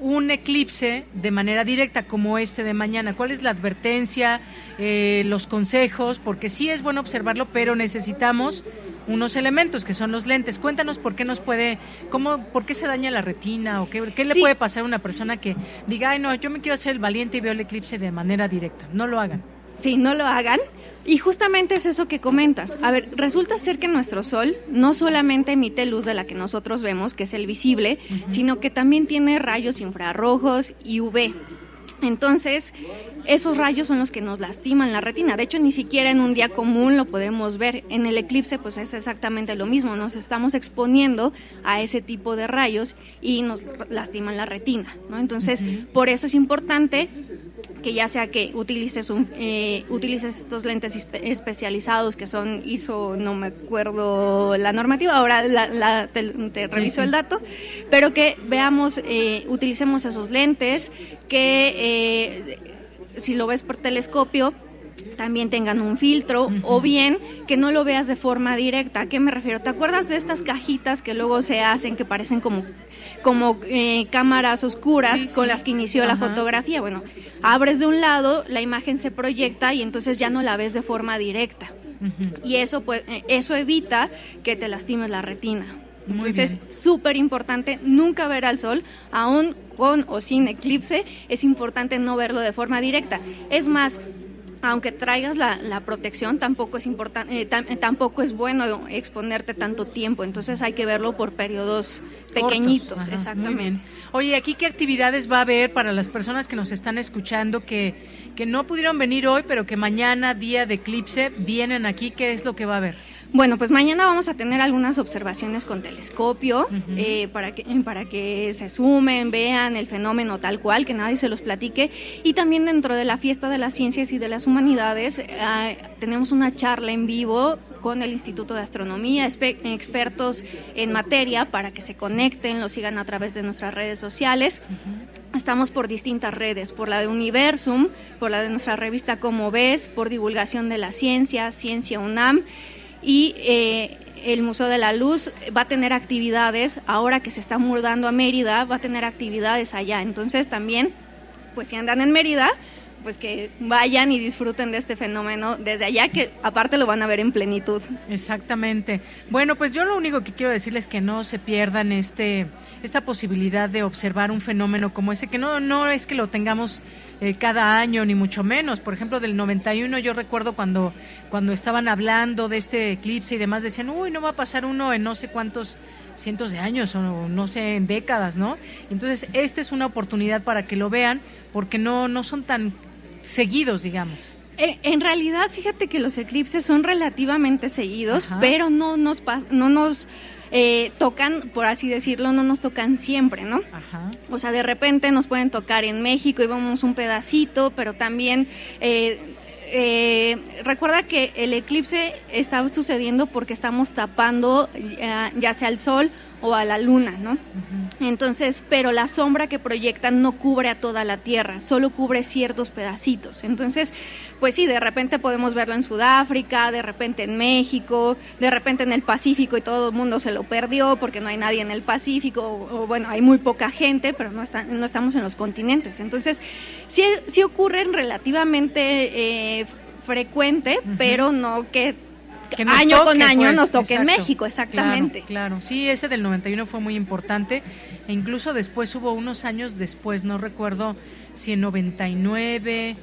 un eclipse de manera directa como este de mañana? ¿Cuál es la advertencia, eh, los consejos? Porque sí es bueno observarlo, pero necesitamos unos elementos que son los lentes. Cuéntanos por qué nos puede, cómo, por qué se daña la retina o qué, qué le puede pasar a una persona que diga, ay no, yo me quiero hacer el valiente y veo el eclipse de manera directa. No lo hagan. Sí, no lo hagan. Y justamente es eso que comentas. A ver, resulta ser que nuestro Sol no solamente emite luz de la que nosotros vemos, que es el visible, sino que también tiene rayos infrarrojos y UV. Entonces, esos rayos son los que nos lastiman la retina. De hecho, ni siquiera en un día común lo podemos ver. En el eclipse, pues es exactamente lo mismo. Nos estamos exponiendo a ese tipo de rayos y nos lastiman la retina. ¿no? Entonces, por eso es importante que ya sea que utilices un, eh, utilices estos lentes especializados que son ISO, no me acuerdo la normativa, ahora la, te, reviso el dato, pero que veamos, eh, utilicemos esos lentes, que eh, si lo ves por telescopio, también tengan un filtro o bien que no lo veas de forma directa. ¿A qué me refiero? ¿Te acuerdas de estas cajitas que luego se hacen que parecen como, como eh, cámaras oscuras con las que inició la fotografía? Bueno, abres de un lado, la imagen se proyecta y entonces ya no la ves de forma directa. Y eso, pues, eso evita que te lastimes la retina. Entonces, súper importante nunca ver al sol, aún con o sin eclipse, es importante no verlo de forma directa. Es más, aunque traigas la, la protección, tampoco es importante, eh, tampoco es bueno exponerte tanto tiempo. Entonces hay que verlo por periodos pequeñitos, exactamente. Oye, aquí qué actividades va a haber para las personas que nos están escuchando que, que no pudieron venir hoy, pero que mañana, día de eclipse, vienen aquí. ¿Qué es lo que va a haber? Bueno, pues mañana vamos a tener algunas observaciones con telescopio eh, para, que, para que se sumen, vean el fenómeno tal cual, que nadie se los platique. Y también dentro de la fiesta de las ciencias y de las humanidades eh, tenemos una charla en vivo con el Instituto de Astronomía, expertos en materia para que se conecten, lo sigan a través de nuestras redes sociales. Estamos por distintas redes, por la de Universum, por la de nuestra revista Como Ves, por divulgación de la ciencia, Ciencia UNAM y eh, el Museo de la Luz va a tener actividades, ahora que se está mudando a Mérida, va a tener actividades allá. Entonces también, pues si andan en Mérida, pues que vayan y disfruten de este fenómeno desde allá, que aparte lo van a ver en plenitud. Exactamente. Bueno, pues yo lo único que quiero decirles es que no se pierdan este esta posibilidad de observar un fenómeno como ese, que no, no es que lo tengamos eh, cada año, ni mucho menos. Por ejemplo, del 91 yo recuerdo cuando, cuando estaban hablando de este eclipse y demás, decían, uy, no va a pasar uno en no sé cuántos cientos de años o no sé, en décadas, ¿no? Entonces, esta es una oportunidad para que lo vean porque no, no son tan seguidos, digamos. Eh, en realidad, fíjate que los eclipses son relativamente seguidos, pero no nos, no nos eh, tocan, por así decirlo, no nos tocan siempre, ¿no? O sea, de repente nos pueden tocar en México y vamos un pedacito, pero también... Eh, recuerda que el eclipse está sucediendo porque estamos tapando ya sea el sol o a la luna, ¿no? Entonces, pero la sombra que proyectan no cubre a toda la Tierra, solo cubre ciertos pedacitos. Entonces, pues sí, de repente podemos verlo en Sudáfrica, de repente en México, de repente en el Pacífico y todo el mundo se lo perdió porque no hay nadie en el Pacífico, o, bueno, hay muy poca gente, pero no, no estamos en los continentes. Entonces, sí, sí ocurren relativamente eh, frecuente, pero no que año con año pues, nos toque en México, exactamente. Claro, sí, ese del 91 fue muy importante e incluso después hubo unos años después, no recuerdo si en 99,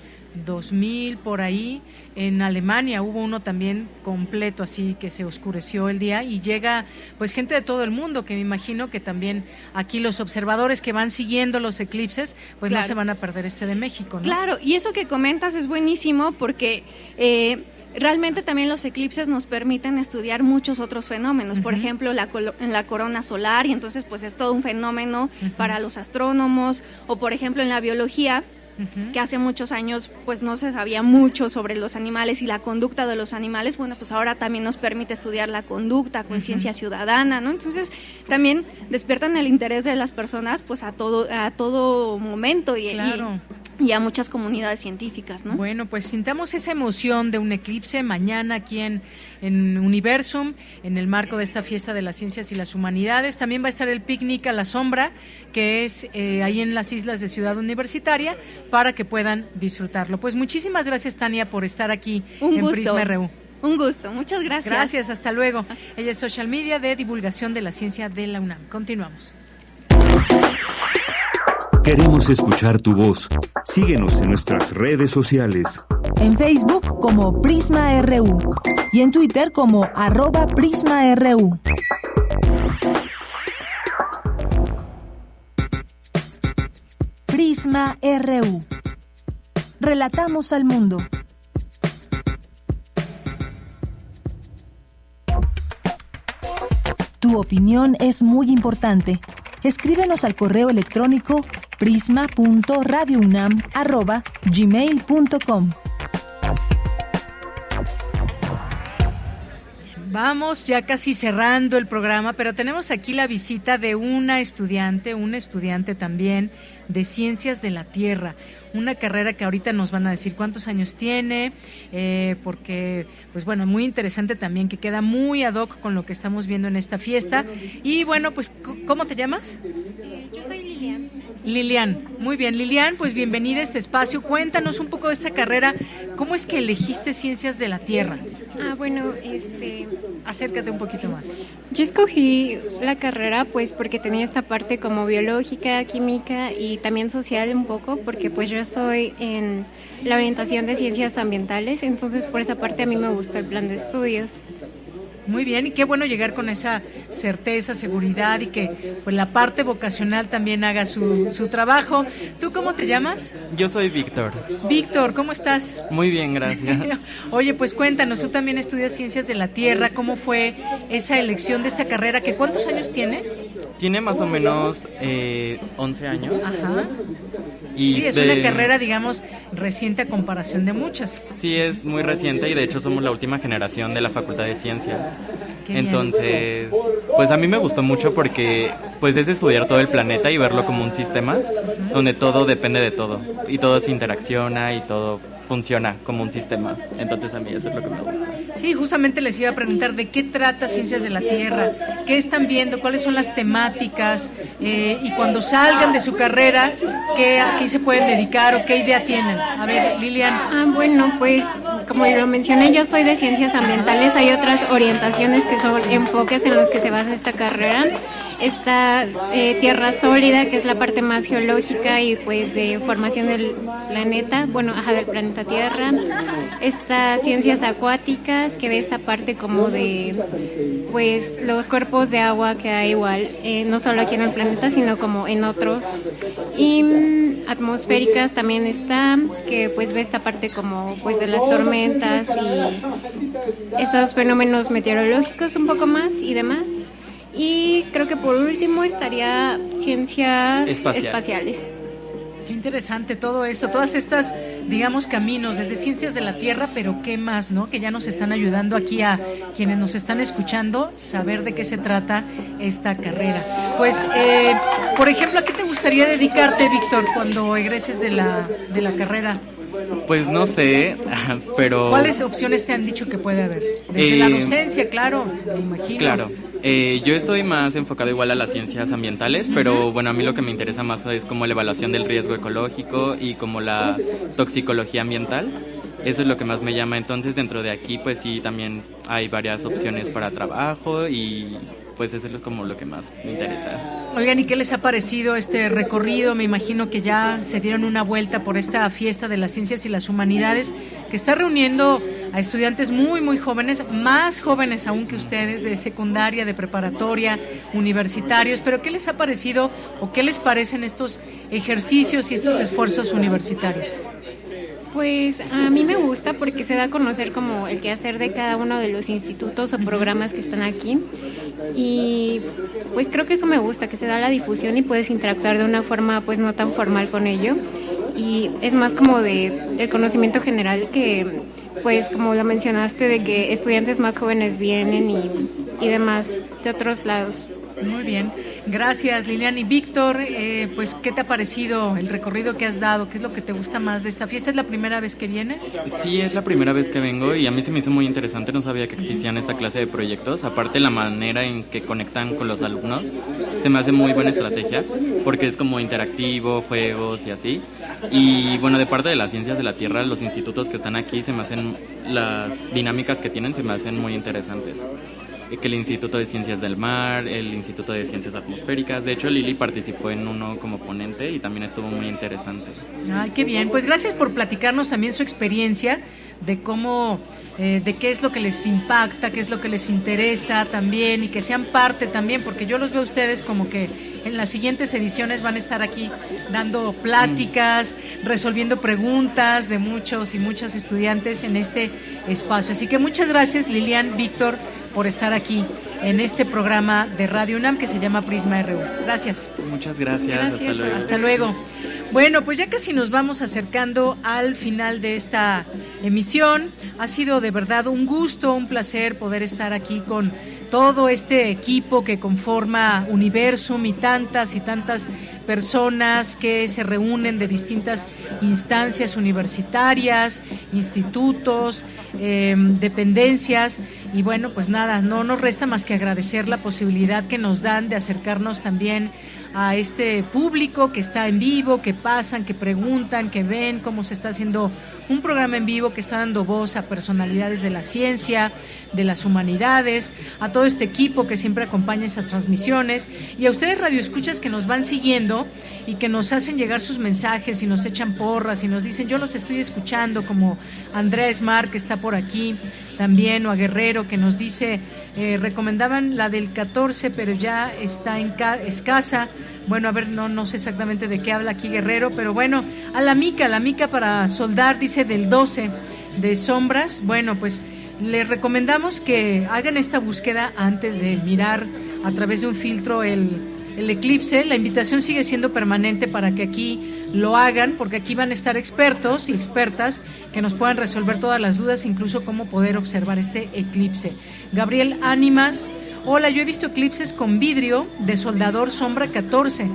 2000, por ahí, en Alemania hubo uno también completo así que se oscureció el día y llega pues gente de todo el mundo que me imagino que también aquí los observadores que van siguiendo los eclipses pues no se van a perder este de México. ¿no? Claro, y eso que comentas es buenísimo porque... Eh, Realmente también los eclipses nos permiten estudiar muchos otros fenómenos, por ejemplo, la, en la corona solar, y entonces pues es todo un fenómeno para los astrónomos, o por ejemplo en la biología, que hace muchos años pues no se sabía mucho sobre los animales y la conducta de los animales, bueno, pues ahora también nos permite estudiar la conducta, conciencia ciudadana, ¿no? Entonces, también despiertan el interés de las personas pues a todo a todo momento y, y, a muchas comunidades científicas, ¿no? Bueno, pues sintamos esa emoción de un eclipse mañana aquí en, en Universum, en el marco de esta fiesta de las ciencias y las humanidades. También va a estar el picnic a la sombra, que es eh, ahí en las islas de Ciudad Universitaria, para que puedan disfrutarlo. Pues muchísimas gracias, Tania, por estar aquí en Prisma RU. Un gusto, muchas gracias. Gracias, hasta luego. Ella es social media de divulgación de la ciencia de la UNAM. Continuamos. Queremos escuchar tu voz. Síguenos en nuestras redes sociales. En Facebook como Prisma RU y en Twitter como arroba PrismaRU. Prisma RU. Relatamos al mundo. Tu opinión es muy importante. Escríbenos al correo electrónico prisma.radiounam@gmail.com. Vamos ya casi cerrando el programa, pero tenemos aquí la visita de una estudiante, un estudiante también de Ciencias de la Tierra, una carrera que ahorita nos van a decir cuántos años tiene, eh, porque, pues bueno, muy interesante también, que queda muy ad hoc con lo que estamos viendo en esta fiesta. Y bueno, pues, ¿cómo te llamas? Eh, yo soy Lilian. Lilian, muy bien. Lilian, pues bienvenida a este espacio. Cuéntanos un poco de esta carrera. ¿Cómo es que elegiste Ciencias de la Tierra? Ah, bueno, este... Acércate un poquito más. Yo escogí la carrera pues porque tenía esta parte como biológica, química y también social un poco, porque pues yo estoy en la orientación de ciencias ambientales, entonces por esa parte a mí me gusta el plan de estudios. Muy bien, y qué bueno llegar con esa certeza, seguridad y que pues la parte vocacional también haga su, su trabajo. ¿Tú cómo te llamas? Yo soy Víctor. Víctor, ¿cómo estás? Muy bien, gracias. Oye, pues cuéntanos, tú también estudias Ciencias de la Tierra, ¿cómo fue esa elección de esta carrera? ¿Que ¿Cuántos años tiene? Tiene más o menos eh, 11 años. Ajá. Y sí, es una carrera, digamos, reciente a comparación de muchas. Sí, es muy reciente y de hecho somos la última generación de la Facultad de Ciencias. Entonces, pues a mí me gustó mucho porque pues es estudiar todo el planeta y verlo como un sistema donde todo depende de todo y todo se interacciona y todo funciona como un sistema. Entonces a mí eso es lo que me gusta. Sí, justamente les iba a preguntar de qué trata Ciencias de la Tierra, qué están viendo, cuáles son las temáticas eh, y cuando salgan de su carrera, ¿qué, a qué se pueden dedicar o qué idea tienen. A ver, Lilian. Ah, bueno, pues como lo mencioné, yo soy de Ciencias Ambientales, hay otras orientaciones que son enfoques en los que se basa esta carrera esta eh, tierra sólida, que es la parte más geológica y pues de formación del planeta, bueno, ajá, del planeta Tierra. Estas ciencias acuáticas, que ve esta parte como de pues los cuerpos de agua que hay igual, eh, no solo aquí en el planeta, sino como en otros. Y mm, atmosféricas también está, que pues ve esta parte como pues de las tormentas y esos fenómenos meteorológicos un poco más y demás. Y creo que por último estaría ciencias espaciales. Interesante todo esto, todas estas, digamos, caminos desde ciencias de la Tierra, pero qué más, ¿no? Que ya nos están ayudando aquí a quienes nos están escuchando saber de qué se trata esta carrera. Pues, eh, por ejemplo, ¿a qué te gustaría dedicarte, Víctor, cuando egreses de la, de la carrera? Pues no sé, pero... ¿Cuáles opciones te han dicho que puede haber? Desde la eh, docencia, claro, me imagino. Claro. Eh, yo estoy más enfocado igual a las ciencias ambientales, pero bueno, a mí lo que me interesa más es como la evaluación del riesgo ecológico y como la toxicología ambiental. Eso es lo que más me llama. Entonces, dentro de aquí, pues sí, también hay varias opciones para trabajo y pues eso es como lo que más me interesa. Oigan, ¿y qué les ha parecido este recorrido? Me imagino que ya se dieron una vuelta por esta fiesta de las ciencias y las humanidades que está reuniendo a estudiantes muy, muy jóvenes, más jóvenes aún que ustedes, de secundaria, de preparatoria, universitarios. Pero ¿qué les ha parecido o qué les parecen estos ejercicios y estos esfuerzos universitarios? Pues a mí me gusta porque se da a conocer como el quehacer de cada uno de los institutos o programas que están aquí y pues creo que eso me gusta, que se da la difusión y puedes interactuar de una forma pues no tan formal con ello y es más como de el conocimiento general que pues como lo mencionaste de que estudiantes más jóvenes vienen y, y demás de otros lados. Muy bien, gracias Lilian y Víctor. Eh, pues, ¿qué te ha parecido el recorrido que has dado? ¿Qué es lo que te gusta más de esta fiesta? ¿Es la primera vez que vienes? Sí, es la primera vez que vengo y a mí se me hizo muy interesante. No sabía que existían esta clase de proyectos. Aparte, la manera en que conectan con los alumnos se me hace muy buena estrategia porque es como interactivo, juegos y así. Y bueno, de parte de las ciencias de la Tierra, los institutos que están aquí se me hacen las dinámicas que tienen se me hacen muy interesantes que el Instituto de Ciencias del Mar, el Instituto de Ciencias Atmosféricas. De hecho, Lili participó en uno como ponente y también estuvo muy interesante. Ay, qué bien. Pues gracias por platicarnos también su experiencia de cómo, eh, de qué es lo que les impacta, qué es lo que les interesa también y que sean parte también, porque yo los veo a ustedes como que en las siguientes ediciones van a estar aquí dando pláticas, resolviendo preguntas de muchos y muchas estudiantes en este espacio. Así que muchas gracias Lilian, Víctor, por estar aquí en este programa de Radio UNAM que se llama Prisma RU. Gracias. Muchas gracias. Hasta luego. Hasta luego. Bueno, pues ya casi nos vamos acercando al final de esta emisión. Ha sido de verdad un gusto, un placer poder estar aquí con todo este equipo que conforma Universum y tantas y tantas personas que se reúnen de distintas instancias universitarias, institutos, em, dependencias. Y bueno, pues nada, no nos resta más que agradecer la posibilidad que nos dan de acercarnos también a este público que está en vivo, que pasan, que preguntan, que ven cómo se está haciendo un programa en vivo que está dando voz a personalidades de la ciencia, de las humanidades, a todo este equipo que siempre acompaña esas transmisiones. Y a ustedes radioescuchas que nos van siguiendo y que nos hacen llegar sus mensajes y nos echan porras y nos dicen yo los estoy escuchando como Andrés Mar que está por aquí también o a Guerrero que nos dice eh, recomendaban la del 14 pero ya está en escasa. Bueno, a ver, no, no sé exactamente de qué habla aquí Guerrero, pero bueno, a la mica, la mica para soldar, dice del 12 de sombras. Bueno, pues les recomendamos que hagan esta búsqueda antes de mirar a través de un filtro el, el eclipse. La invitación sigue siendo permanente para que aquí lo hagan, porque aquí van a estar expertos y expertas que nos puedan resolver todas las dudas, incluso cómo poder observar este eclipse. Gabriel Ánimas Hola, yo he visto eclipses con vidrio de soldador sombra 14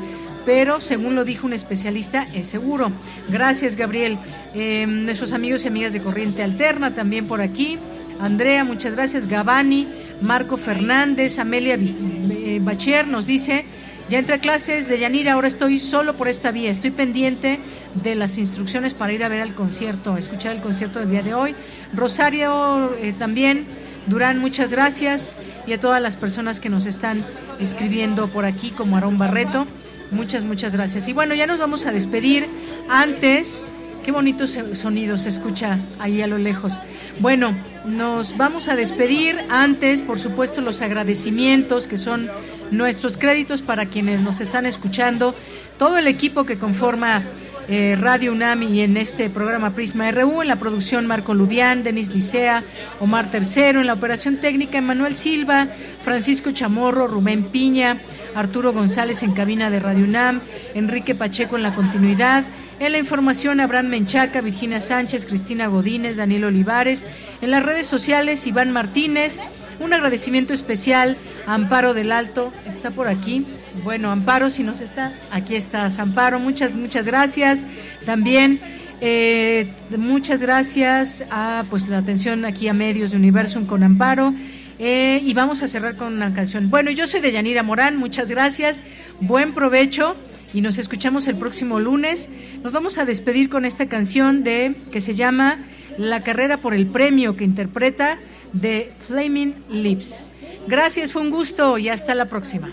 pero según lo dijo un especialista, es seguro. Gracias, Gabriel. Eh, nuestros amigos y amigas de Corriente Alterna también por aquí. Andrea, muchas gracias. Gabani, Marco Fernández, Amelia eh, Bacher nos dice, ya entré a clases de Yanira, ahora estoy solo por esta vía. Estoy pendiente de las instrucciones para ir a ver el concierto, escuchar el concierto del día de hoy. Rosario eh, también. Durán, muchas gracias y a todas las personas que nos están escribiendo por aquí, como Aarón Barreto. Muchas, muchas gracias. Y bueno, ya nos vamos a despedir. Antes, qué bonito sonido se escucha ahí a lo lejos. Bueno, nos vamos a despedir. Antes, por supuesto, los agradecimientos que son nuestros créditos para quienes nos están escuchando. Todo el equipo que conforma eh, Radio UNAM y en este programa Prisma RU, en la producción Marco Lubián, Denis Licea, Omar Tercero, en la operación técnica Emanuel Silva, Francisco Chamorro, Rubén Piña, Arturo González en cabina de Radio UNAM, Enrique Pacheco en la continuidad, en la información, Abraham Menchaca, Virginia Sánchez, Cristina Godínez, Daniel Olivares. En las redes sociales, Iván Martínez. Un agradecimiento especial a Amparo del Alto, está por aquí. Bueno, Amparo, si nos está, aquí estás, Amparo, muchas, muchas gracias. También eh, muchas gracias a pues la atención aquí a medios de Universum con Amparo. Eh, y vamos a cerrar con una canción. Bueno, yo soy de Yanira Morán, muchas gracias, buen provecho y nos escuchamos el próximo lunes. Nos vamos a despedir con esta canción de que se llama La carrera por el premio que interpreta de Flaming Lips. Gracias, fue un gusto y hasta la próxima.